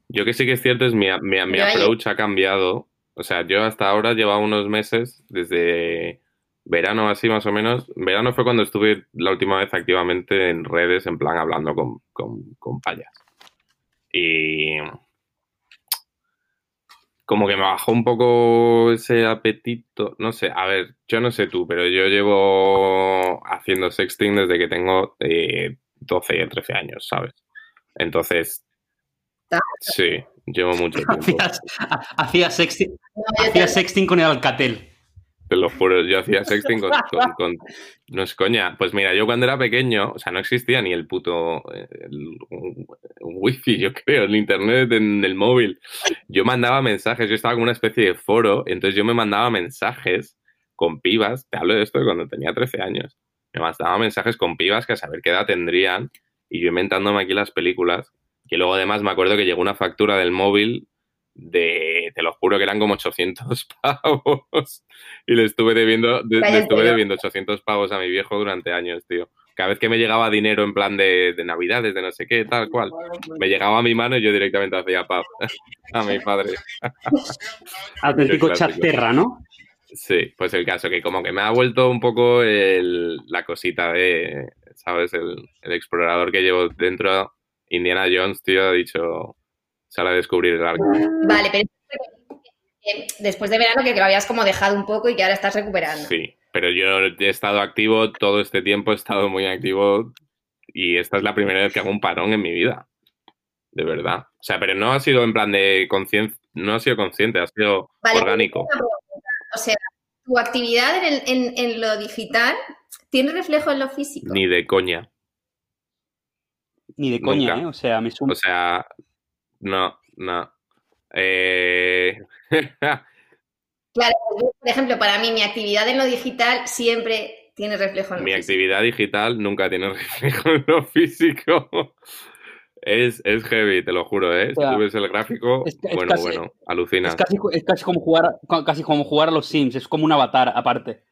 Yo que sí que es cierto es mi, mi, mi approach ha cambiado. O sea, yo hasta ahora llevaba unos meses, desde verano así más o menos. Verano fue cuando estuve la última vez activamente en redes, en plan hablando con, con, con payas. Y como que me bajó un poco ese apetito. No sé, a ver, yo no sé tú, pero yo llevo haciendo sexting desde que tengo eh, 12 y 13 años, ¿sabes? Entonces, sí, llevo mucho tiempo. Hacías, ha- hacías sexting, hacías sexting con el Alcatel. Te lo juro, yo hacía sexting con, No es coña. Pues mira, yo cuando era pequeño, o sea, no existía ni el puto eh, el, wifi, yo creo, el internet en el móvil. Yo mandaba mensajes, yo estaba como una especie de foro, entonces yo me mandaba mensajes con pibas, te hablo de esto cuando tenía 13 años. Me mandaba mensajes con pibas que a saber qué edad tendrían, y yo inventándome aquí las películas, que luego además me acuerdo que llegó una factura del móvil de, te lo juro que eran como 800 pavos. Y le estuve debiendo, de- le estuve debiendo 800 pavos a mi viejo durante años, tío. Cada vez que me llegaba dinero en plan de, de navidades, de no sé qué, tal cual, me llegaba a mi mano y yo directamente hacía pap a mi padre. Auténtico chaterra, ¿no? Sí, pues el caso que como que me ha vuelto un poco el- la cosita de, ¿sabes? El, el explorador que llevo dentro, Indiana Jones, tío, ha dicho, sale a descubrir el arco. Vale, pero eh, después de verano que lo habías como dejado un poco y que ahora estás recuperando. Sí, pero yo he estado activo todo este tiempo, he estado muy activo y esta es la primera vez que hago un parón en mi vida. De verdad. O sea, pero no ha sido en plan de conciencia, no ha sido consciente, ha sido Vale, orgánico. O sea, tu actividad en, el- en- en lo digital tiene reflejo en lo físico. Ni de coña. Ni de coña, Nunca. ¿eh? O sea, me sumo. O sea, no, no. Eh... Claro, por ejemplo, para mí mi actividad en lo digital siempre tiene reflejo en lo Mi físico. actividad digital nunca tiene reflejo en lo físico. Es, es heavy, te lo juro, ¿eh? Si O sea, tú ves el gráfico, es que- es bueno, casi- bueno, alucinas. Es casi, es casi como jugar casi como jugar a los Sims, es como un avatar aparte.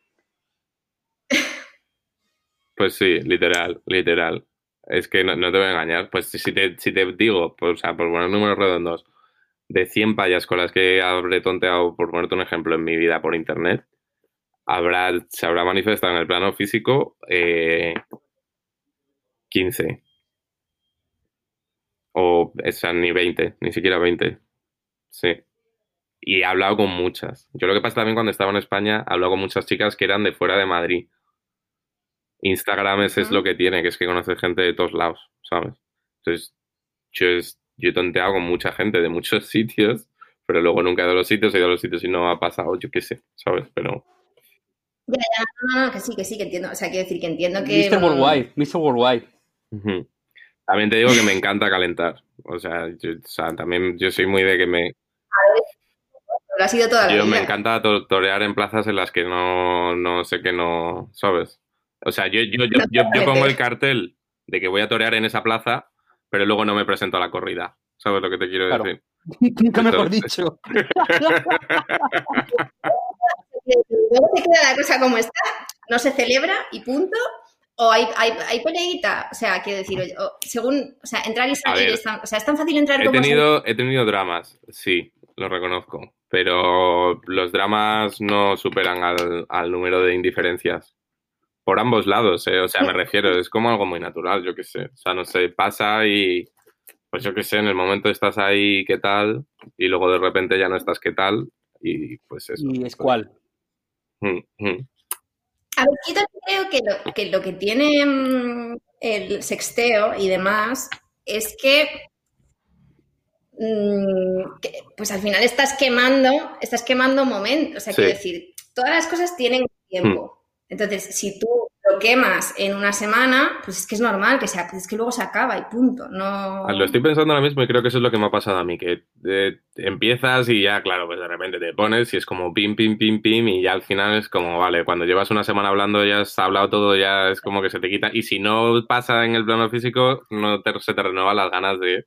Pues sí, literal, literal. Es que no, te voy a engañar. Pues si te, digo, pues, o sea, por poner números redondos, de 100 payas con las que habré tonteado, por ponerte un ejemplo, en mi vida por internet, habrá, se habrá manifestado en el plano físico eh, 15. O, o ni 20, ni siquiera 20. Sí. Y he hablado con muchas. Yo lo que pasa también cuando estaba en España, he hablado con muchas chicas que eran de fuera de Madrid. Instagram es, es lo que tiene, que es que conoces gente de todos lados, ¿sabes? Entonces, yo, es- yo he tonteado con mucha gente de muchos sitios, pero luego nunca he ido a los sitios, he ido a los sitios y no ha pasado, yo qué sé, ¿sabes? Pero Ya, ya, no, no, que sí, que sí, que entiendo. O sea, quiero decir que entiendo que. Mr. mm, Worldwide, Mr. Worldwide. también te digo que me encanta calentar. O sea, yo, o sea, también yo soy muy de que me, Lo ha sido toda la Yo me encanta to- torear en plazas en las que no, no sé que no, ¿sabes? O sea, yo, yo, yo, yo, yo pongo el cartel de que voy a torear en esa plaza, pero luego no me presento a la corrida. ¿Sabes lo que te quiero Claro. decir? Nunca mejor Entonces- dicho. Luego se queda la cosa como está, no se celebra y punto. O hay, hay, hay peleita. O sea, quiero decir, o según. O sea, entrar y salir. ver. es tan- o sea, es tan fácil entrar He como. tenido, he tenido dramas, sí, lo reconozco, pero los dramas no superan al, al número de indiferencias. Por ambos lados, ¿eh? O sea, me refiero, es como algo muy natural, yo qué sé. O sea, no sé, pasa y, pues yo qué sé, en el momento estás ahí, ¿qué tal? Y luego de repente ya no estás, ¿qué tal? Y pues eso. Y es cual. Mm, mm. A ver, yo creo que lo que, lo que tiene mm, el sexteo y demás es que, que, pues al final estás quemando, estás quemando momentos. O sea, Sí. quiero decir, todas las cosas tienen tiempo. Entonces, si tú lo quemas en una semana, pues es que es normal que sea, pues es que luego se acaba y punto. No. Ah, Lo estoy pensando ahora mismo y creo que eso es lo que me ha pasado a mí, que eh, empiezas y ya, claro, pues de repente te pones y es como pim, pim, pim, pim y ya al final es como, vale, cuando llevas una semana hablando ya has hablado todo, ya es como que se te quita. Y si no pasa en el plano físico, no te- se te renuevan las ganas de...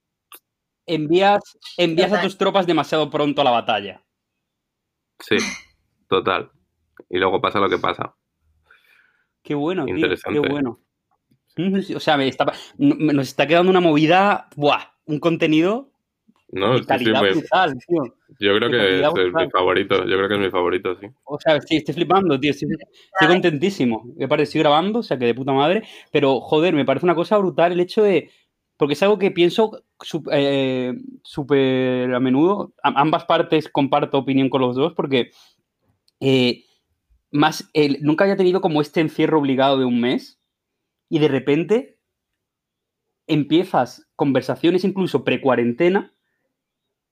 Envías, envías a Total. tus tropas demasiado pronto a la batalla. Sí, total. Y luego pasa lo que pasa. Qué bueno, tío. Interesante. Qué bueno. O sea, me está- nos está quedando una movida. ¡Buah! Un contenido No, de sí, sí, brutal, tío. yo creo que es, calidad es mi favorito, yo creo que es mi favorito, sí. O sea, sí, estoy flipando, tío. Estoy, estoy contentísimo. Me parece, estoy grabando, o sea, que de puta madre. Pero, joder, me parece una cosa brutal el hecho de. Porque es algo que pienso eh, súper a menudo. A- ambas partes comparto opinión con los dos, porque eh, más el- nunca había tenido como este encierro obligado de un mes y de repente empiezas conversaciones incluso pre-cuarentena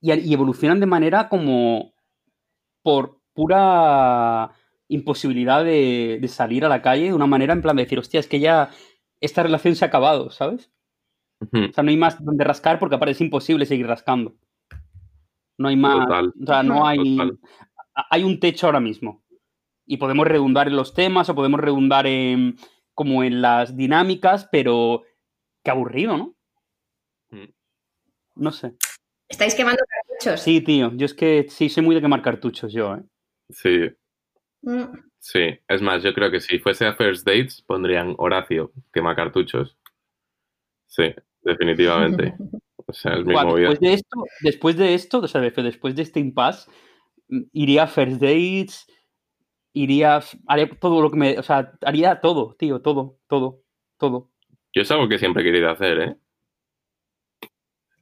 y, y evolucionan de manera como por pura imposibilidad de, de salir a la calle de una manera en plan de decir, hostia, es que ya esta relación se ha acabado, ¿sabes? O sea, no hay más donde rascar porque aparte es imposible seguir rascando. No hay más. Total. O sea, no hay. Total. Hay un techo ahora mismo. Y podemos redundar en los temas o podemos redundar en como en las dinámicas, pero qué aburrido, ¿no? Mm. No sé. Estáis quemando cartuchos. Sí, tío. Yo es que sí soy muy de quemar cartuchos, yo, ¿eh? Sí, Mm. sí. Es más, yo creo que si fuese a First Dates pondrían Horacio, quema cartuchos. Sí, definitivamente. O sea, es mi movida. después de esto, después de esto, o sea, de- después de este impasse, iría a First Dates, iría, haría todo lo que me, o sea, haría todo, tío, todo, todo, todo. Yo es algo que siempre he querido hacer, ¿eh?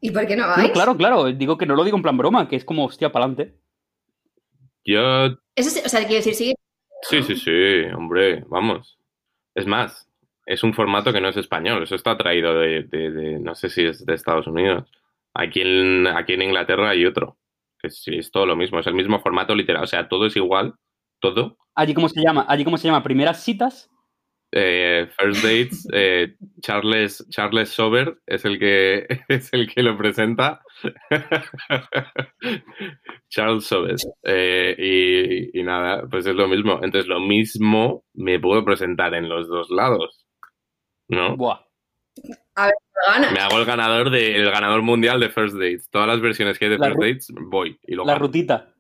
¿Y por qué no No, vais? claro, claro, digo que no lo digo en plan broma, que es como, hostia, para adelante. Yo Eso sí, o sea, quiero decir, sí. Sí, sí, sí, hombre, vamos. Es más, es un formato que no es español, eso está traído de, de- de- no sé si es de Estados Unidos. Aquí en, aquí en Inglaterra hay otro, que sí, es todo lo mismo, es el mismo formato literal, o sea, todo es igual, todo. Allí cómo se llama, allí cómo se llama, primeras citas. Eh, First Dates, eh, Charles, Charles Sober es el que es el que lo presenta. Charles Sober. Eh, y, y nada, pues es lo mismo. Entonces, lo mismo me puedo presentar en los dos lados. ¿No? Buah. Ganas. Me hago el ganador de, el ganador mundial de First Dates. Todas las versiones que hay de La First Dates, voy y lo La gano. rutita.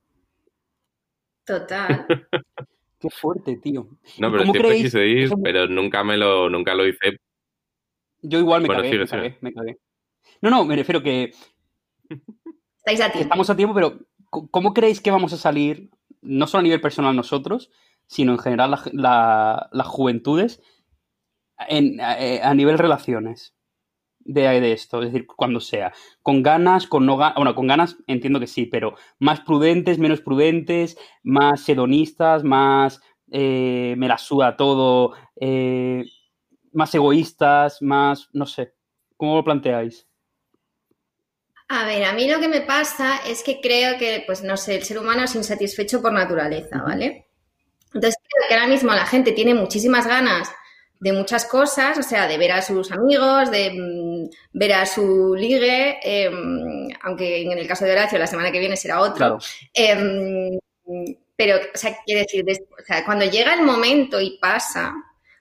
Total. Qué fuerte, tío. No, ¿Y pero cómo siempre creéis quise ir, pero nunca me lo, nunca lo hice. Yo igual me Bueno, cagué, sigue, me cagué, me cagué. No, no, me refiero que Estáis a que tiempo. estamos a tiempo, pero ¿cómo creéis que vamos a salir, no solo a nivel personal nosotros, sino en general la- la- las juventudes, en- a, eh, a nivel relaciones de, de esto? Es decir, cuando sea. Con ganas, con no ganas. Bueno, con ganas entiendo que sí, pero más prudentes, menos prudentes, más hedonistas, más eh, me la suda todo, eh, más egoístas, más. no sé. ¿Cómo lo planteáis? A ver, a mí lo que me pasa es que creo que, pues no sé, el ser humano es insatisfecho por naturaleza. ¿vale? Entonces creo que ahora mismo la gente tiene muchísimas ganas de muchas cosas, o sea, de ver a sus amigos, de mm, ver a su ligue, eh, aunque en el caso de Horacio la semana que viene será otro. Claro. Eh, pero, o sea, quiero decir, des- o sea, cuando llega el momento y pasa,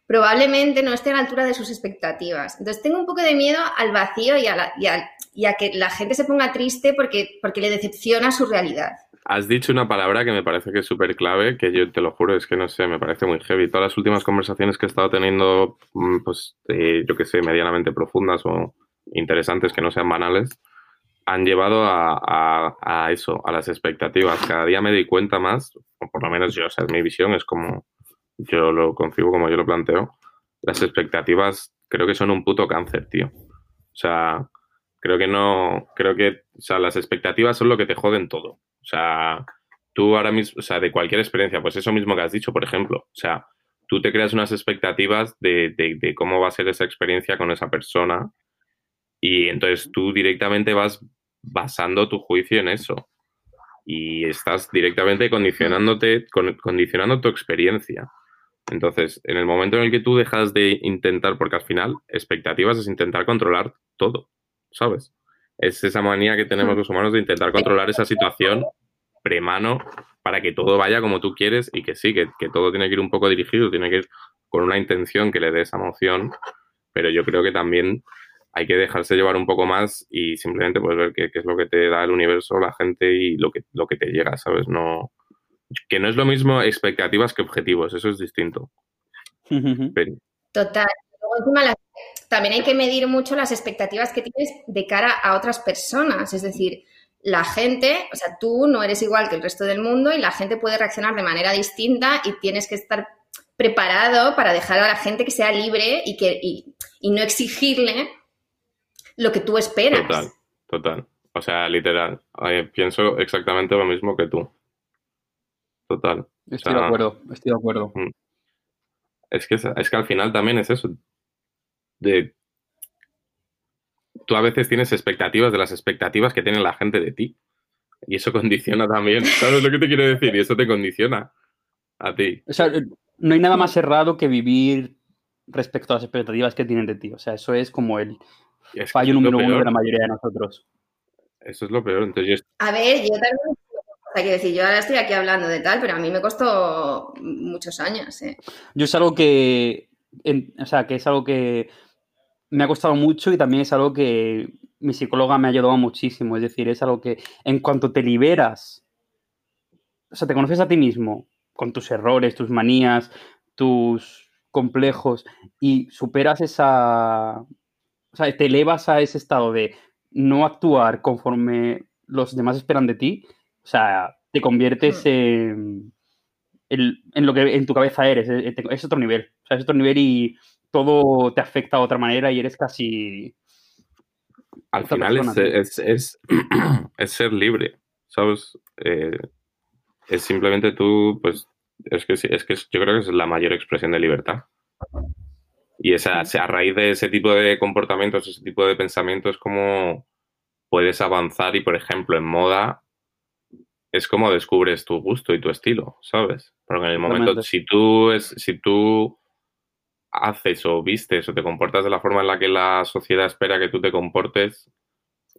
probablemente no esté a la altura de sus expectativas. Entonces tengo un poco de miedo al vacío y a, la- y a- y a que la gente se ponga triste porque, porque le decepciona su realidad. Has dicho una palabra que me parece que es súper clave, que yo te lo juro, es que no sé, me parece muy heavy. Todas las últimas conversaciones que he estado teniendo, mm, pues, yo que sé, medianamente profundas o interesantes, que no sean banales, han llevado a, a- a eso, a las expectativas. Cada día me doy cuenta más, o por lo menos yo, o sea, es mi visión, es como yo lo concibo, como yo lo planteo. Las expectativas creo que son un puto cáncer, tío. O sea, creo que no, creo que, o sea, las expectativas son lo que te joden todo. O sea, tú ahora mismo, o sea, de cualquier experiencia, pues eso mismo que has dicho, por ejemplo. O sea, tú te creas unas expectativas de, de- cómo va a ser esa experiencia con esa persona y entonces tú directamente vas basando tu juicio en eso y estás directamente condicionándote, con- condicionando tu experiencia. Entonces, en el momento en el que tú dejas de intentar, porque al final, expectativas es intentar controlar todo, ¿sabes? Es esa manía que tenemos los humanos de intentar controlar esa situación premano para que todo vaya como tú quieres y que sí, que, que todo tiene que ir un poco dirigido, tiene que ir con una intención que le dé esa emoción, pero yo creo que también hay que dejarse llevar un poco más y simplemente pues ver qué, qué es lo que te da el universo, la gente y lo que, lo que te llega, ¿sabes? No, que no es lo mismo expectativas que objetivos, eso es distinto. Pero- Total. Luego, encima, las- también hay que medir mucho las expectativas que tienes de cara a otras personas. Es decir, la gente, o sea, tú no eres igual que el resto del mundo y la gente puede reaccionar de manera distinta y tienes que estar preparado para dejar a la gente que sea libre y, que, y, y no exigirle lo que tú esperas. Total, total. O sea, literal. Eh, pienso exactamente lo mismo que tú. Total. Estoy O sea, de acuerdo, estoy de acuerdo. Es que, es, es que al final también es eso. De, tú a veces tienes expectativas de las expectativas que tiene la gente de ti. Y eso condiciona también. ¿Sabes lo que te quiero decir? Y eso te condiciona a ti. O sea, no hay nada más errado que vivir respecto a las expectativas que tienen de ti. O sea, eso es como el es fallo número uno de la mayoría de nosotros. Eso es lo peor. Entonces yo A ver, yo también, o sea, quiero decir, yo ahora estoy aquí hablando de tal, pero a mí me costó muchos años, ¿eh? Yo es algo que, en- o sea, que es algo que me ha costado mucho y también es algo que mi psicóloga me ha ayudado muchísimo. Es decir, es algo que en cuanto te liberas, o sea, te conoces a ti mismo con tus errores, tus manías, tus complejos y superas esa, o sea, te elevas a ese estado de no actuar conforme los demás esperan de ti, o sea, te conviertes Mm. en, en lo que en tu cabeza eres. Es, es otro nivel. O sea, es otro nivel y todo te afecta de otra manera y eres casi. Al final persona, es, es, es, es ser libre, ¿sabes? Eh, es simplemente tú, pues, es que, es que yo creo que es la mayor expresión de libertad. Y esa, a raíz de ese tipo de comportamientos, ese tipo de pensamientos, como puedes avanzar y, por ejemplo, en moda, es como descubres tu gusto y tu estilo, ¿sabes? Porque en el momento, si tú, es, si tú haces o vistes o te comportas de la forma en la que la sociedad espera que tú te comportes,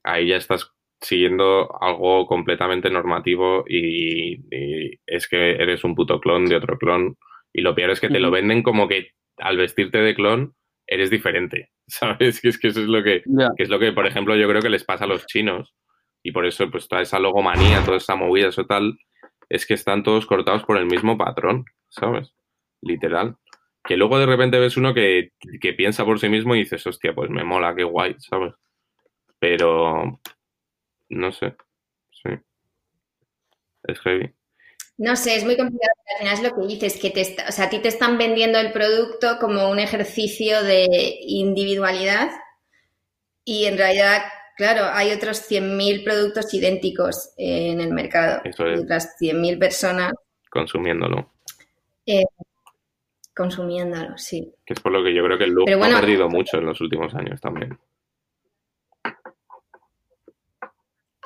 ahí ya estás siguiendo algo completamente normativo y, y es que eres un puto clon de otro clon. Y lo peor es que te lo venden como que al vestirte de clon eres diferente, ¿sabes? Que es que eso es lo que, que es lo que, por ejemplo, yo creo que les pasa a los chinos. Y por eso, pues, toda esa logomanía, toda esa movida, eso tal, es que están todos cortados por el mismo patrón, ¿sabes? Literal. Que luego de repente ves uno que, que piensa por sí mismo y dices, hostia, pues me mola, qué guay, ¿sabes? Pero, no sé. Sí. Es heavy. No sé, es muy complicado. Al final es lo que dices, que te está- o sea, a ti te están vendiendo el producto como un ejercicio de individualidad y en realidad, claro, hay otros 100.000 productos idénticos en el mercado Eso es. y otras 100.000 personas Consumiéndolo. Consumiéndolo, sí. Que es por lo que yo creo que el look Pero bueno- ha perdido mucho en los últimos años también.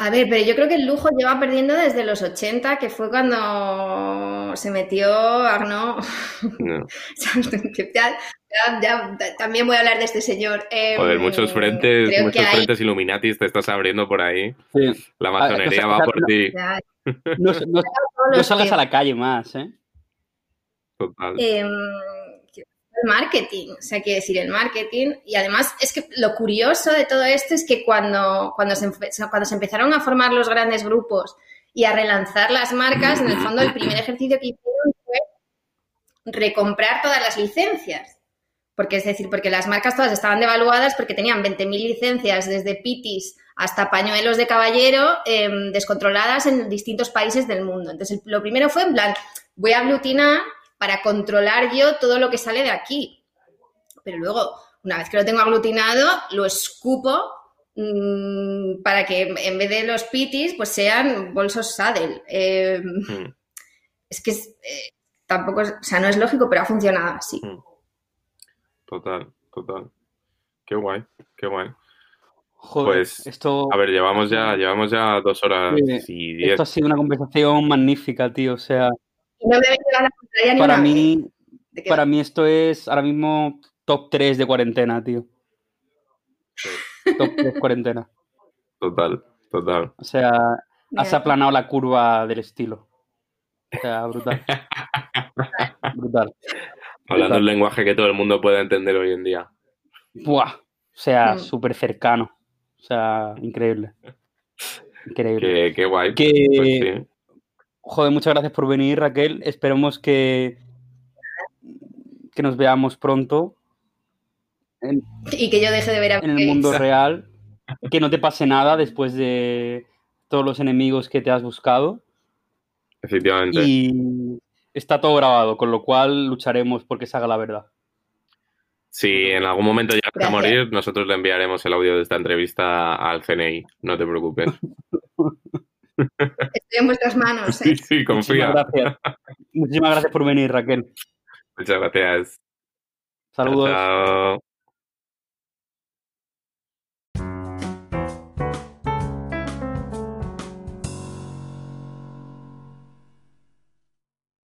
A ver, pero yo creo que el lujo lleva perdiendo desde los 80, que fue cuando se metió Arnaud. No. ya, ya- ya- también voy a hablar de este señor. Eh, Joder, muchos frentes, muchos hay- frentes Illuminatis te estás abriendo por ahí. Sí. La Ah, masonería o sea, va o sea, por no- ti. No, no- no salgas a la calle más, ¿eh? Total. em, el marketing, o sea, quiere decir el marketing. Y además es que lo curioso de todo esto es que cuando, cuando, se, cuando se empezaron a formar los grandes grupos y a relanzar las marcas, en el fondo el primer ejercicio que hicieron fue recomprar todas las licencias. Porque es decir, porque las marcas todas estaban devaluadas porque tenían 20.000 licencias desde pitis hasta pañuelos de caballero em, descontroladas en distintos países del mundo. Entonces, lo primero fue en plan, voy a aglutinar para controlar yo todo lo que sale de aquí. Pero luego, una vez que lo tengo aglutinado, lo escupo mm, para que en vez de los pitis, pues sean bolsos saddle. Eh, Mm, es que es, eh, tampoco, es- o sea, no es lógico, pero ha funcionado así. mm. Total, total. Qué guay, qué guay. Joder, Pues, esto, A ver, llevamos ya, llevamos ya dos horas Sí, y diez. esto ha sido una conversación magnífica, tío. O sea, Y no me llevado la contraria ni para una mí, ¿De qué para mí esto es ahora mismo top 3 de cuarentena, tío. Top 3 cuarentena. Total, total. O sea, has aplanado la curva del estilo. O sea, brutal. Brutal. Hablando el lenguaje que todo el mundo pueda entender hoy en día. Buah. O sea, Mm. súper cercano. O sea, increíble. Increíble. Qué, qué guay. Que- Pues sí. Joder, muchas gracias por venir, Raquel. Esperemos que, que nos veamos pronto en, Y que yo deje de ver a en el mundo real. Que no te pase nada después de todos los enemigos que te has buscado. Efectivamente. Y está todo grabado, con lo cual lucharemos porque se haga la verdad. Si en algún momento llegas a Gracias. morir, nosotros le enviaremos el audio de esta entrevista al CNI. No te preocupes. Estoy en vuestras manos. Sí, ¿eh? sí, confía. Muchísimas gracias. Muchísimas gracias por venir, Raquel. Muchas gracias. Saludos. Chao.